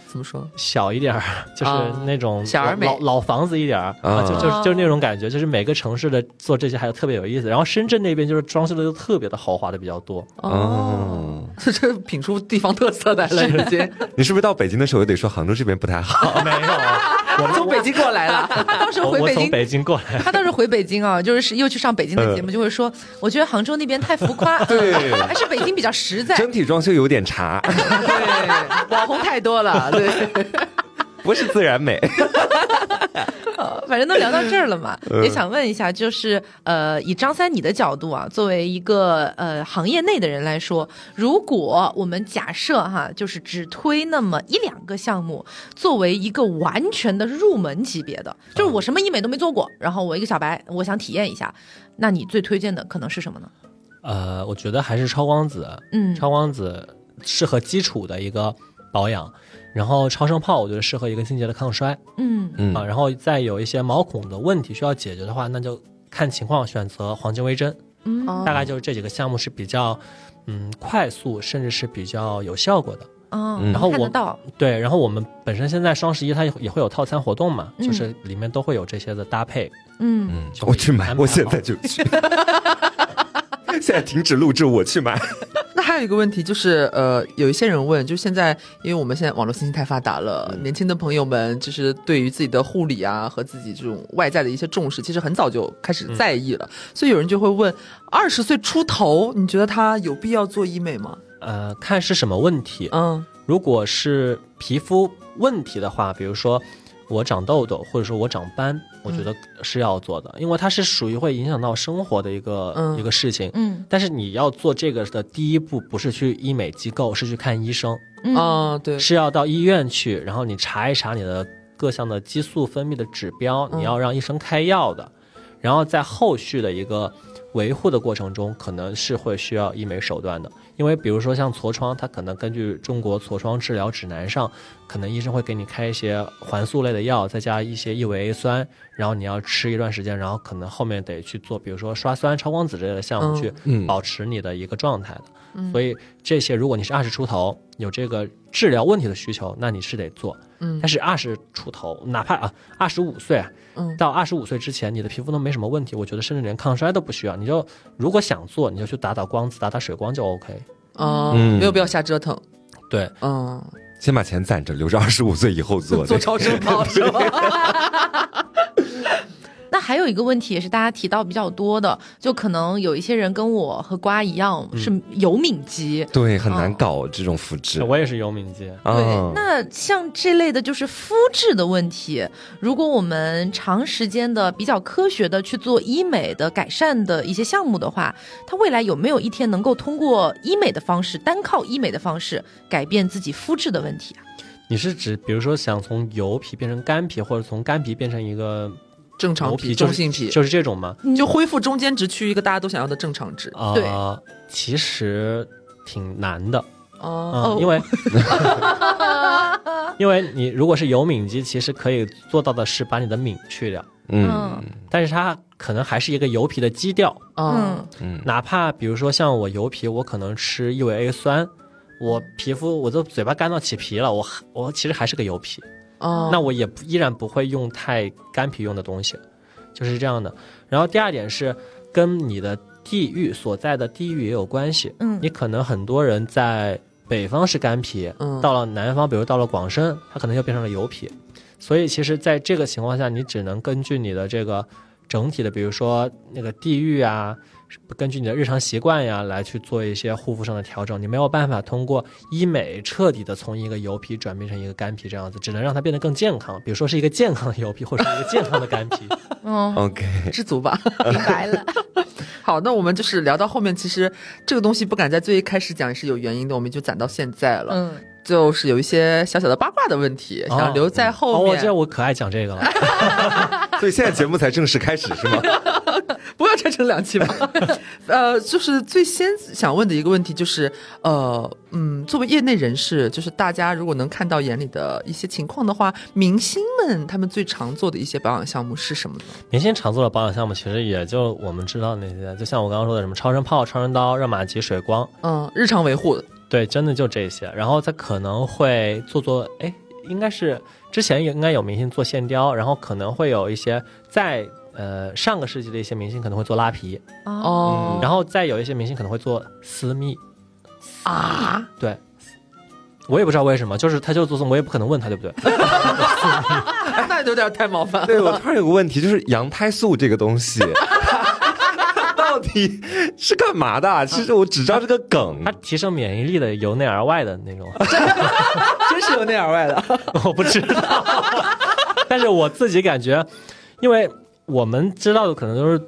C: 怎么说？
D: 小一点儿，*laughs* 就是
C: 啊
D: 那种
C: 小而美
D: 老老房子一点儿就就就是那种感觉，就是每个城市的做这些还有特别有意思。然后深圳那边就是装修的都特别的豪华的比较多。
B: 哦，*laughs*
C: 这品出地方特色来了，已经。*laughs*
B: 你是不是到北京的时候又得说杭州这边不太好？
D: 没有，
C: 我从北京过来了，
A: 他到时回北京。
D: 北京过来，
A: 他到时候回北京啊，就是又去上北京的节目，就会说，我觉得杭州那边太浮夸，
B: 对
A: 还是北京比较实在。
B: 整体装修有点差，
C: 对，网红太多了，对，*laughs*
B: 不是自然美。*laughs*
A: 呃反正都聊到这儿了嘛，
B: 嗯。
A: 也想问一下，就是呃，以张三你的角度啊，作为一个呃行业内的人来说，如果我们假设哈，就是只推那么一两个项目，作为一个完全的入门级别的，就是我什么医美都没做过，然后我一个小白，我想体验一下，那你最推荐的可能是什么呢？
D: 呃，我觉得还是超光子，
A: 嗯。
D: 超光子适合基础的一个保养，然后超声炮我觉得适合一个清洁的抗衰。
A: 嗯。
B: 嗯。
D: 啊，然后再有一些毛孔的问题需要解决的话，那就看情况选择黄金微针，
A: 嗯。
C: 哦。
D: 大概就是这几个项目是比较嗯快速，甚至是比较有效果的。
A: 哦，
B: 嗯。
D: 然后我对，然后我们本身现在双十一它也也会有套餐活动嘛，
A: 嗯。
D: 就是里面都会有这些的搭配。
A: 嗯。
B: 我去买我现在就去。*laughs* *laughs* 现在停止录制，我去买。*laughs*
C: 那还有一个问题就是，呃，有一些人问，就现在，因为我们现在网络信息太发达了，年轻的朋友们就是对于自己的护理啊和自己这种外在的一些重视，其实很早就开始在意了。所以有人就会问，二十岁出头，你觉得他有必要做医美吗？
D: 呃，看是什么问题。
C: 嗯
D: 如果是皮肤问题的话，比如说我长痘痘，或者说我长斑，我觉得是要做的，因为它是属于会影响到生活的一个、
C: 嗯。
D: 一个事情。
A: 嗯。
D: 但是你要做这个的第一步，不是去医美机构，是去看医生，
A: 嗯。
C: 啊，对，
D: 是要到医院去，然后你查一查你的各项的激素分泌的指标，
C: 嗯。
D: 你要让医生开药的，然后在后续的一个维护的过程中，可能是会需要医美手段的，因为比如说像痤疮，它可能根据中国痤疮治疗指南上，可能医生会给你开一些环素类的药，再加一些异维 A 酸，然后你要吃一段时间，然后可能后面得去做，比如说刷酸、超光子之类的项目
C: 嗯
D: 去
B: 嗯
D: 保持你的一个状态的。所以这些，如果你是二十出头有这个治疗问题的需求，那你是得做。
C: 嗯
D: 但是二十出头，哪怕啊二十五岁，
C: 嗯
D: 到二十五岁之前，你的皮肤都没什么问题，我觉得甚至连抗衰都不需要。你就如果想做，你就去打打光子、打打水光就 OK。
C: 哦，
B: 嗯
C: 没有必要瞎折腾。
D: 对，
C: 嗯，
B: 先把钱攒着，留着二十五岁以后做。*laughs*
C: 做超声炮是吧？*laughs*
A: 那还有一个问题也是大家提到比较多的，就可能有一些人跟我和瓜一样是油敏肌。
B: 对，很难搞这种肤质。
D: 我也是油敏肌。
A: 对
B: 啊，，
A: 那像这类的就是肤质的问题，如果我们长时间的比较科学的去做医美的改善的一些项目的话，它未来有没有一天能够通过医美的方式，单靠医美的方式改变自己肤质的问题啊？
D: 你是指比如说想从油皮变成干皮，或者从干皮变成一个
C: 正常皮、中性皮，
D: 就是这种吗？
C: 就恢复中间值区一个大家都想要的正常值。
D: 啊、
A: 对。
D: 其实挺难的。
C: 哦，
D: 因为 *laughs* 因为你如果是油敏肌，其实可以做到的是把你的敏去掉，
B: 嗯。
D: 但是它可能还是一个油皮的基调。
C: 嗯。
B: 嗯。
D: 哪怕比如说像我油皮，我可能吃异维 A 酸，我皮肤我都嘴巴干到起皮了，我还我其实还是个油皮，
C: 哦，
D: 那我也依然不会用太干皮用的东西，就是这样的。然后第二点是跟你的地域所在的地域也有关系，
A: 嗯
D: 你可能很多人在北方是干皮，
C: 嗯
D: 到了南方，比如到了广深，它可能就变成了油皮。所以其实在这个情况下，你只能根据你的这个整体的，比如说那个地域啊，根据你的日常习惯呀，来去做一些护肤上的调整。你没有办法通过医美彻底的从一个油皮转变成一个干皮这样子，只能让它变得更健康。比如说是一个健康的油皮，或者是一个健康的干皮。*laughs*
A: 嗯
B: ，，OK，
C: 知足吧。
A: 明白了。*laughs*
C: 好，那我们就是聊到后面，其实这个东西不敢在最一开始讲是有原因的，我们就攒到现在了。
A: 嗯，
C: 就是有一些小小的八卦的问题，
D: 哦
C: 想留在
D: 哦，
C: 后面。
D: 我这我可爱讲这个了。*laughs*
B: 所以现在节目才正式开始是吗？
C: 不要拆成两期吧。*laughs* 呃，就是最先想问的一个问题就是，呃，嗯，作为业内人士，就是大家如果能看到眼里的一些情况的话，明星们他们最常做的一些保养项目是什么呢？
D: 明星常做的保养项目，其实也就我们知道的那些，就像我刚刚说的什么超声炮、超声刀、热玛吉、水光，
C: 嗯，日常维护的。
D: 对，真的就这些。然后他可能会做做，哎，应该是之前也应该有明星做线雕，然后可能会有一些在呃上个世纪的一些明星可能会做拉皮，
C: 哦，
D: 然后再有一些明星可能会做私密，
C: 啊，
D: 对，我也不知道为什么，就是他就做送，我也不可能问他，对不对？*laughs* *laughs*
C: 那有点太冒犯。
B: 对我突然有个问题，就是羊胎素这个东西。*laughs* 到底是干嘛的？其实我只知道这个梗，
D: 它提升免疫力的，由内而外的那种。
C: 真是由内而外的，
D: 我不知道。但是我自己感觉，因为我们知道的可能都是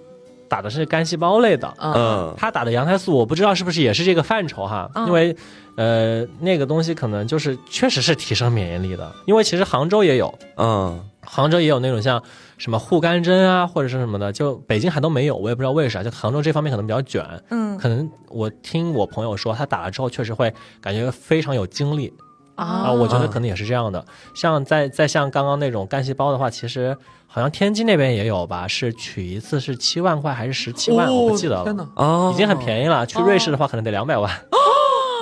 D: 打的是干细胞类的，嗯，他打的羊胎素，我不知道是不是也是这个范畴哈。因为呃，那个东西可能就是确实是提升免疫力的，因为其实杭州也有，嗯。杭州也有那种像什么护肝针啊，或者是什么的，就北京还都没有，我也不知道为啥。就杭州这方面可能比较卷，嗯，可能我听我朋友说，他打了之后确实会感觉非常有精力啊。我觉得可能也是这样的。像在在像刚刚那种干细胞的话，其实好像天津那边也有吧，是取一次是七万块还是十七万，我不记得了，哦已经很便宜了。去瑞士的话可能得两百万。
C: 哦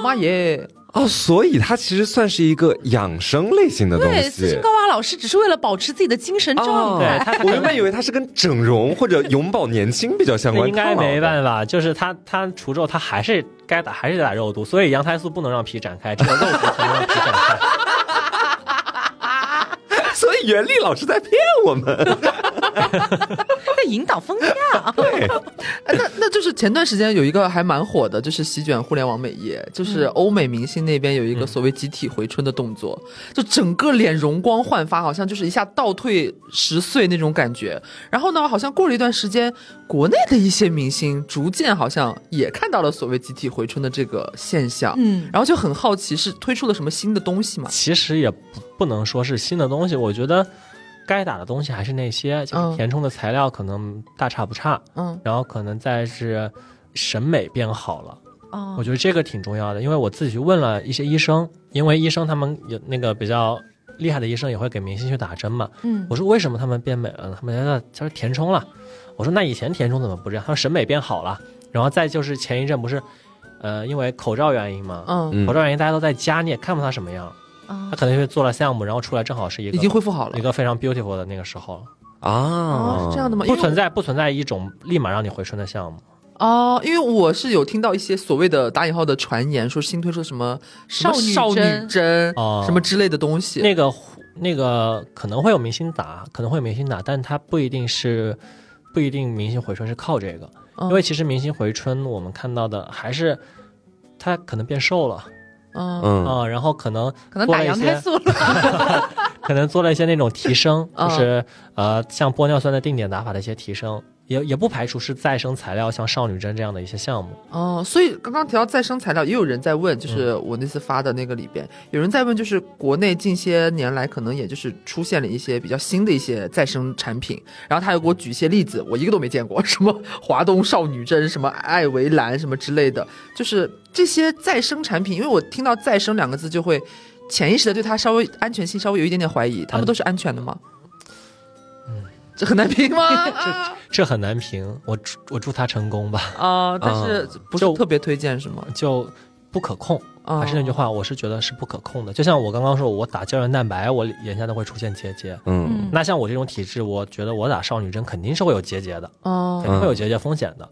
C: 妈耶！
B: 哦，所以它其实算是一个养生类型的东西。
A: 对，斯琴高娃老师只是为了保持自己的精神状态。
B: 我原本以为它是跟整容或者永葆年轻比较相关。
D: 应该没办法，就是它它除皱，它还是该打还是得打肉毒，所以羊胎素不能让皮展开，只有肉毒才能让皮展开。
B: 袁丽老师在骗我们。*laughs*
A: 在引导风向，
B: 对，*laughs*
C: 那那就是前段时间有一个还蛮火的，就是席卷互联网美业，就是欧美明星那边有一个所谓集体回春的动作，就整个脸容光焕发，好像就是一下倒退十岁那种感觉。然后呢，好像过了一段时间，国内的一些明星逐渐好像也看到了所谓集体回春的这个现象，嗯，然后就很好奇是推出了什么新的东西吗？
D: 其实也不不能说是新的东西，我觉得。该打的东西还是那些，就是填充的材料可能大差不差，嗯，然后可能再是审美变好了，哦，我觉得这个挺重要的，因为我自己去问了一些医生，因为医生他们有那个比较厉害的医生也会给明星去打针嘛，嗯，我说为什么他们变美了？他们说他说填充了，我说那以前填充怎么不这样？他说审美变好了，然后再就是前一阵不是，呃，因为口罩原因嘛，嗯，口罩原因大家都在家，你也看不到他什么样。他可能是做了项目，然后出来正好是一个
C: 已经恢复好了，
D: 一个非常 beautiful 的那个时候了。
C: 啊，是这样的吗？
D: 不存在不存在一种立马让你回春的项目。
C: 哦，因为我是有听到一些所谓的打引号的传言，说新推出什么
A: 少
C: 女少女针什么之类的东西，
D: 那个那个可能会有明星打，可能会有明星打，但它不一定是不一定明星回春是靠这个，因为其实明星回春我们看到的还是他可能变瘦了。嗯。啊，然后可能
A: 可能打羊胎素了，*laughs*
D: 可能做了一些那种提升，就是呃，像玻尿酸的定点打法的一些提升。也也不排除是再生材料，像少女针这样的一些项目
C: 哦。所以刚刚提到再生材料，也有人在问，就是我那次发的那个里边，有人在问，就是国内近些年来可能也就是出现了一些比较新的一些再生产品，然后他又给我举一些例子，我一个都没见过，什么华东少女针，什么艾维兰什么之类的，就是这些再生产品，因为我听到再生两个字就会潜意识的对它稍微安全性稍微有一点点怀疑，他们都是安全的吗？这很难评吗？*laughs*
D: 这这很难评，我祝我祝他成功吧。
C: 啊，但是不是特别推荐是吗？
D: 就不可控，还是那句话，我是觉得是不可控的。就像我刚刚说，我打胶原蛋白，我眼下都会出现结节。嗯，那像我这种体质，我觉得我打少女针肯定是会有结节的，哦，肯定会有结节风险的。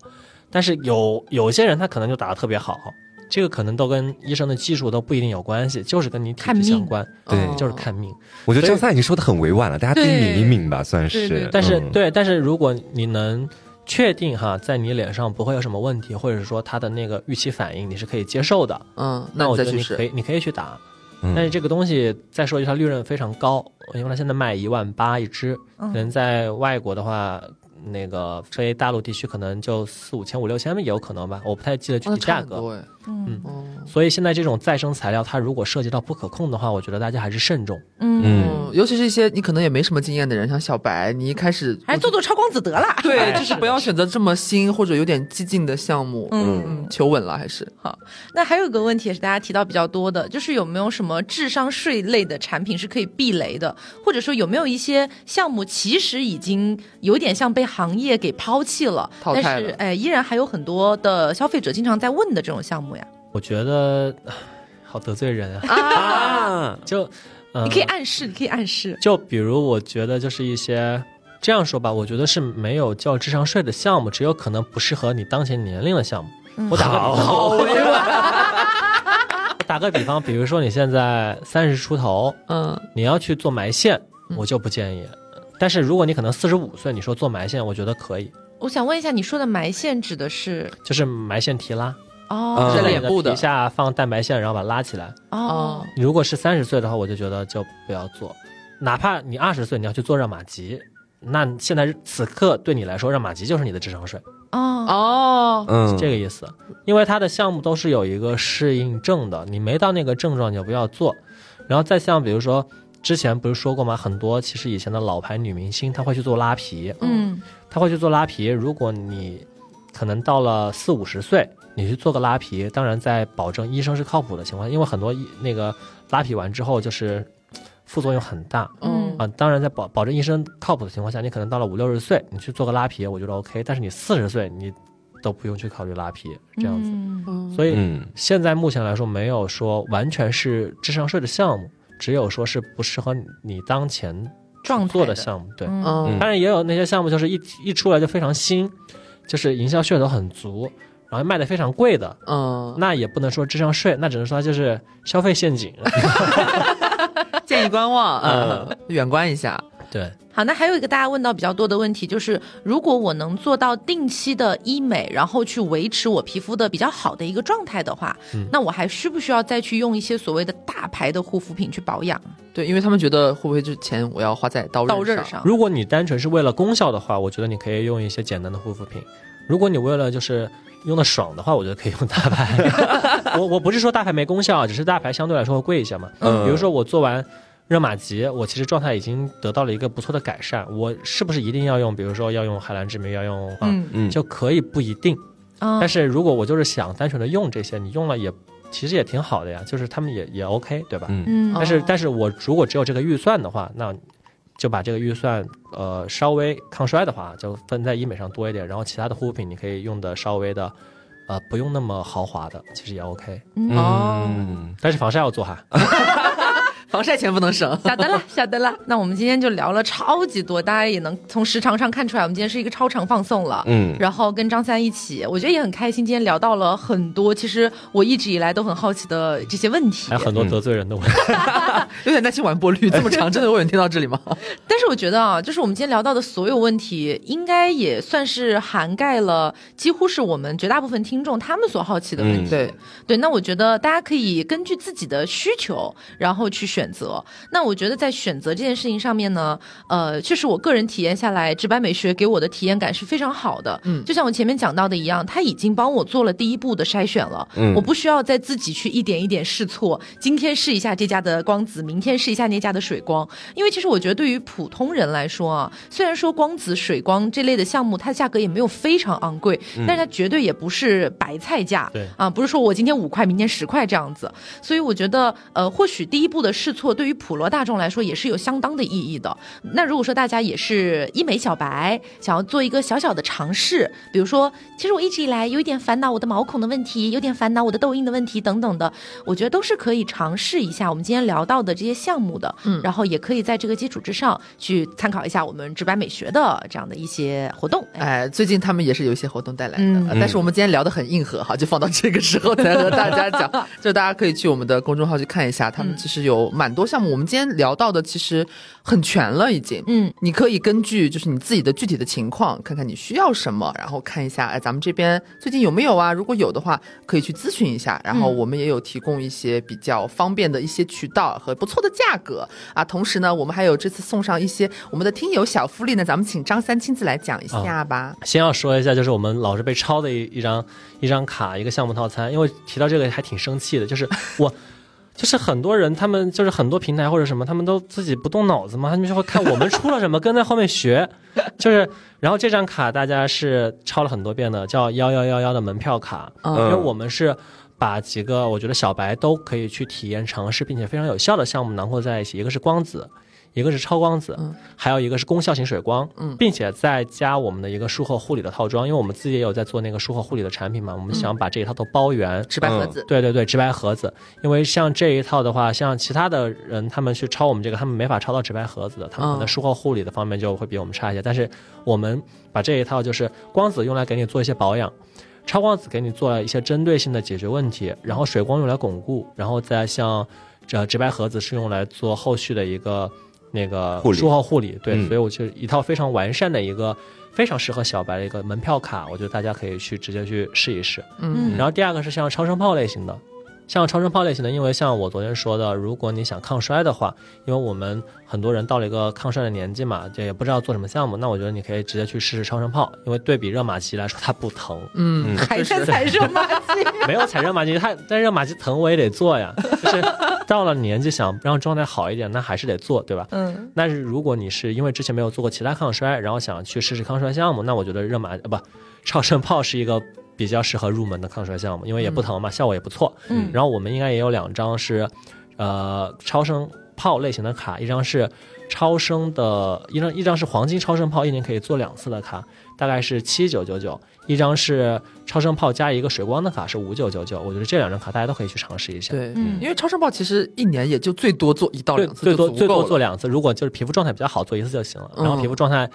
D: 但是有有些人他可能就打的特别好。这个可能都跟医生的技术都不一定有关系，就是跟你体质相关，对，就是看命。
B: 我觉得张三已经说的很委婉了，大家自己抿一抿吧，算是。
D: 但是对，但是如果你能确定哈，在你脸上不会有什么问题，或者是说它的那个预期反应你是可以接受的，嗯，那我觉得你可以，你可以去打。但是这个东西再说一句，它利润非常高，因为它现在卖一万八一支，可能在外国的话。那个非大陆地区可能就四五千五六千也有可能吧，我不太记得具体价格。嗯，所以现在这种再生材料，它如果涉及到不可控的话，我觉得大家还是慎重。
C: 嗯，尤其是一些你可能也没什么经验的人，像小白，你一开始
A: 还是做做超光子得了。
C: 对，*laughs* 就是不要选择这么新或者有点激进的项目。嗯嗯，求稳了还是
A: 好。那还有一个问题也是大家提到比较多的，就是有没有什么智商税类的产品是可以避雷的，或者说有没有一些项目其实已经有点像被行业给抛弃了，但是哎，依然还有很多的消费者经常在问的这种项目呀？
D: 我觉得好得罪人啊！*laughs* 就
A: 你可以暗示，你可以暗示。
D: 就比如，我觉得就是一些这样说吧，我觉得是没有交智商税的项目，只有可能不适合你当前年龄的项目。我打个比方，
A: 好委婉。
D: 打 *laughs* 打个比方，比如说你现在三十出头，
C: 嗯，
D: 你要去做埋线，我就不建议。但是如果你可能四十五岁，你说做埋线，我觉得可以，
A: 我想问一下，你说的埋线指的是
D: 就是埋线提拉，
A: 哦。
D: 在
C: 脸部的。
D: 皮下放蛋白线，然后把它拉起来。
A: 哦。
D: 如果是三十岁的话，我就觉得就不要做，哪怕你二十岁你要去做热玛吉，那现在此刻对你来说，热玛吉就是你的智商税，
A: 哦。
C: 哦，
B: 嗯。
D: 这个意思。因为它的项目都是有一个适应症的，你没到那个症状你就不要做。然后再像比如说之前不是说过吗？很多其实以前的老牌女明星她会去做拉皮，
A: 嗯。
D: 她会去做拉皮。如果你可能到了四五十岁，你去做个拉皮，当然在保证医生是靠谱的情况下，因为很多医那个拉皮完之后就是副作用很大。
A: 嗯
D: 啊，当然，在保保证医生靠谱的情况下，你可能到了五六十岁，你去做个拉皮，我觉得 OK。但是你四十岁，你都不用去考虑拉皮这样子。
A: 嗯
D: 所以
B: 嗯
D: 现在目前来说，没有说完全是智商税的项目，只有说是不适合你当前
A: 状态
D: 做的项目。对，
A: 嗯
C: 嗯
D: 当然也有那些项目，就是一一出来就非常新，就是营销噱头很足，然后卖的非常贵的，
C: 嗯，
D: 那也不能说智商税，那只能说它就是消费陷阱。*laughs* *laughs*
C: 建议观望，嗯，远观一下。
D: 对，
A: 好，那还有一个大家问到比较多的问题，就是如果我能做到定期的医美，然后去维持我皮肤的比较好的一个状态的话，那我还需不需要再去用一些所谓的大牌的护肤品去保养？
C: 对，因为他们觉得会不会这钱我要花在刀刃
A: 刀刃上，
D: 如果你单纯是为了功效的话，我觉得你可以用一些简单的护肤品。如果你为了就是用的爽的话，我觉得可以用大牌。*laughs* 我我不是说大牌没功效，只是大牌相对来说会贵一些嘛。
B: 嗯
D: 比如说我做完热玛吉，我其实状态已经得到了一个不错的改善。我是不是一定要用？比如说要用海蓝之谜，要用啊，
A: 嗯
B: 嗯
D: 就可以不一定。
A: 啊
D: 但是如果我就是想单纯的用这些，你用了也其实也挺好的呀，就是他们也也 OK，对吧？
B: 嗯
A: 嗯
D: 但是
C: 哦
D: 但是我如果只有这个预算的话，那就把这个预算呃稍微抗衰的话，就分在医美上多一点，然后其他的护肤品你可以用的稍微的呃不用那么豪华的，其实也 OK。
C: 哦。
B: 嗯
D: 但是防晒要做哈，*laughs*
C: 防晒钱不能省。*laughs*
A: 晓得了，晓得了。那我们今天就聊了超级多，大家也能从时长上看出来，我们今天是一个超长放送了。
B: 嗯
A: 然后跟张三一起，我觉得也很开心。今天聊到了很多，其实我一直以来都很好奇的这些问题
D: 还有。很多得罪人的问题。*laughs*
C: 有点担心完播率这么长，真的会有人听到这里吗？*laughs*
A: 但是我觉得啊，就是我们今天聊到的所有问题，应该也算是涵盖了几乎是我们绝大部分听众他们所好奇的问题。
B: 嗯
C: 对，
A: 对，那我觉得大家可以根据自己的需求，然后去选择。那我觉得在选择这件事情上面呢，呃，确实我个人体验下来，直白美学给我的体验感是非常好的。
C: 嗯
A: 就像我前面讲到的一样，他已经帮我做了第一步的筛选了。
B: 嗯
A: 我不需要再自己去一点一点试错，今天试一下这家的光子，明天试一下那家的水光。因为其实我觉得对于普通人来说啊，虽然说光子、水光这类的项目，它的价格也没有非常昂贵，但是它绝对也不是白菜价。
D: 对
A: 啊，不是说我今天五块，明天十块这样子。所以我觉得，呃，或许第一步的试错对于普罗大众来说也是有相当的意义的。那如果说大家也是医美小白，想要做一个小小的尝试，比如说，其实我一直以来有一点烦恼我的毛孔的问题，有点烦恼我的痘印的问题等等的，我觉得都是可以尝试一下我们今天聊到的这些项目的。
C: 嗯
A: 然后也可以在这个基础之上去参考一下我们直白美学的这样的一些活动。哎，
C: 哎，最近他们也是有一些活动带来的，但是我们今天聊得很硬核哈，就放到这个时候才和大家讲，*laughs* 就大家可以去我们的公众号去看一下，他们其实有蛮多项目，我们今天聊到的其实很全了已经。
A: 嗯，
C: 你可以根据就是你自己的具体的情况，看看你需要什么，然后看一下，哎，咱们这边最近有没有啊？如果有的话，可以去咨询一下。然后
A: 嗯
C: 我们也有提供一些比较方便的一些渠道和不错的价格啊。同时呢，我们还有这次送上一些我们的听友小福利呢，咱们请张三亲自来讲一下吧。
D: 先要说一下，就是我们老是被抄的一一张一张卡，一个项目套餐。因为提到这个还挺生气的，就是我。就是很多人，他们就是很多平台或者什么，他们都自己不动脑子嘛，他们就会看我们出了什么，跟在后面学。*laughs* 就是，然后这张卡大家是抄了很多遍的，叫幺幺幺幺的门票卡，
C: 嗯
D: 因为我们是把几个我觉得小白都可以去体验尝试，并且非常有效的项目囊括在一起，一个是光子。一个是超光子，
C: 嗯
D: 还有一个是功效型水光，
C: 嗯
D: 并且再加我们的一个术后护理的套装，因为我们自己也有在做那个术后护理的产品嘛，我们想把这一套都包圆。
C: 直白盒子，
D: 对对对，直白盒子，因为像这一套的话，像其他的人他们去抄我们这个，他们没法抄到直白盒子的，他们可能
C: 嗯
D: 术后护理的方面就会比我们差一些。但是我们把这一套就是光子用来给你做一些保养，超光子给你做了一些针对性的解决问题，然后水光用来巩固，然后再像这直白盒子是用来做后续的一个那个
B: 护理
D: 术后护理。对，
B: 嗯
D: 所以我就一套非常完善的一个非常适合小白的一个门票卡，我觉得大家可以去直接去试一试。
C: 嗯
D: 然后第二个是像超声炮类型的，像超声炮类型的，因为像我昨天说的，如果你想抗衰的话，因为我们很多人到了一个抗衰的年纪嘛，这也不知道做什么项目，那我觉得你可以直接去试试超声炮，因为对比热玛吉来说，它不疼，
C: 嗯，
A: 还在踩热玛吉。*laughs*
D: 没有踩热玛吉，它但热玛吉疼我也得做呀，就是到了年纪想让状态好一点，那还是得做，对吧？
A: 嗯，
D: 但是如果你是因为之前没有做过其他抗衰，然后想去试试抗衰项目，那我觉得热玛呃不超声炮是一个比较适合入门的抗衰项目，因为也不疼嘛，效果也不错。
A: 嗯
D: 然后我们应该也有两张是，呃，超声炮类型的卡，一张是超声的，一张一张是黄金超声炮，一年可以做两次的卡，大概是七九九九；一张是超声炮加一个水光的卡是五九九九。我觉得这两张卡大家都可以去尝试一下。
C: 对，
A: 嗯
C: 因为超声炮其实一年也就最多做一到两次，
D: 最多最多做两次，如果就是皮肤状态比较好，做一次就行了。然后
C: 嗯
D: 皮肤状态，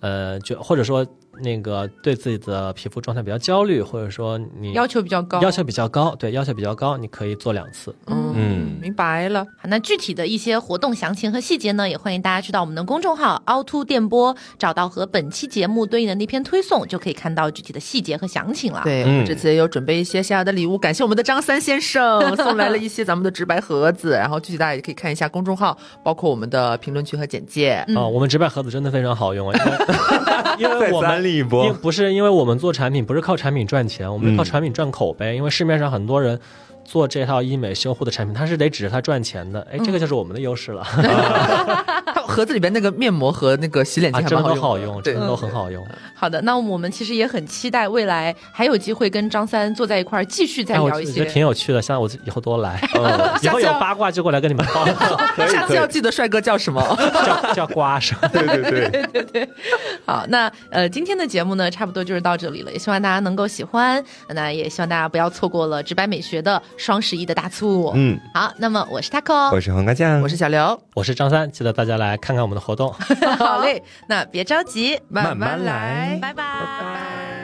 D: 呃，就或者说那个对自己的皮肤状态比较焦虑，或者说你
A: 要求比较高。
D: 要求比较高，对要求比较高，你可以做两次。
C: 嗯
B: 嗯
C: 明白了。
A: 好，那具体的一些活动详情和细节呢，也欢迎大家去到我们的公众号凹凸电波，找到和本期节目对应的那篇推送，就可以看到具体的细节和详情了。，
C: 对，我们这次也有准备一些小小的礼物，感谢我们的张三先生送来了一些咱们的直白盒子，然后具体大家也可以看一下公众号，包括我们的评论区和简介。
A: 嗯
D: 啊、我们直白盒子真的非常好用啊，因为因为我们 *laughs* 因
B: 利一波，
D: 不是因为我们做产品不是靠产品赚钱，我们是靠
B: 嗯
D: 产品赚口碑。因为市面上很多人做这套医美修护的产品，它是得指着它赚钱的。哎，这个就是我们的优势了，*laughs*
C: 它盒子里边那个面膜和那个洗脸
D: 啊，
C: 巾还
D: 真的
C: 蛮好用
D: 真的都很好用。
A: 好的，那我们其实也很期待未来还有机会跟张三坐在一块儿继续再聊一些。
D: 觉得挺有趣的，像我以后多来，
B: 嗯，*laughs*
D: 以后有八卦就过来跟你们 *laughs* 报，
C: 下次要，记得帅哥叫什么？
D: 叫叫瓜是吧？
B: 对对对，
A: 好，那呃，今天的节目呢，差不多就是到这里了，也希望大家能够喜欢。那也希望大家不要错过了直白美学的双十一的大促。
B: 嗯，
A: 好，那么我是 taco，
B: 我是黄瓜酱，
C: 我是小刘，
D: 我是张三，记得大家来看看我们的活动。*laughs*
A: 好嘞，那别着急，
B: 慢慢来。
A: 拜拜，
C: 拜拜。